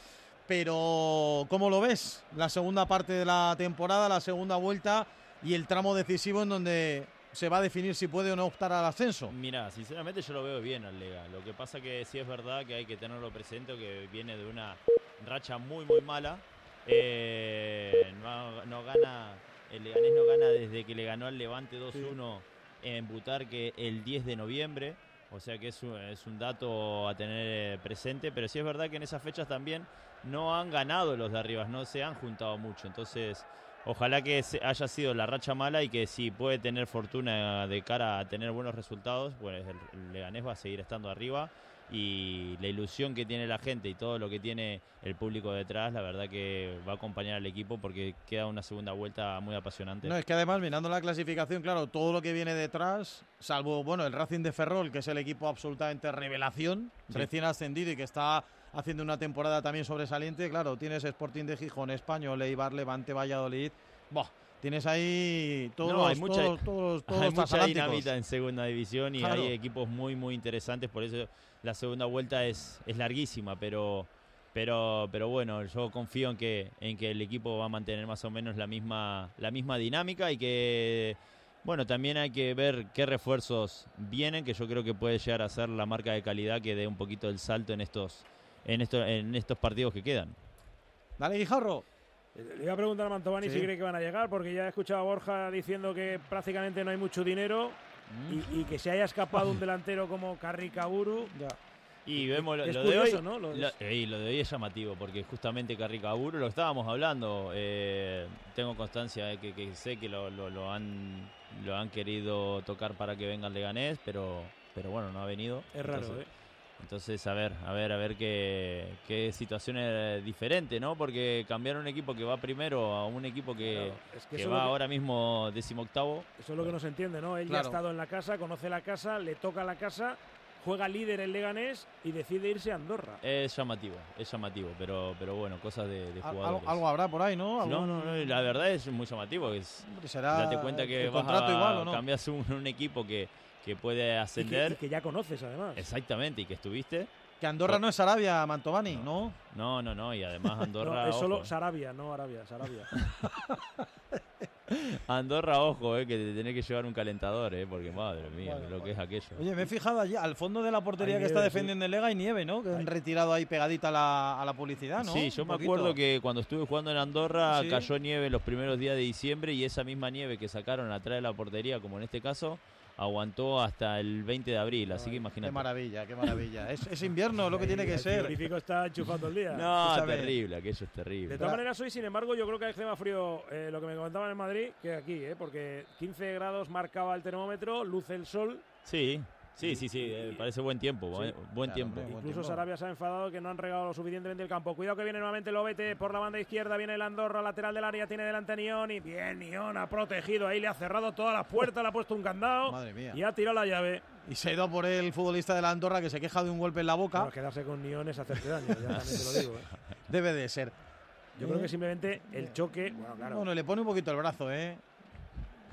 Pero, ¿cómo lo ves? La segunda parte de la temporada, la segunda vuelta y el tramo decisivo en donde se va a definir si puede o no optar al ascenso. Mira, sinceramente yo lo veo bien al Lega. Lo que pasa que sí es verdad que hay que tenerlo presente, que viene de una racha muy, muy mala. Eh, no, no gana, el Leganés no gana desde que le ganó al Levante 2-1 en Butarque el 10 de noviembre. O sea que es un, es un dato a tener eh, presente, pero sí es verdad que en esas fechas también no han ganado los de arriba, no se han juntado mucho. Entonces, ojalá que haya sido la racha mala y que si puede tener fortuna de cara a tener buenos resultados, pues el, el Leganés va a seguir estando arriba y la ilusión que tiene la gente y todo lo que tiene el público detrás, la verdad que va a acompañar al equipo porque queda una segunda vuelta muy apasionante. No, es que además, mirando la clasificación, claro, todo lo que viene detrás, salvo, bueno, el Racing de Ferrol, que es el equipo absolutamente revelación, Sí. recién ascendido y que está haciendo una temporada también sobresaliente, claro, tienes Sporting de Gijón, Español, Eibar, Levante, Valladolid, Buah, tienes ahí todos No, hay mucha, todos, todos, todos hay los mucha dinamita en segunda división y Claro. hay equipos muy muy interesantes, por eso la segunda vuelta es, es larguísima, pero pero pero bueno, yo confío en que en que el equipo va a mantener más o menos la misma la misma dinámica y que bueno, también hay que ver qué refuerzos vienen, que yo creo que puede llegar a ser la marca de calidad que dé un poquito el salto en estos en estos en estos partidos que quedan. Dale, Guijarro. Le iba a preguntar a Mantovani Sí. si cree que van a llegar, porque ya he escuchado a Borja diciendo que prácticamente no hay mucho dinero y, y que se haya escapado un delantero como Carricaburu. Y vemos lo, Es lo de hoy. ¿no? Lo- lo- y lo de hoy es llamativo, porque justamente Carricaburo lo estábamos hablando. eh, tengo constancia de que, que sé que lo, lo- lo han lo han querido tocar para que venga el Leganés, pero pero bueno, no ha venido. Es raro, entonces, ¿eh? Entonces, a ver, a ver, a ver qué, qué situación es diferente, ¿no? Porque cambiar un equipo que va primero a un equipo que, Claro, es que va que- ahora mismo decimoctavo. Eso es lo que no se entiende, ¿no? Él ya ha estado en la casa, conoce la casa, le toca la casa, juega líder el Leganés y decide irse a Andorra. Es llamativo, es llamativo, pero, pero bueno, cosas de, jugadores. algo, algo habrá por ahí, ¿no? No, no, no, la verdad es muy llamativo. Es, será date cuenta que el vas contrato a, igual, ¿o no? cambias un, un equipo que, que puede ascender. y que ya conoces, además. Exactamente, y que estuviste. Que Andorra no es Arabia, Mantovani, ¿no? No, no, no, y además Andorra. No, es solo ojo. Sarabia, no Arabia, Sarabia. Andorra, ojo, eh, que te tenés que llevar un calentador, eh, porque madre mía, lo que es aquello. Oye, me he fijado allí, al fondo de la portería Hay que está sí. defendiendo el Lega hay nieve, ¿no? Que han retirado ahí pegadita a la, a la publicidad, ¿no? Sí, yo Un me poquito. acuerdo que cuando estuve jugando en Andorra Sí. cayó nieve los primeros días de diciembre y esa misma nieve que sacaron atrás de la portería, como en este caso, aguantó hasta el 20 de abril, así que imagínate. Qué maravilla, qué maravilla. Es, es invierno lo que tiene que El ser. frigorífico está enchufado el día. No, terrible, aquello es terrible. De todas maneras, hoy, sin embargo, yo creo que hace más frío eh, lo que me comentaban en Madrid que aquí, ¿eh? porque 15 grados marcaba el termómetro, luce el sol. Sí, sí, sí, sí, eh, parece buen tiempo, buen, buen tiempo. Incluso Sarabia se ha enfadado que no han regado lo suficientemente el campo. Cuidado que viene nuevamente Lobete por la banda izquierda, viene el Andorra, lateral del área, tiene delante a Nión y bien, Nión ha protegido ahí, le ha cerrado todas las puertas, le ha puesto un candado Madre mía. y ha tirado la llave. Y se ha ido por el futbolista de la Andorra que se queja de un golpe en la boca. Bueno, quedarse con Nión es hacerte daño, ya también te lo digo. ¿eh? Debe de ser. Yo creo que simplemente el choque. Bueno, claro. Bueno, le pone un poquito el brazo, ¿eh?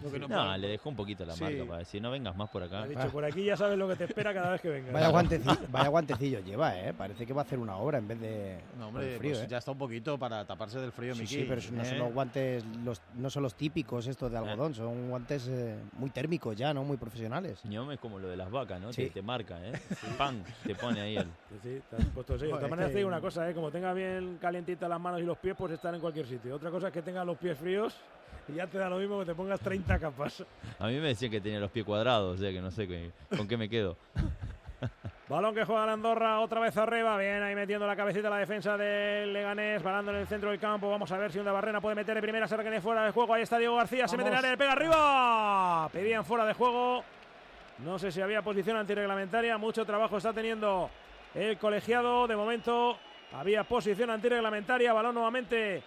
Lo que No, le dejó un poquito la Sí. marca para decir, no vengas más por acá. Ha dicho, por aquí ya sabes lo que te espera cada vez que vengas. Vaya, guantecillo, vaya guantecillo lleva, ¿eh? Parece que va a hacer una obra en vez de No, hombre, el frío, pues ¿eh? ya está un poquito para taparse del frío, Sí, Miki. sí, pero no son ¿eh? los guantes, los, no son los típicos estos de algodón, son guantes eh, muy térmicos ya, ¿no? Muy profesionales. Ñom es como lo de las vacas, ¿no? Sí. Te, te marca, ¿eh? pan, te pone ahí el... Sí, sí, te has puesto sello. De Joder, todas maneras, que- te digo una cosa, ¿eh? como tenga bien calientitas las manos y los pies, pues estar en cualquier sitio. Otra cosa es que tengas los pies fríos ya te da lo mismo que te pongas 30 capas. A mí me decían que tenía los pies cuadrados, o sea que no sé qué- con qué me quedo. Balón que juega la Andorra, otra vez arriba. Bien, ahí metiendo la cabecita la defensa del Leganés, balando en el centro del campo. Vamos a ver si Onda Barrena puede meter de primera, se requiere fuera de juego. Ahí está Diego García, se mete en el área, pega arriba. Pedían fuera de juego. No sé si había posición antirreglamentaria. Mucho trabajo está teniendo el colegiado. De momento había posición antirreglamentaria. Balón nuevamente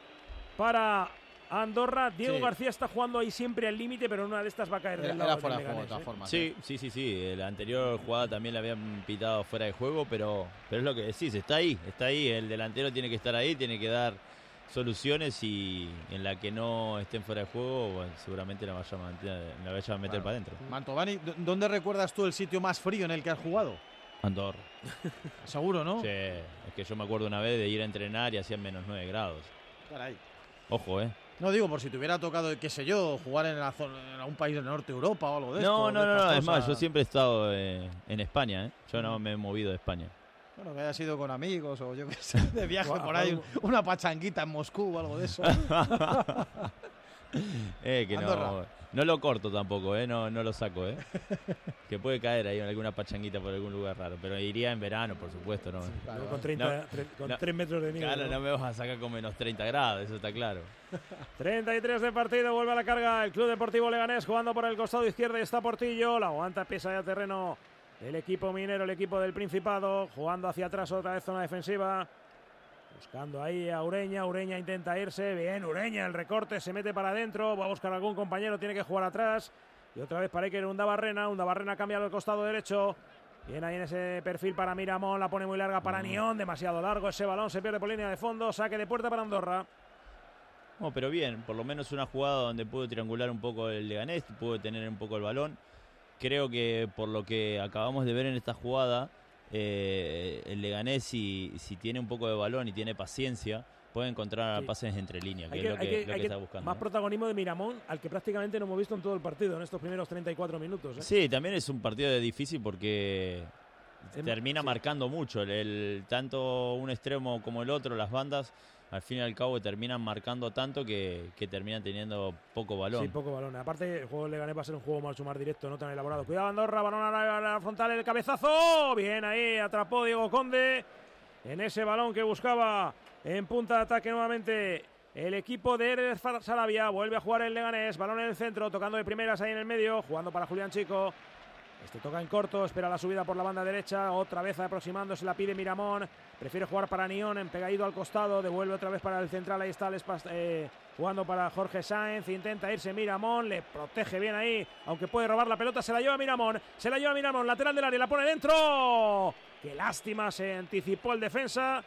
para Andorra. Diego Sí. García está jugando ahí siempre al límite, pero una de estas va a caer Era, del era lado fuera de juego, de Leganés, todas ¿eh? formas. Sí, sí, sí, sí. La anterior jugada también la habían pitado fuera de juego, pero, pero es lo que decís, está ahí, está ahí. El delantero tiene que estar ahí, tiene que dar soluciones y en la que no estén fuera de juego, bueno, seguramente la vaya a meter, la vaya a meter Claro. para adentro. Mantovani, ¿dó- ¿dónde recuerdas tú el sitio más frío en el que has jugado? Andorra. Seguro, ¿no? Sí, es que yo me acuerdo una vez de ir a entrenar y hacían menos 9 grados. Caray. Ojo, ¿eh? No digo por si te hubiera tocado, qué sé yo, jugar en, la zona- en algún país del norte de Europa o algo de esto. No, de no, no, no, es más, yo siempre he estado eh, en España, ¿eh? Yo no me he movido de España. Bueno, que haya sido con amigos o yo qué sé, de viaje por ahí, un- una pachanguita en Moscú o algo de eso. Eh, que Andorra. no lo corto tampoco, ¿eh? No, no lo saco, ¿eh? que puede caer ahí en alguna pachanguita por algún lugar raro. Pero iría en verano, por supuesto, ¿no? Claro, con 30 tre- con tres metros de nieve, Claro, ¿no? no me vas a sacar con menos 30 grados, eso está claro. 33 de partido, vuelve a la carga el Club Deportivo Leganés jugando por el costado izquierdo y está Portillo, la aguanta pesa ya terreno el equipo minero, el equipo del Principado, jugando hacia atrás otra vez zona defensiva, buscando ahí a Ureña, Ureña intenta irse, bien Ureña, el recorte se mete para adentro, va a buscar algún compañero, tiene que jugar atrás y otra vez para Iker Undabarrena, Undabarrena cambia al costado derecho. Bien ahí en ese perfil para Miramón, la pone muy larga para Nión, demasiado largo ese balón, se pierde por línea de fondo, saque de puerta para Andorra. No, pero bien, por lo menos una jugada donde pudo triangular un poco el Leganés, pudo tener un poco el balón. Creo que por lo que acabamos de ver en esta jugada, eh, el Leganés si, si tiene un poco de balón y tiene paciencia, puede encontrar Sí. pases entre líneas, que Hay es que, lo que, que- lo que que- está buscando. más protagonismo de Miramón, al que prácticamente no hemos visto en todo el partido, en estos primeros 34 minutos. ¿eh? Sí, también es un partido de difícil porque Es- termina sí. marcando mucho. El, el- tanto un extremo como el otro, las bandas, al fin y al cabo terminan marcando tanto que, que terminan teniendo poco balón. Sí, poco balón. Aparte, el juego del Leganés va a ser un juego más más directo, no tan elaborado. Cuidado, Andorra, balón a la, a la frontal, el cabezazo. Bien ahí, atrapó Diego Conde en ese balón que buscaba en punta de ataque nuevamente. El equipo de Eres Sarabia vuelve a jugar el Leganés, balón en el centro, tocando de primeras ahí en el medio, jugando para Julián Chico. Este toca en corto, espera la subida por la banda derecha, otra vez aproximándose, la pide Miramón, prefiere jugar para Nión, en pegadito al costado, devuelve otra vez para el central, ahí está eh, jugando para Jorge Sáenz, intenta irse Miramón, le protege bien ahí, aunque puede robar la pelota, se la lleva Miramón, se la lleva Miramón, lateral del área, la pone dentro, qué lástima, se anticipó el defensa,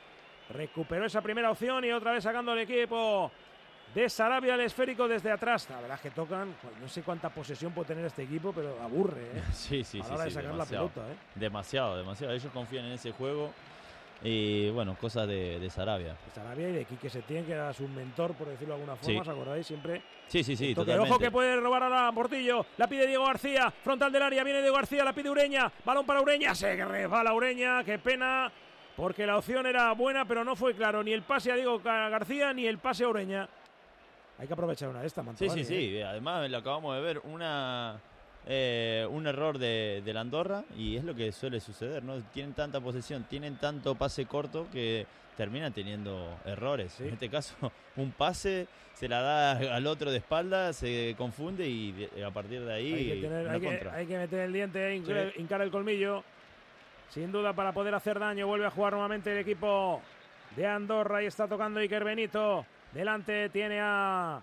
recuperó esa primera opción y otra vez sacando el equipo de Sarabia el esférico desde atrás. La verdad es que tocan, pues, no sé cuánta posesión puede tener este equipo, pero aburre, ¿eh? Sí, sí, a sí. la hora de sí, sacar demasiado. la pelota, ¿eh? Demasiado, demasiado. Ellos confían en ese juego y bueno, cosas de, de Sarabia. Sarabia y de Quique Setién, que era su mentor, por decirlo de alguna Sí. forma, ¿os acordáis? Siempre. Sí, sí, sí, totalmente. Ojo que puede robar ahora Portillo. La pide Diego García. Frontal del área. Viene Diego García. La pide Ureña. Balón para Ureña. Se resbala Ureña. Qué pena. Porque la opción era buena, pero no fue claro. Ni el pase a Diego Ga- García ni el pase a Ureña. Hay que aprovechar una de estas, Sí, Mantovani, sí, ¿eh? sí. Además, lo acabamos de ver, una eh, un error de, de la Andorra y es lo que suele suceder, ¿no? Tienen tanta posesión, tienen tanto pase corto que terminan teniendo errores. En este caso, un pase se la da al otro de espalda, se confunde y de- a partir de ahí Hay que, tener- una hay que- contra. hay que meter el diente, hincar, Sí. hincar el colmillo. Sin duda para poder hacer daño. Vuelve a jugar nuevamente el equipo de Andorra y está tocando Iker Benito. Delante tiene a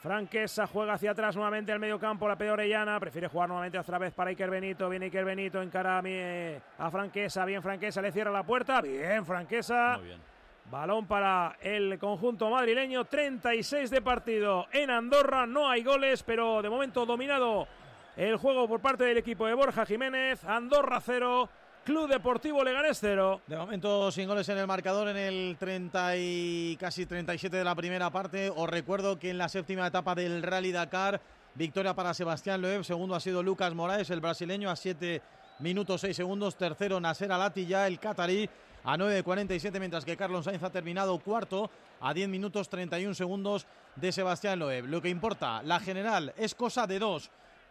Franquesa, juega hacia atrás nuevamente al medio campo, la peor Orellana, prefiere jugar nuevamente otra vez para Iker Benito, viene Iker Benito, encara a, mi- a Franquesa, bien Franquesa, le cierra la puerta, bien Franquesa. Balón para el conjunto madrileño, 36 de partido. En Andorra, no hay goles, pero de momento dominado el juego por parte del equipo de Borja Jiménez, Andorra 0, Club Deportivo Leganés 0. De momento sin goles en el marcador en el 30 y casi 37 de la primera parte. Os recuerdo que en la séptima etapa del Rally Dakar, victoria para Sebastián Loeb, segundo ha sido Lucas Moraes, el brasileño a 7 minutos 6 segundos, tercero Nasser Alatilla, el catarí a 9.47, mientras que Carlos Sainz ha terminado cuarto a 10 minutos 31 segundos de Sebastián Loeb. Lo que importa, la general es cosa de dos.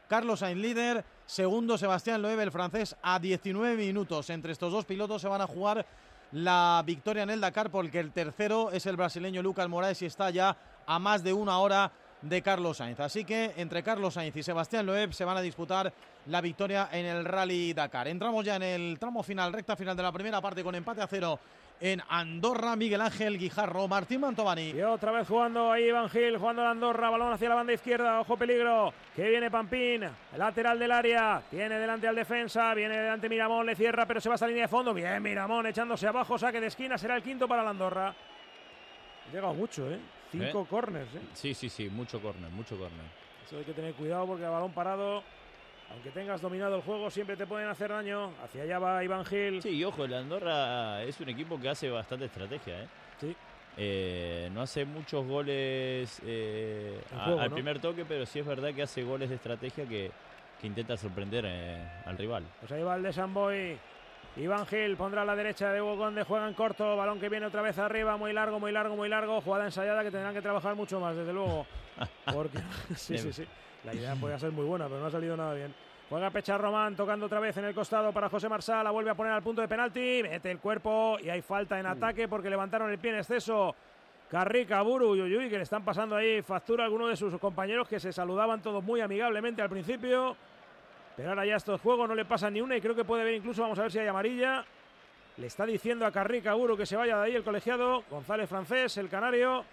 Carlos Sainz líder, segundo Sebastián Loeb, el francés, a 19 minutos. Entre estos dos pilotos se van a jugar la victoria en el Dakar porque el tercero es el brasileño Lucas Moraes y está ya a más de una hora de Carlos Sainz. Así que entre Carlos Sainz y Sebastián Loeb se van a disputar la victoria en el Rally Dakar. Entramos ya en el tramo final, recta final de la primera parte con empate a cero en Andorra, Miguel Ángel Guijarro, Martín Mantovani. Y otra vez jugando ahí Iván Gil, jugando a Andorra, balón hacia la banda izquierda, ojo peligro, que viene Pampín, lateral del área, tiene delante al defensa, viene delante Miramón, le cierra, pero se va a esa línea de fondo, bien Miramón echándose abajo, saque de esquina, será el quinto para la Andorra. Ha llegado mucho, ¿eh? Cinco ¿Eh? corners, ¿eh? Sí, sí, sí, mucho córner, mucho córner. Eso hay que tener cuidado porque a balón parado, aunque tengas dominado el juego, siempre te pueden hacer daño. Hacia allá va Iván Gil. Sí, y ojo, el Andorra es un equipo que hace bastante estrategia, ¿eh? Sí. Eh, no hace muchos goles eh, a- al ¿no? primer toque, pero sí es verdad que hace goles de estrategia que, que intenta sorprender eh, al rival. Pues ahí va el de Samboy. Iván Gil pondrá a la derecha de Hugo Conde, juega en corto, balón que viene otra vez arriba, muy largo, muy largo, muy largo, jugada ensayada que tendrán que trabajar mucho más, desde luego. Porque sí, sí, sí. La idea podía ser muy buena, pero no ha salido nada bien. Juega Pecha Román tocando otra vez en el costado para José Marsal, la vuelve a poner al punto de penalti, mete el cuerpo y hay falta en ataque porque levantaron el pie en exceso. Carrica, Buru, uy, uy, uy, que le están pasando ahí factura a algunos de sus compañeros que se saludaban todos muy amigablemente al principio. Pero ahora ya estos juegos no le pasa ni una y creo que puede haber incluso, vamos a ver si hay amarilla. Le está diciendo a Carrica Buru que se vaya de ahí el colegiado. González Francés, el canario.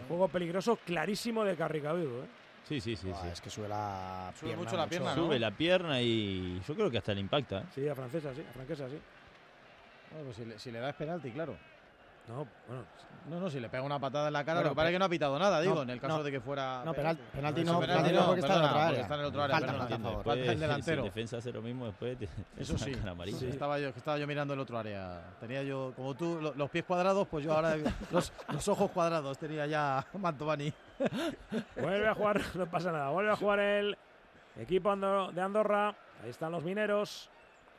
Un juego peligroso clarísimo de Carrica Buru. ¿eh? Sí, sí, sí. sí. Es que sube la Sube pierna mucho la pierna, ¿no? Sube la pierna y yo creo que hasta le impacta. ¿eh? Sí, a francesa, sí, a francesa, sí. Bueno, pues si, le, si le das penalti, claro. No, bueno. No, no, si le pega una patada en la cara, Bueno, lo que pasa es que no ha pitado nada, digo, no, en el caso no. de que fuera. No, penal- penalti Eso, no, penalti no, porque está en perdona, otra porque está en el otro área, Falta, perdona. falta a favor. Falta el si delantero. el defensa hace lo mismo después. te- te Eso sí, sí, estaba yo, estaba yo mirando el otro área. Tenía yo, como tú, lo- los pies cuadrados, pues yo ahora los, los ojos cuadrados tenía ya Mantovani. Vuelve a jugar, no pasa nada. Vuelve a jugar el equipo ando- de Andorra. Ahí están los mineros.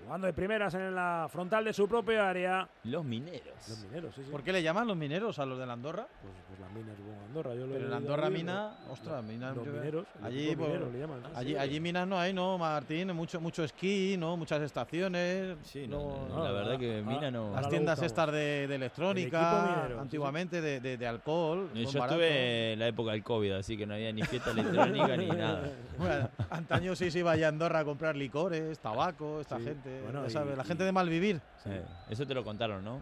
Jugando de primeras en la frontal de su propia área. Los mineros. Los mineros, sí, sí. ¿Por qué le llaman los mineros a los de la Andorra? Pues, pues la mina, supongo, Andorra. Yo lo he Pero en Andorra mina, ¿no? ostras, mina, Los yo- mineros. allí, equipo pues, le llaman. ¿no? allí, Sí. allí minas no hay, ¿no, Martín? Mucho, mucho esquí, ¿no? Muchas estaciones. Sí, no, no, la no, verdad que mina no. Las tiendas estas de, electrónica, minero, sí, sí. antiguamente de, de- de alcohol. Yo baratos. estuve en la época del COVID, así que no había ni fiesta electrónica ni nada. Bueno, antaño sí se iba allá a Andorra a comprar licores, tabaco, esta Sí, gente. bueno, ya y- sabes, la y- gente de mal vivir. Eso te lo contaron, ¿no?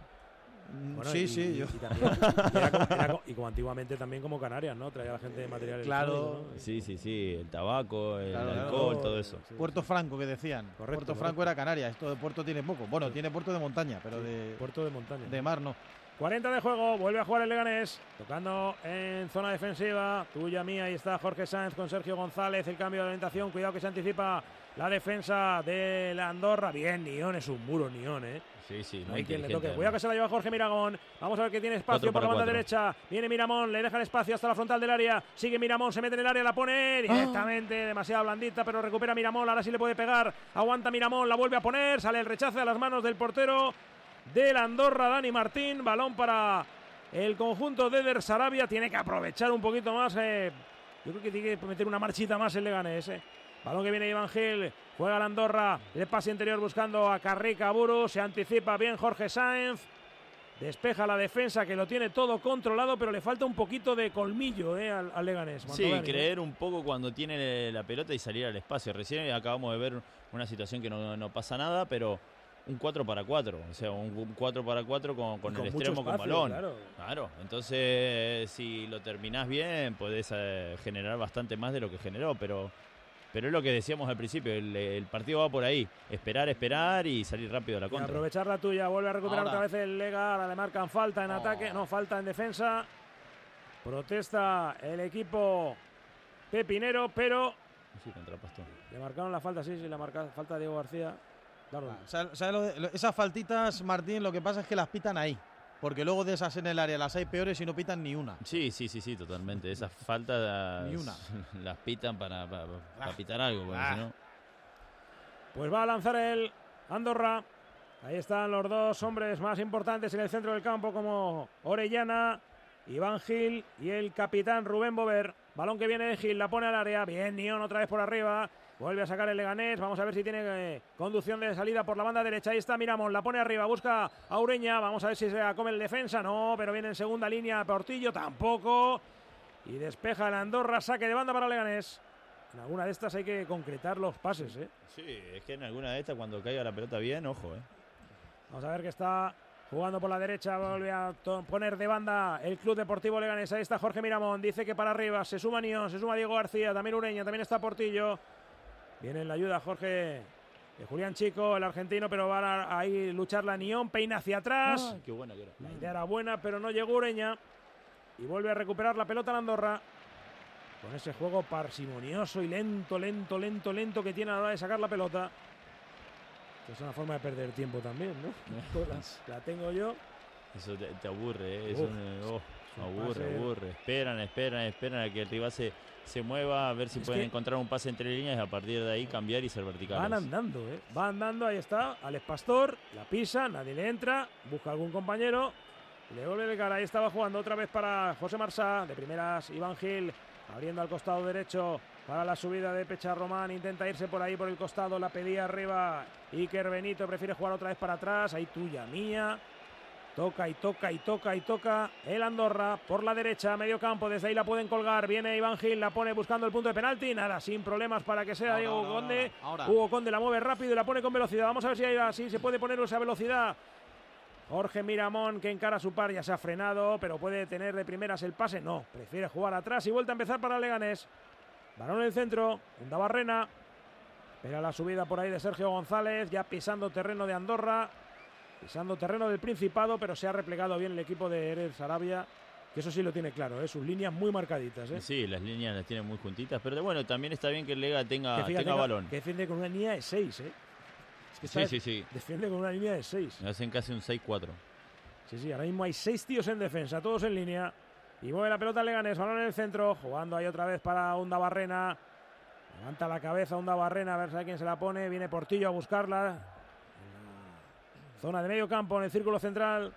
Mm, Bueno, sí, y- sí. y- yo- y también- y era como, era como- y como antiguamente también como Canarias, ¿no? Traía a la gente de material Claro. Sí, sí, sí. El tabaco, el Claro, alcohol, claro. todo eso. Puerto Franco, que decían. Correcto, Puerto correcto. Franco era Canarias. Esto de puerto tiene poco. Bueno, tiene puerto de montaña, pero de, Puerto de montaña. de mar no. 40 de juego, vuelve a jugar el Leganés, tocando en zona defensiva, tuya mía, ahí está Jorge Sáenz con Sergio González, el cambio de orientación, cuidado que se anticipa la defensa de la Andorra, bien, Nión es un muro, Nión, eh. Sí, sí. No hay quien le toque. Cuidado que se la lleva Jorge Miragón. Vamos a ver que tiene espacio Cuatro por la banda cuatro. derecha. Viene Miramón, le deja el espacio hasta la frontal del área. Sigue Miramón, se mete en el área, la pone directamente. Demasiado blandita, pero recupera Miramón. Ahora sí le puede pegar. Aguanta Miramón, la vuelve a poner. Sale el rechace a las manos del portero del Andorra, Dani Martín. Balón para el conjunto de Der Sarabia. Tiene que aprovechar un poquito más. eh. Yo creo que tiene que meter una marchita más el Leganés. eh. Balón que viene Iván Gil, juega el Andorra, el pase interior buscando a Carrica Buru, se anticipa bien Jorge Sáenz, despeja la defensa que lo tiene todo controlado, pero le falta un poquito de colmillo eh, al, al Leganés. Sí, creer un poco cuando tiene la pelota y salir al espacio. Recién acabamos de ver una situación que no, no pasa nada, pero un 4 para 4, o sea, un 4 para 4 con, con el extremo con balón. claro. Claro, entonces si lo terminás bien, podés eh, generar bastante más de lo que generó, pero Pero es lo que decíamos al principio, el, el partido va por ahí, esperar, esperar y salir rápido a la Y contra. aprovechar la tuya, vuelve a recuperar Ahora. otra vez el Lega, ahora le marcan falta en ataque, no, falta en defensa. Protesta el equipo pepinero, pero Sí, contra Pastor. le marcaron la falta, sí, sí, la marca, falta de Diego García. Claro. ¿Sabes- sabes lo de- lo- esas faltitas, Martín, lo que pasa es que las pitan ahí. Porque luego de esas en el área las hay peores y no pitan ni una. Sí, sí, sí, sí, totalmente. Esas faltas Ni una. las pitan para, para, para pitar algo, porque Ah. si no... Pues va a lanzar el Andorra. Ahí están los dos hombres más importantes en el centro del campo como Orellana, Iván Gil y el capitán Rubén Bover. Balón que viene de Gil, la pone al área. Bien, Nión otra vez por arriba. Vuelve a sacar el Leganés. Vamos a ver si tiene eh, conducción de salida por la banda derecha. Ahí está Miramón, la pone arriba, busca a Ureña. Vamos a ver si se la come el defensa. No, pero viene en segunda línea Portillo, tampoco. Y despeja el Andorra, saque de banda para Leganés. En alguna de estas hay que concretar los pases, ¿eh? Sí, es que en alguna de estas cuando caiga la pelota bien, ojo, ¿eh? Vamos a ver que está jugando por la derecha, vuelve a poner de banda el Club Deportivo Leganés. Ahí está Jorge Miramón, dice que para arriba se suma Nión, se suma Diego García, también Ureña, también está Portillo. Viene en la ayuda Jorge de Julián Chico, el argentino, pero va a ahí luchar la Nión, peina hacia atrás. Ay, qué buena que era. La idea era buena, pero no llegó Ureña. Y vuelve a recuperar la pelota en Andorra. Con ese juego parsimonioso y lento, lento, lento, lento que tiene a la hora de sacar la pelota. Que es una forma de perder tiempo también, ¿no? la, la tengo yo. Eso te, te aburre, ¿eh? Es Uf, un, oh, aburre, pase. aburre. Esperan, esperan, esperan a que el rival se, se mueva, a ver si Es pueden encontrar un pase entre líneas y a partir de ahí cambiar y ser verticales. Van andando, ¿eh? Va andando, ahí está. Alex Pastor, la pisa, nadie le entra, busca algún compañero. Le vuelve de cara, ahí estaba jugando otra vez para José Marsá. De primeras, Iván Gil, abriendo al costado derecho para la subida de Pecha Román. Intenta irse por ahí, por el costado, la pedía arriba. Iker Benito prefiere jugar otra vez para atrás. Ahí tuya, mía. Toca y toca y toca y toca el Andorra por la derecha, medio campo, desde ahí la pueden colgar, viene Iván Gil, la pone buscando el punto de penalti, nada, sin problemas para que sea Ahora, Diego ahora, Conde. ahora. Hugo Conde la mueve rápido y la pone con velocidad. Vamos a ver si ahí así se puede poner esa velocidad. Jorge Miramón que encara a su par, ya se ha frenado, pero puede tener de primeras el pase. No, prefiere jugar atrás y vuelta a empezar para Leganés. Balón en el centro, Barrena. Espera la subida por ahí de Sergio González, ya pisando terreno de Andorra, pisando terreno del Principado, pero se ha replegado bien el equipo de Eres Arabia, que eso sí lo tiene claro, ¿eh? sus líneas muy marcaditas. ¿eh? Sí, las líneas las tienen muy juntitas, pero bueno, también está bien que el Lega tenga, que tenga balón. que defiende con una línea de 6, ¿eh? Es que Sí, sí, sí. Defiende con una línea de 6. Hacen casi un 6-4. Sí, sí, ahora mismo hay seis tíos en defensa, todos en línea. Y mueve la pelota Leganés, balón en el centro, jugando ahí otra vez para Onda Barrena. Levanta la cabeza Onda Barrena, a ver si a quién se la pone. Viene Portillo a buscarla. Zona de medio campo, en el círculo central.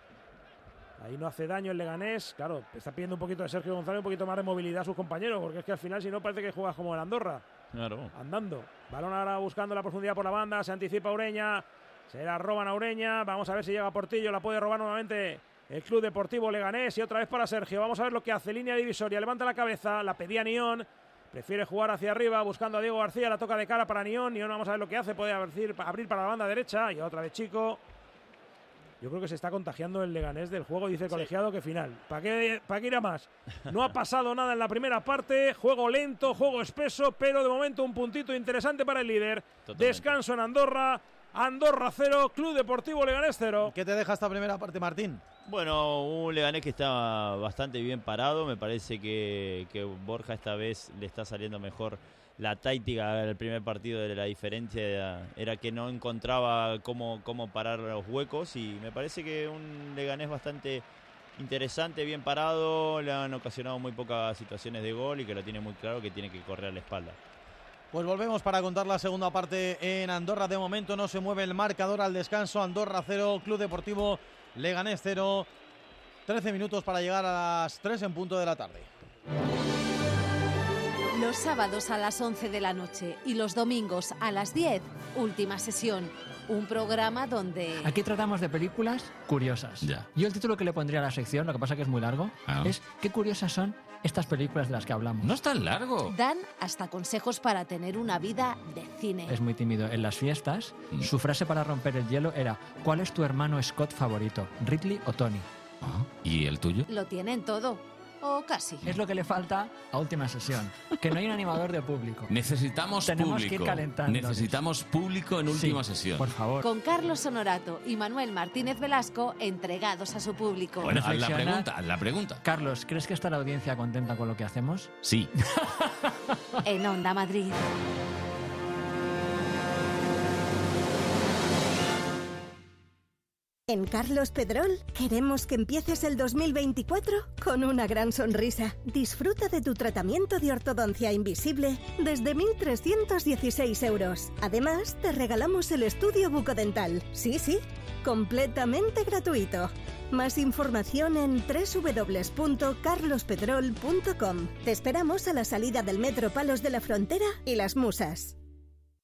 Ahí no hace daño el Leganés. Claro, está pidiendo un poquito de Sergio González, un poquito más de movilidad a sus compañeros, porque es que al final, si no, parece que juegas como el Andorra. Claro. andando. Balón ahora buscando la profundidad por la banda, se anticipa Ureña, se la roban a Ureña, vamos a ver si llega Portillo, la puede robar nuevamente el Club Deportivo Leganés. Y otra vez para Sergio, vamos a ver lo que hace, línea divisoria, levanta la cabeza, la pedía Nión, prefiere jugar hacia arriba buscando a Diego García, la toca de cara para Nión, Nión vamos a ver lo que hace, puede abrir, abrir para la banda derecha. Y otra vez Chico. Yo creo que se está contagiando el Leganés del juego, dice el colegiado que final. ¿Para qué, ¿Para qué ir a más? No ha pasado nada en la primera parte, juego lento, juego espeso, pero de momento un puntito interesante para el líder. Totalmente. Descanso en Andorra, Andorra 0, Club Deportivo Leganés 0. ¿Qué te deja esta primera parte, Martín? Bueno, un Leganés que está bastante bien parado. Me parece que, que Borja esta vez le está saliendo mejor la táctica del primer partido. De la diferencia era, que no encontraba cómo, cómo parar los huecos. Y me parece que un Leganés bastante interesante, bien parado. Le han ocasionado muy pocas situaciones de gol y que lo tiene muy claro que tiene que correr a la espalda. Pues volvemos para contar la segunda parte en Andorra. De momento no se mueve el marcador al descanso. Andorra 0, Club Deportivo Leganés 0. 13 minutos para llegar a las 3 en punto de la tarde. Los sábados a las 11 de la noche y los domingos a las 10, última sesión. Un programa donde... Aquí tratamos de películas curiosas. Yo el título que le pondría a la sección, lo que pasa que es muy largo, Ah. es ¿Qué curiosas son estas películas de las que hablamos? No es tan largo. Dan hasta consejos para tener una vida de cine. Es muy tímido. En las fiestas, su frase para romper el hielo era ¿Cuál es tu hermano Scott favorito? ¿Ridley o Tony? ¿Y el tuyo? Lo tienen todo. O casi. Es lo que le falta a última sesión, que no hay un animador de público. Necesitamos Tenemos que ir público. calentando. Necesitamos público en última sesión. Por favor. Con Carlos Honorato y Manuel Martínez Velasco entregados a su público. Bueno, haz la pregunta, haz la pregunta. Carlos, ¿crees que está la audiencia contenta con lo que hacemos? Sí. En Onda Madrid. En Carlos Pedrol queremos que empieces el 2024 con una gran sonrisa. Disfruta de tu tratamiento de ortodoncia invisible desde 1.316 euros. Además, te regalamos el estudio bucodental. Sí, sí, completamente gratuito. Más información en www.carlospedrol.com. Te esperamos a la salida del Metro Palos de la Frontera y Las Musas.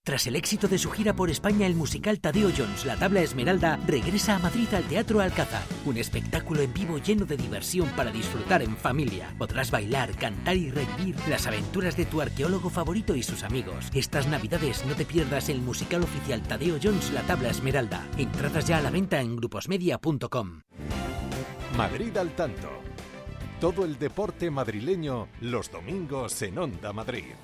Tras el éxito de su gira por España, el musical Tadeo Jones, La Tabla Esmeralda, regresa a Madrid al Teatro Alcázar. Un espectáculo en vivo lleno de diversión para disfrutar en familia. Podrás bailar, cantar y revivir las aventuras de tu arqueólogo favorito y sus amigos. Estas navidades no te pierdas el musical oficial Tadeo Jones, La Tabla Esmeralda. Entradas ya a la venta en gruposmedia.com. Madrid al tanto. Todo el deporte madrileño los domingos en Onda Madrid.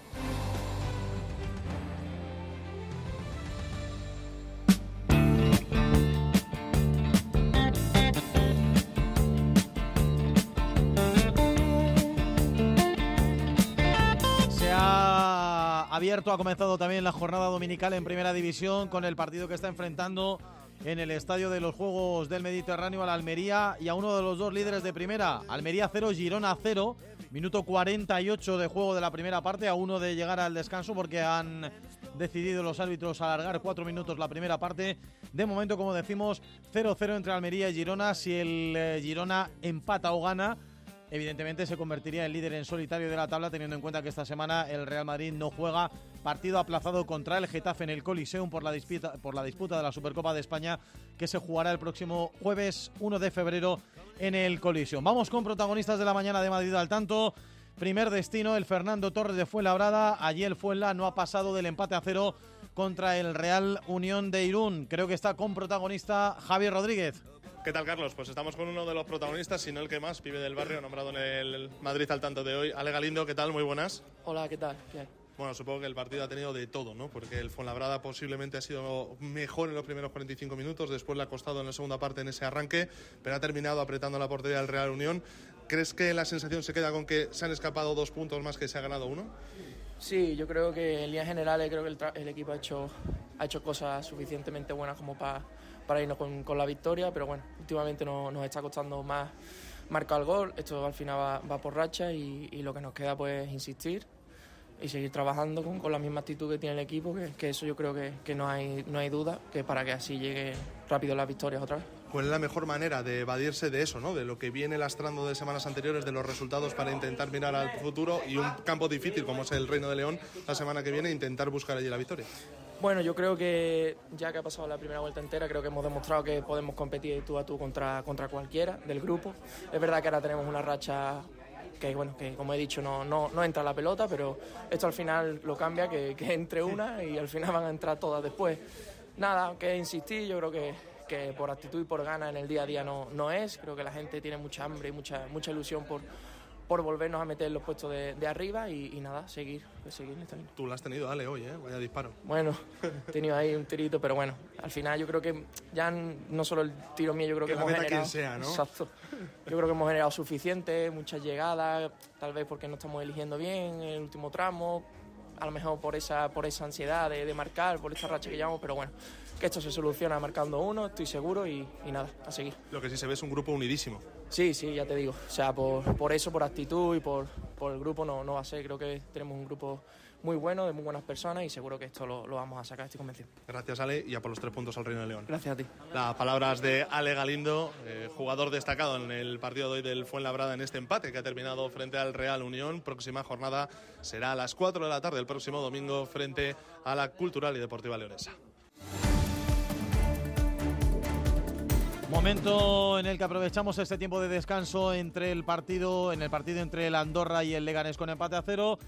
Abierto, ha comenzado también la jornada dominical en Primera División con el partido que está enfrentando en el Estadio de los Juegos del Mediterráneo a la Almería y a uno de los dos líderes de Primera, Almería 0, Girona 0, minuto 48 de juego de la primera parte, a uno de llegar al descanso porque han decidido los árbitros alargar cuatro minutos la primera parte. De momento, como decimos, 0-0 entre Almería y Girona. Si el eh, Girona empata o gana, evidentemente se convertiría en líder en solitario de la tabla, teniendo en cuenta que esta semana el Real Madrid no juega partido aplazado contra el Getafe en el Coliseum por la disputa, por la disputa de la Supercopa de España que se jugará el próximo jueves 1 de febrero en el Coliseum. Vamos con protagonistas de la mañana de Madrid al tanto. Primer destino, el Fernando Torres de Fuenlabrada. Allí el Fuenla no ha pasado del empate a cero contra el Real Unión de Irún. Creo que está con protagonista Javier Rodríguez. ¿Qué tal, Carlos? Pues estamos con uno de los protagonistas, si no el que más, pibe del barrio, nombrado en el Madrid al tanto de hoy. Ale Galindo, ¿qué tal? Muy buenas. Hola, ¿qué tal? Bien. Bueno, supongo que el partido ha tenido de todo, ¿no? Porque el Fuenlabrada posiblemente ha sido mejor en los primeros 45 minutos, después le ha costado en la segunda parte en ese arranque, pero ha terminado apretando la portería del Real Unión. ¿Crees que la sensación se queda con que se han escapado dos puntos más que se ha ganado uno? Sí, yo creo que en líneas generales creo que el, el equipo ha hecho, ha hecho cosas suficientemente buenas como para, para irnos con, con la victoria, pero bueno, últimamente no- nos está costando más marcar el gol. Esto al final va, va por racha y, y lo que nos queda pues es insistir y seguir trabajando con, con la misma actitud que tiene el equipo, que, que eso yo creo que, que no, hay, no hay duda, que para que así llegue rápido las victorias otra vez. ¿Cuál es la mejor manera de evadirse de eso, ¿no? de lo que viene lastrando de semanas anteriores, de los resultados para intentar mirar al futuro y un campo difícil como es el Reino de León la semana que viene, intentar buscar allí la victoria? Bueno, yo creo que ya que ha pasado la primera vuelta entera, creo que hemos demostrado que podemos competir tú a tú contra, contra cualquiera del grupo. Es verdad que ahora tenemos una racha que, bueno, que como he dicho, no, no, no entra la pelota, pero esto al final lo cambia, que, que entre una y al final van a entrar todas después. Nada, que insistir, yo creo que, que por actitud y por ganas en el día a día no, no es. Creo que la gente tiene mucha hambre y mucha, mucha ilusión por, por volvernos a meter en los puestos de, de arriba y, y nada, seguir, seguir en esta línea. Tú lo has tenido, Ale, hoy, ¿eh? Vaya disparo. Bueno, he tenido ahí un tirito, pero bueno, al final yo creo que ya no solo el tiro mío, yo creo que, Que la hemos meta quien generado. sea, ¿no? Exacto. Yo creo que hemos generado suficiente, muchas llegadas, tal vez porque no estamos eligiendo bien en el último tramo, a lo mejor por esa, por esa ansiedad de, de marcar, por esta racha que llevamos, pero bueno, que esto se soluciona marcando uno, estoy seguro y, y nada, a seguir. Lo que sí se ve es un grupo unidísimo. Sí, sí, ya te digo. O sea, por, por eso, por actitud y por, por el grupo no, no va a ser. Creo que tenemos un grupo muy bueno, de muy buenas personas y seguro que esto lo, lo vamos a sacar, estoy convencido. Gracias, Ale, y a por los tres puntos al Reino de León. Gracias a ti. Las palabras de Ale Galindo, eh, jugador destacado en el partido de hoy del Fuenlabrada en este empate que ha terminado frente al Real Unión. Próxima jornada será a las 4 de la tarde el próximo domingo frente a la Cultural y Deportiva Leonesa. Momento en el que aprovechamos este tiempo de descanso entre el partido, en el partido entre el Andorra y el Leganés con empate a cero,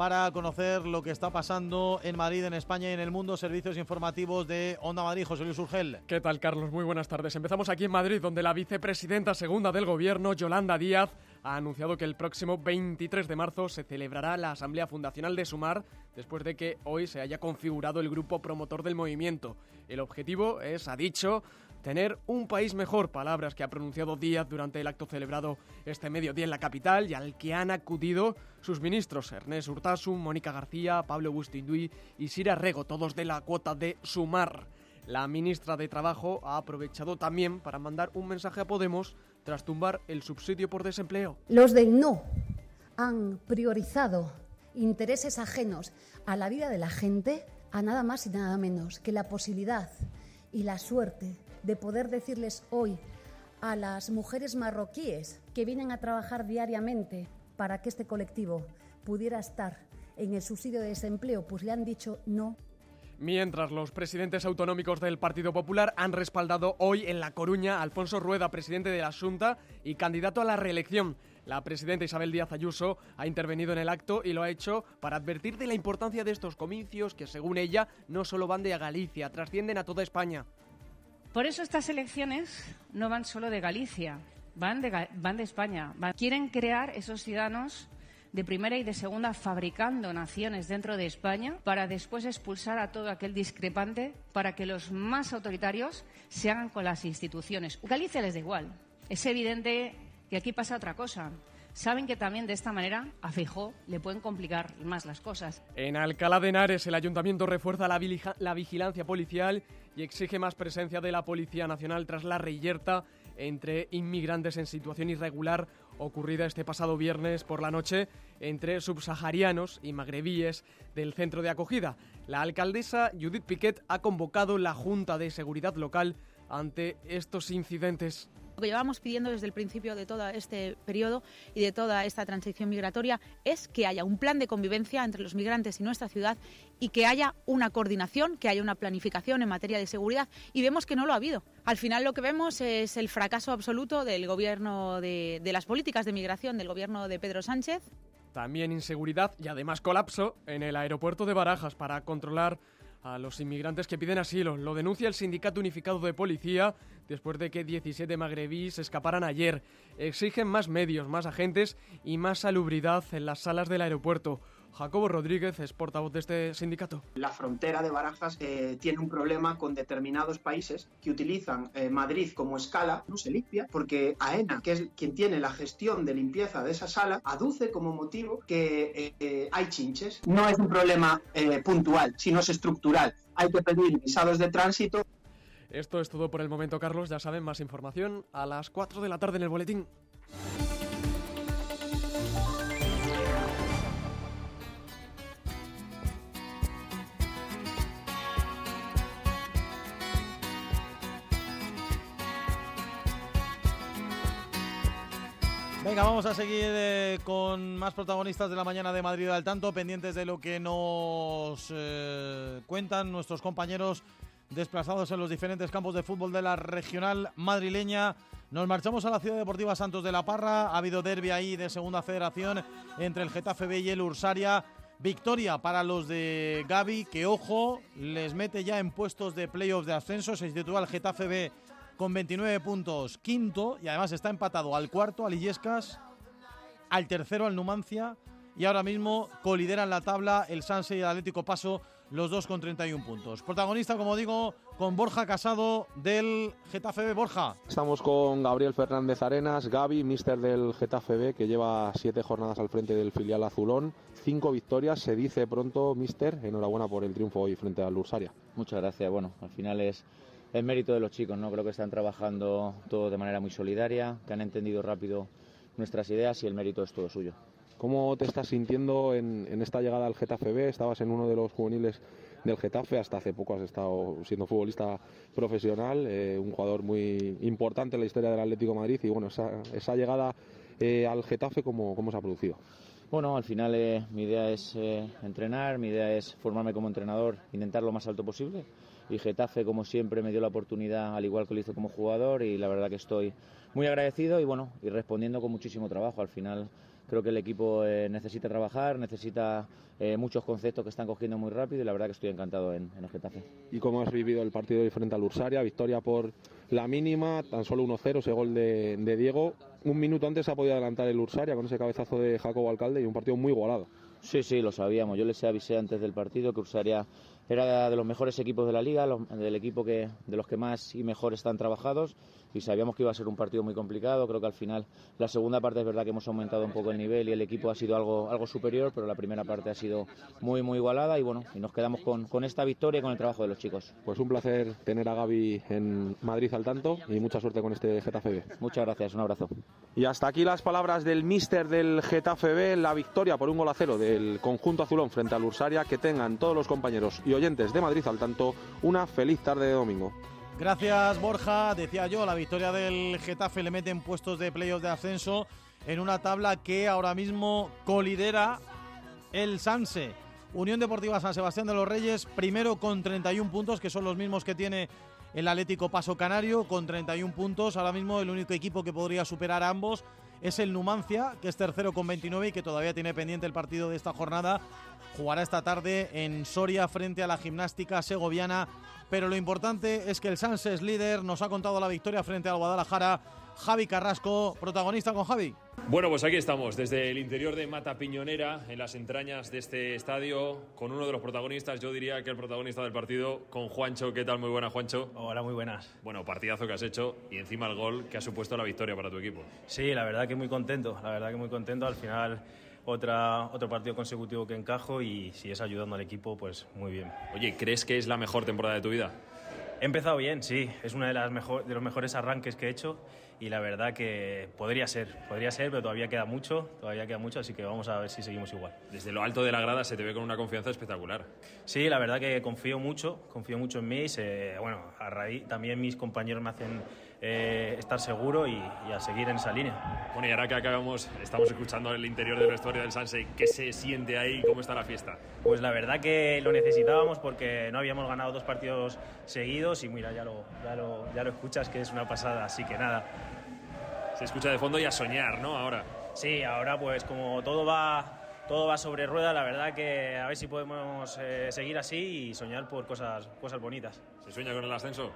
para conocer lo que está pasando en Madrid, en España y en el mundo. Servicios informativos de Onda Madrid, José Luis Urgel. ¿Qué tal, Carlos? Muy buenas tardes. Empezamos aquí en Madrid, donde la vicepresidenta segunda del Gobierno, Yolanda Díaz, ha anunciado que el próximo 23 de marzo se celebrará la Asamblea Fundacional de Sumar, después de que hoy se haya configurado el grupo promotor del movimiento. El objetivo es, ha dicho, tener un país mejor, palabras que ha pronunciado Díaz durante el acto celebrado este mediodía en la capital y al que han acudido sus ministros Ernest Urtasun, Mónica García, Pablo Bustinduy y Sira Rego, todos de la cuota de Sumar. La ministra de Trabajo ha aprovechado también para mandar un mensaje a Podemos tras tumbar el subsidio por desempleo. Los de no han priorizado intereses ajenos a la vida de la gente a nada más y nada menos que la posibilidad y la suerte de poder decirles hoy a las mujeres marroquíes que vienen a trabajar diariamente para que este colectivo pudiera estar en el subsidio de desempleo, pues le han dicho no. Mientras los presidentes autonómicos del Partido Popular han respaldado hoy en La Coruña a Alfonso Rueda, presidente de la Junta y candidato a la reelección. La presidenta Isabel Díaz Ayuso ha intervenido en el acto y lo ha hecho para advertir de la importancia de estos comicios que, según ella, no solo van de Galicia, trascienden a toda España. Por eso estas elecciones no van solo de Galicia, van de, España. quieren crear esos ciudadanos de primera y de segunda fabricando naciones dentro de España para después expulsar a todo aquel discrepante para que los más autoritarios se hagan con las instituciones. Galicia les da igual. Es evidente que aquí pasa otra cosa saben que también de esta manera a Feijó le pueden complicar más las cosas. En Alcalá de Henares el ayuntamiento refuerza la, vigilancia policial y exige más presencia de la Policía Nacional tras la reyerta entre inmigrantes en situación irregular ocurrida este pasado viernes por la noche entre subsaharianos y magrebíes del centro de acogida. La alcaldesa Judith Piquet ha convocado la Junta de Seguridad Local ante estos incidentes. Lo que llevamos pidiendo desde el principio de todo este periodo y de toda esta transición migratoria es que haya un plan de convivencia entre los migrantes y nuestra ciudad y que haya una coordinación, que haya una planificación en materia de seguridad y vemos que no lo ha habido. Al final lo que vemos es el fracaso absoluto del gobierno de, de las políticas de migración del gobierno de Pedro Sánchez. También inseguridad y además colapso en el aeropuerto de Barajas para controlar a los inmigrantes que piden asilo. Lo denuncia el Sindicato Unificado de Policía después de que 17 magrebíes escaparan ayer. Exigen más medios, más agentes y más salubridad en las salas del aeropuerto. Jacobo Rodríguez es portavoz de este sindicato. La frontera de Barajas eh, tiene un problema con determinados países que utilizan eh, Madrid como escala, no se limpia, porque AENA, que es quien tiene la gestión de limpieza de esa sala, aduce como motivo que eh, hay chinches. No es un problema puntual, sino es estructural. Hay que pedir visados de tránsito. Esto es todo por el momento, Carlos. Ya saben, más información a las 4 de la tarde en el boletín. Venga, vamos a seguir eh, con más protagonistas de la mañana de Madrid al tanto, pendientes de lo que nos eh, cuentan nuestros compañeros desplazados en los diferentes campos de fútbol de la regional madrileña. Nos marchamos a la ciudad deportiva Santos de la Parra. Ha habido derby ahí de segunda federación entre el Getafe B y el Ursaria. Victoria para los de Gaby, que ojo, les mete ya en puestos de playoffs de ascenso. Se sitúa el Getafe B con 29 puntos, quinto, y además está empatado al cuarto, al Illescas, al tercero, al Numancia, y ahora mismo colideran la tabla el Sanse y el Atlético Paso, los dos con 31 puntos. Protagonista, como digo, con Borja Casado del Getafe B. Borja. Estamos con Gabriel Fernández Arenas, Gaby, mister del Getafe B, que lleva siete jornadas al frente del filial azulón. Cinco victorias, se dice pronto, mister. Enhorabuena por el triunfo hoy frente al Ursaria. Muchas gracias. Bueno, al final es el mérito de los chicos, ¿no? Creo que están trabajando todo de manera muy solidaria, que han entendido rápido nuestras ideas y el mérito es todo suyo. ¿Cómo te estás sintiendo en, esta llegada al Getafe B? Estabas en uno de los juveniles del Getafe, hasta hace poco has estado siendo futbolista profesional, eh, un jugador muy importante en la historia del Atlético de Madrid y bueno, esa, llegada eh, al Getafe, ¿cómo, ¿cómo se ha producido? Bueno, al final eh, mi idea es entrenar, mi idea es formarme como entrenador, intentar lo más alto posible y Getafe, como siempre, me dio la oportunidad, al igual que lo hizo como jugador, y la verdad que estoy muy agradecido y bueno, y respondiendo con muchísimo trabajo. Al final Creo que el equipo eh, necesita trabajar, necesita eh, muchos conceptos que están cogiendo muy rápido y la verdad que estoy encantado en, en el Getafe. ¿Y cómo has vivido el partido de frente al Ursaria? Victoria por la mínima, tan solo 1-0, ese gol de, de Diego. Un minuto antes ha podido adelantar el Ursaria con ese cabezazo de Jacobo Alcalde y un partido muy igualado. Sí, sí, lo sabíamos. Yo les avisé antes del partido que Ursaria era de los mejores equipos de la liga, del equipo que, de los que más y mejor están trabajados y sabíamos que iba a ser un partido muy complicado. Creo que al final la segunda parte es verdad que hemos aumentado un poco el nivel y el equipo ha sido algo, algo superior, pero la primera parte ha sido muy, muy igualada y bueno, y nos quedamos con, con esta victoria y con el trabajo de los chicos. Pues un placer tener a Gaby en Madrid al tanto y mucha suerte con este Getafe B. Muchas gracias, un abrazo. Y hasta aquí las palabras del míster del Getafe B, la victoria por un gol a cero del conjunto azulón frente al Ursaria. Que tengan todos los compañeros y oyentes de Madrid al tanto una feliz tarde de domingo. Gracias, Borja. Decía yo, la victoria del Getafe le mete en puestos de playoff de ascenso en una tabla que ahora mismo colidera el Sanse. Unión Deportiva San Sebastián de los Reyes, primero con 31 puntos, que son los mismos que tiene el Atlético Paso Canario, con 31 puntos. Ahora mismo el único equipo que podría superar a ambos es el Numancia, que es tercero con 29 y que todavía tiene pendiente el partido de esta jornada. Jugará esta tarde en Soria frente a la gimnástica segoviana. Pero lo importante es que el es líder, nos ha contado la victoria frente al Guadalajara. Javi Carrasco, protagonista con Javi. Bueno, pues aquí estamos, desde el interior de Mata Piñonera, en las entrañas de este estadio, con uno de los protagonistas, yo diría que el protagonista del partido, con Juancho. ¿Qué tal? Muy buena, Juancho. Hola, muy buenas. Bueno, partidazo que has hecho y encima el gol que ha supuesto la victoria para tu equipo. Sí, la verdad que muy contento, la verdad que muy contento. Al final otra, otro partido consecutivo que encajo y si es ayudando al equipo, pues muy bien. Oye, ¿crees que es la mejor temporada de tu vida? He empezado bien, sí, es uno de, las mejor, de los mejores arranques que he hecho y la verdad que podría ser, podría ser, pero todavía queda mucho, todavía queda mucho, así que vamos a ver si seguimos igual. Desde lo alto de la grada se te ve con una confianza espectacular. Sí, la verdad que confío mucho, confío mucho en mí. se- bueno, a raíz también mis compañeros me hacen eh, estar seguro y, y a seguir en esa línea. Bueno, y ahora que acabamos, estamos escuchando el interior del vestuario del Sanse. ¿Qué se siente ahí? ¿Cómo está la fiesta? Pues la verdad que lo necesitábamos porque no habíamos ganado dos partidos seguidos y mira, ya lo, ya lo, ya lo escuchas que es una pasada, así que nada. Se escucha de fondo y a soñar, ¿no? Ahora. Sí, ahora pues como todo va, todo va sobre rueda, la verdad que a ver si podemos eh, seguir así y soñar por cosas, cosas bonitas. ¿Se sueña con el ascenso?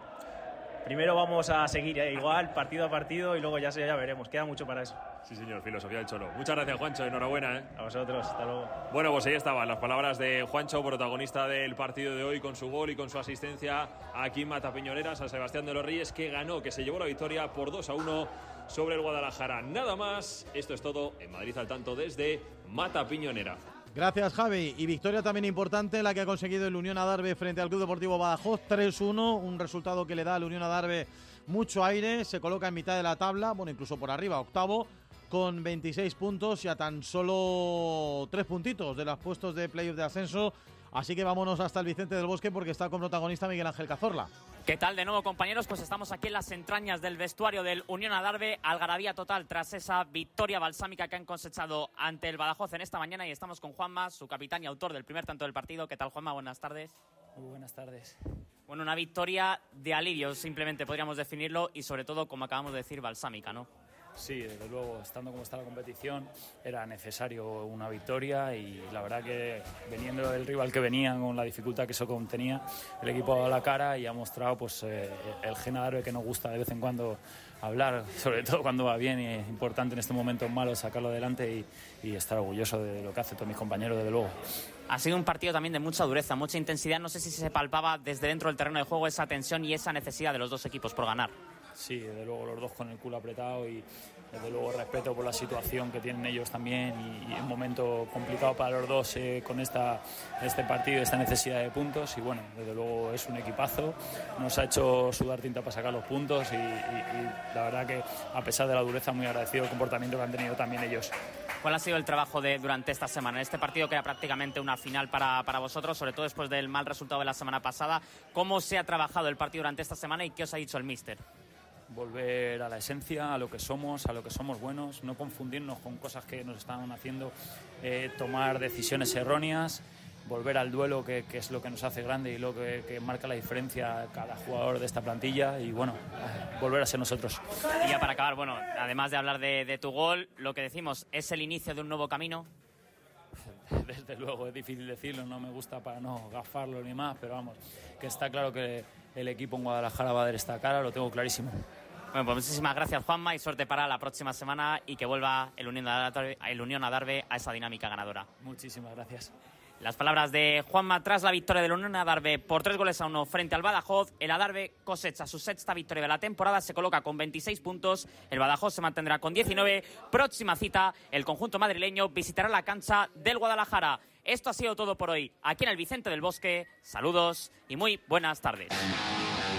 Primero vamos a seguir eh, igual, partido a partido y luego ya, ya veremos, queda mucho para eso. Sí, señor, filosofía del Cholo. Muchas gracias, Juancho. Enhorabuena, ¿eh? A vosotros, hasta luego. Bueno, pues ahí estaban las palabras de Juancho, protagonista del partido de hoy, con su gol y con su asistencia aquí en Mata Piñonera, San Sebastián de los Reyes, que ganó, que se llevó la victoria por 2 a 1 sobre el Guadalajara. Nada más, esto es todo en Madrid al tanto desde Mata Piñonera. Gracias, Javi. Y victoria también importante la que ha conseguido el Unión Adarve frente al Club Deportivo Badajoz. 3-1, un resultado que le da al Unión Adarve mucho aire. Se coloca en mitad de la tabla, bueno, incluso por arriba, octavo, con 26 puntos y a tan solo 3 puntitos de los puestos de playoff de ascenso. Así que vámonos hasta el Vicente del Bosque porque está con protagonista Miguel Ángel Cazorla. ¿Qué tal de nuevo, compañeros? Pues estamos aquí en las entrañas del vestuario del Unión Adarve, algarabía total tras esa victoria balsámica que han cosechado ante el Badajoz en esta mañana y estamos con Juanma, su capitán y autor del primer tanto del partido. ¿Qué tal, Juanma? Buenas tardes. Muy buenas tardes. Bueno, una victoria de alivio, simplemente podríamos definirlo, y sobre todo, como acabamos de decir, balsámica, ¿no? Sí, desde luego, estando como está la competición, era necesario una victoria y la verdad que veniendo del rival que venía con la dificultad que eso contenía, el equipo ha dado la cara y ha mostrado pues eh, el gen árabe que nos gusta de vez en cuando hablar, sobre todo cuando va bien y es importante en este momento malo sacarlo adelante y, y estar orgulloso de lo que hace todos mis compañeros, desde luego. Ha sido un partido también de mucha dureza, mucha intensidad. No sé si se palpaba desde dentro del terreno de juego esa tensión y esa necesidad de los dos equipos por ganar. Sí, desde luego los dos con el culo apretado y desde luego respeto por la situación que tienen ellos también y, y un momento complicado para los dos eh, con esta, este partido, esta necesidad de puntos y bueno, desde luego es un equipazo, nos ha hecho sudar tinta para sacar los puntos y, y- y la verdad que a pesar de la dureza muy agradecido el comportamiento que han tenido también ellos. ¿Cuál ha sido el trabajo de durante esta semana? En este partido que era prácticamente una final para, para vosotros, sobre todo después del mal resultado de la semana pasada. ¿Cómo se ha trabajado el partido durante esta semana y qué os ha dicho el míster? Volver a la esencia, a lo que somos, a lo que somos buenos, no confundirnos con cosas que nos están haciendo eh, tomar decisiones erróneas volver al duelo, que, que es lo que nos hace grande y lo que, que marca la diferencia cada jugador de esta plantilla y bueno, volver a ser nosotros. Y ya para acabar, bueno, además de hablar de, de tu gol, lo que decimos, ¿es el inicio de un nuevo camino? Desde luego, es difícil decirlo, no me gusta para no gafarlo ni más, pero vamos, que está claro que el equipo en Guadalajara va a dar esta cara, lo tengo clarísimo. Bueno, pues muchísimas gracias Juanma y suerte para la próxima semana y que vuelva el Unión Adarve, el Unión Adarve a esa dinámica ganadora. Muchísimas gracias. Las palabras de Juanma tras la victoria del Unión Adarve por tres goles a uno frente al Badajoz. El Adarve cosecha su sexta victoria de la temporada, se coloca con 26 puntos. El Badajoz se mantendrá con 19. Próxima cita, el conjunto madrileño visitará la cancha del Guadalajara. Esto ha sido todo por hoy aquí en el Vicente del Bosque. Saludos y muy buenas tardes.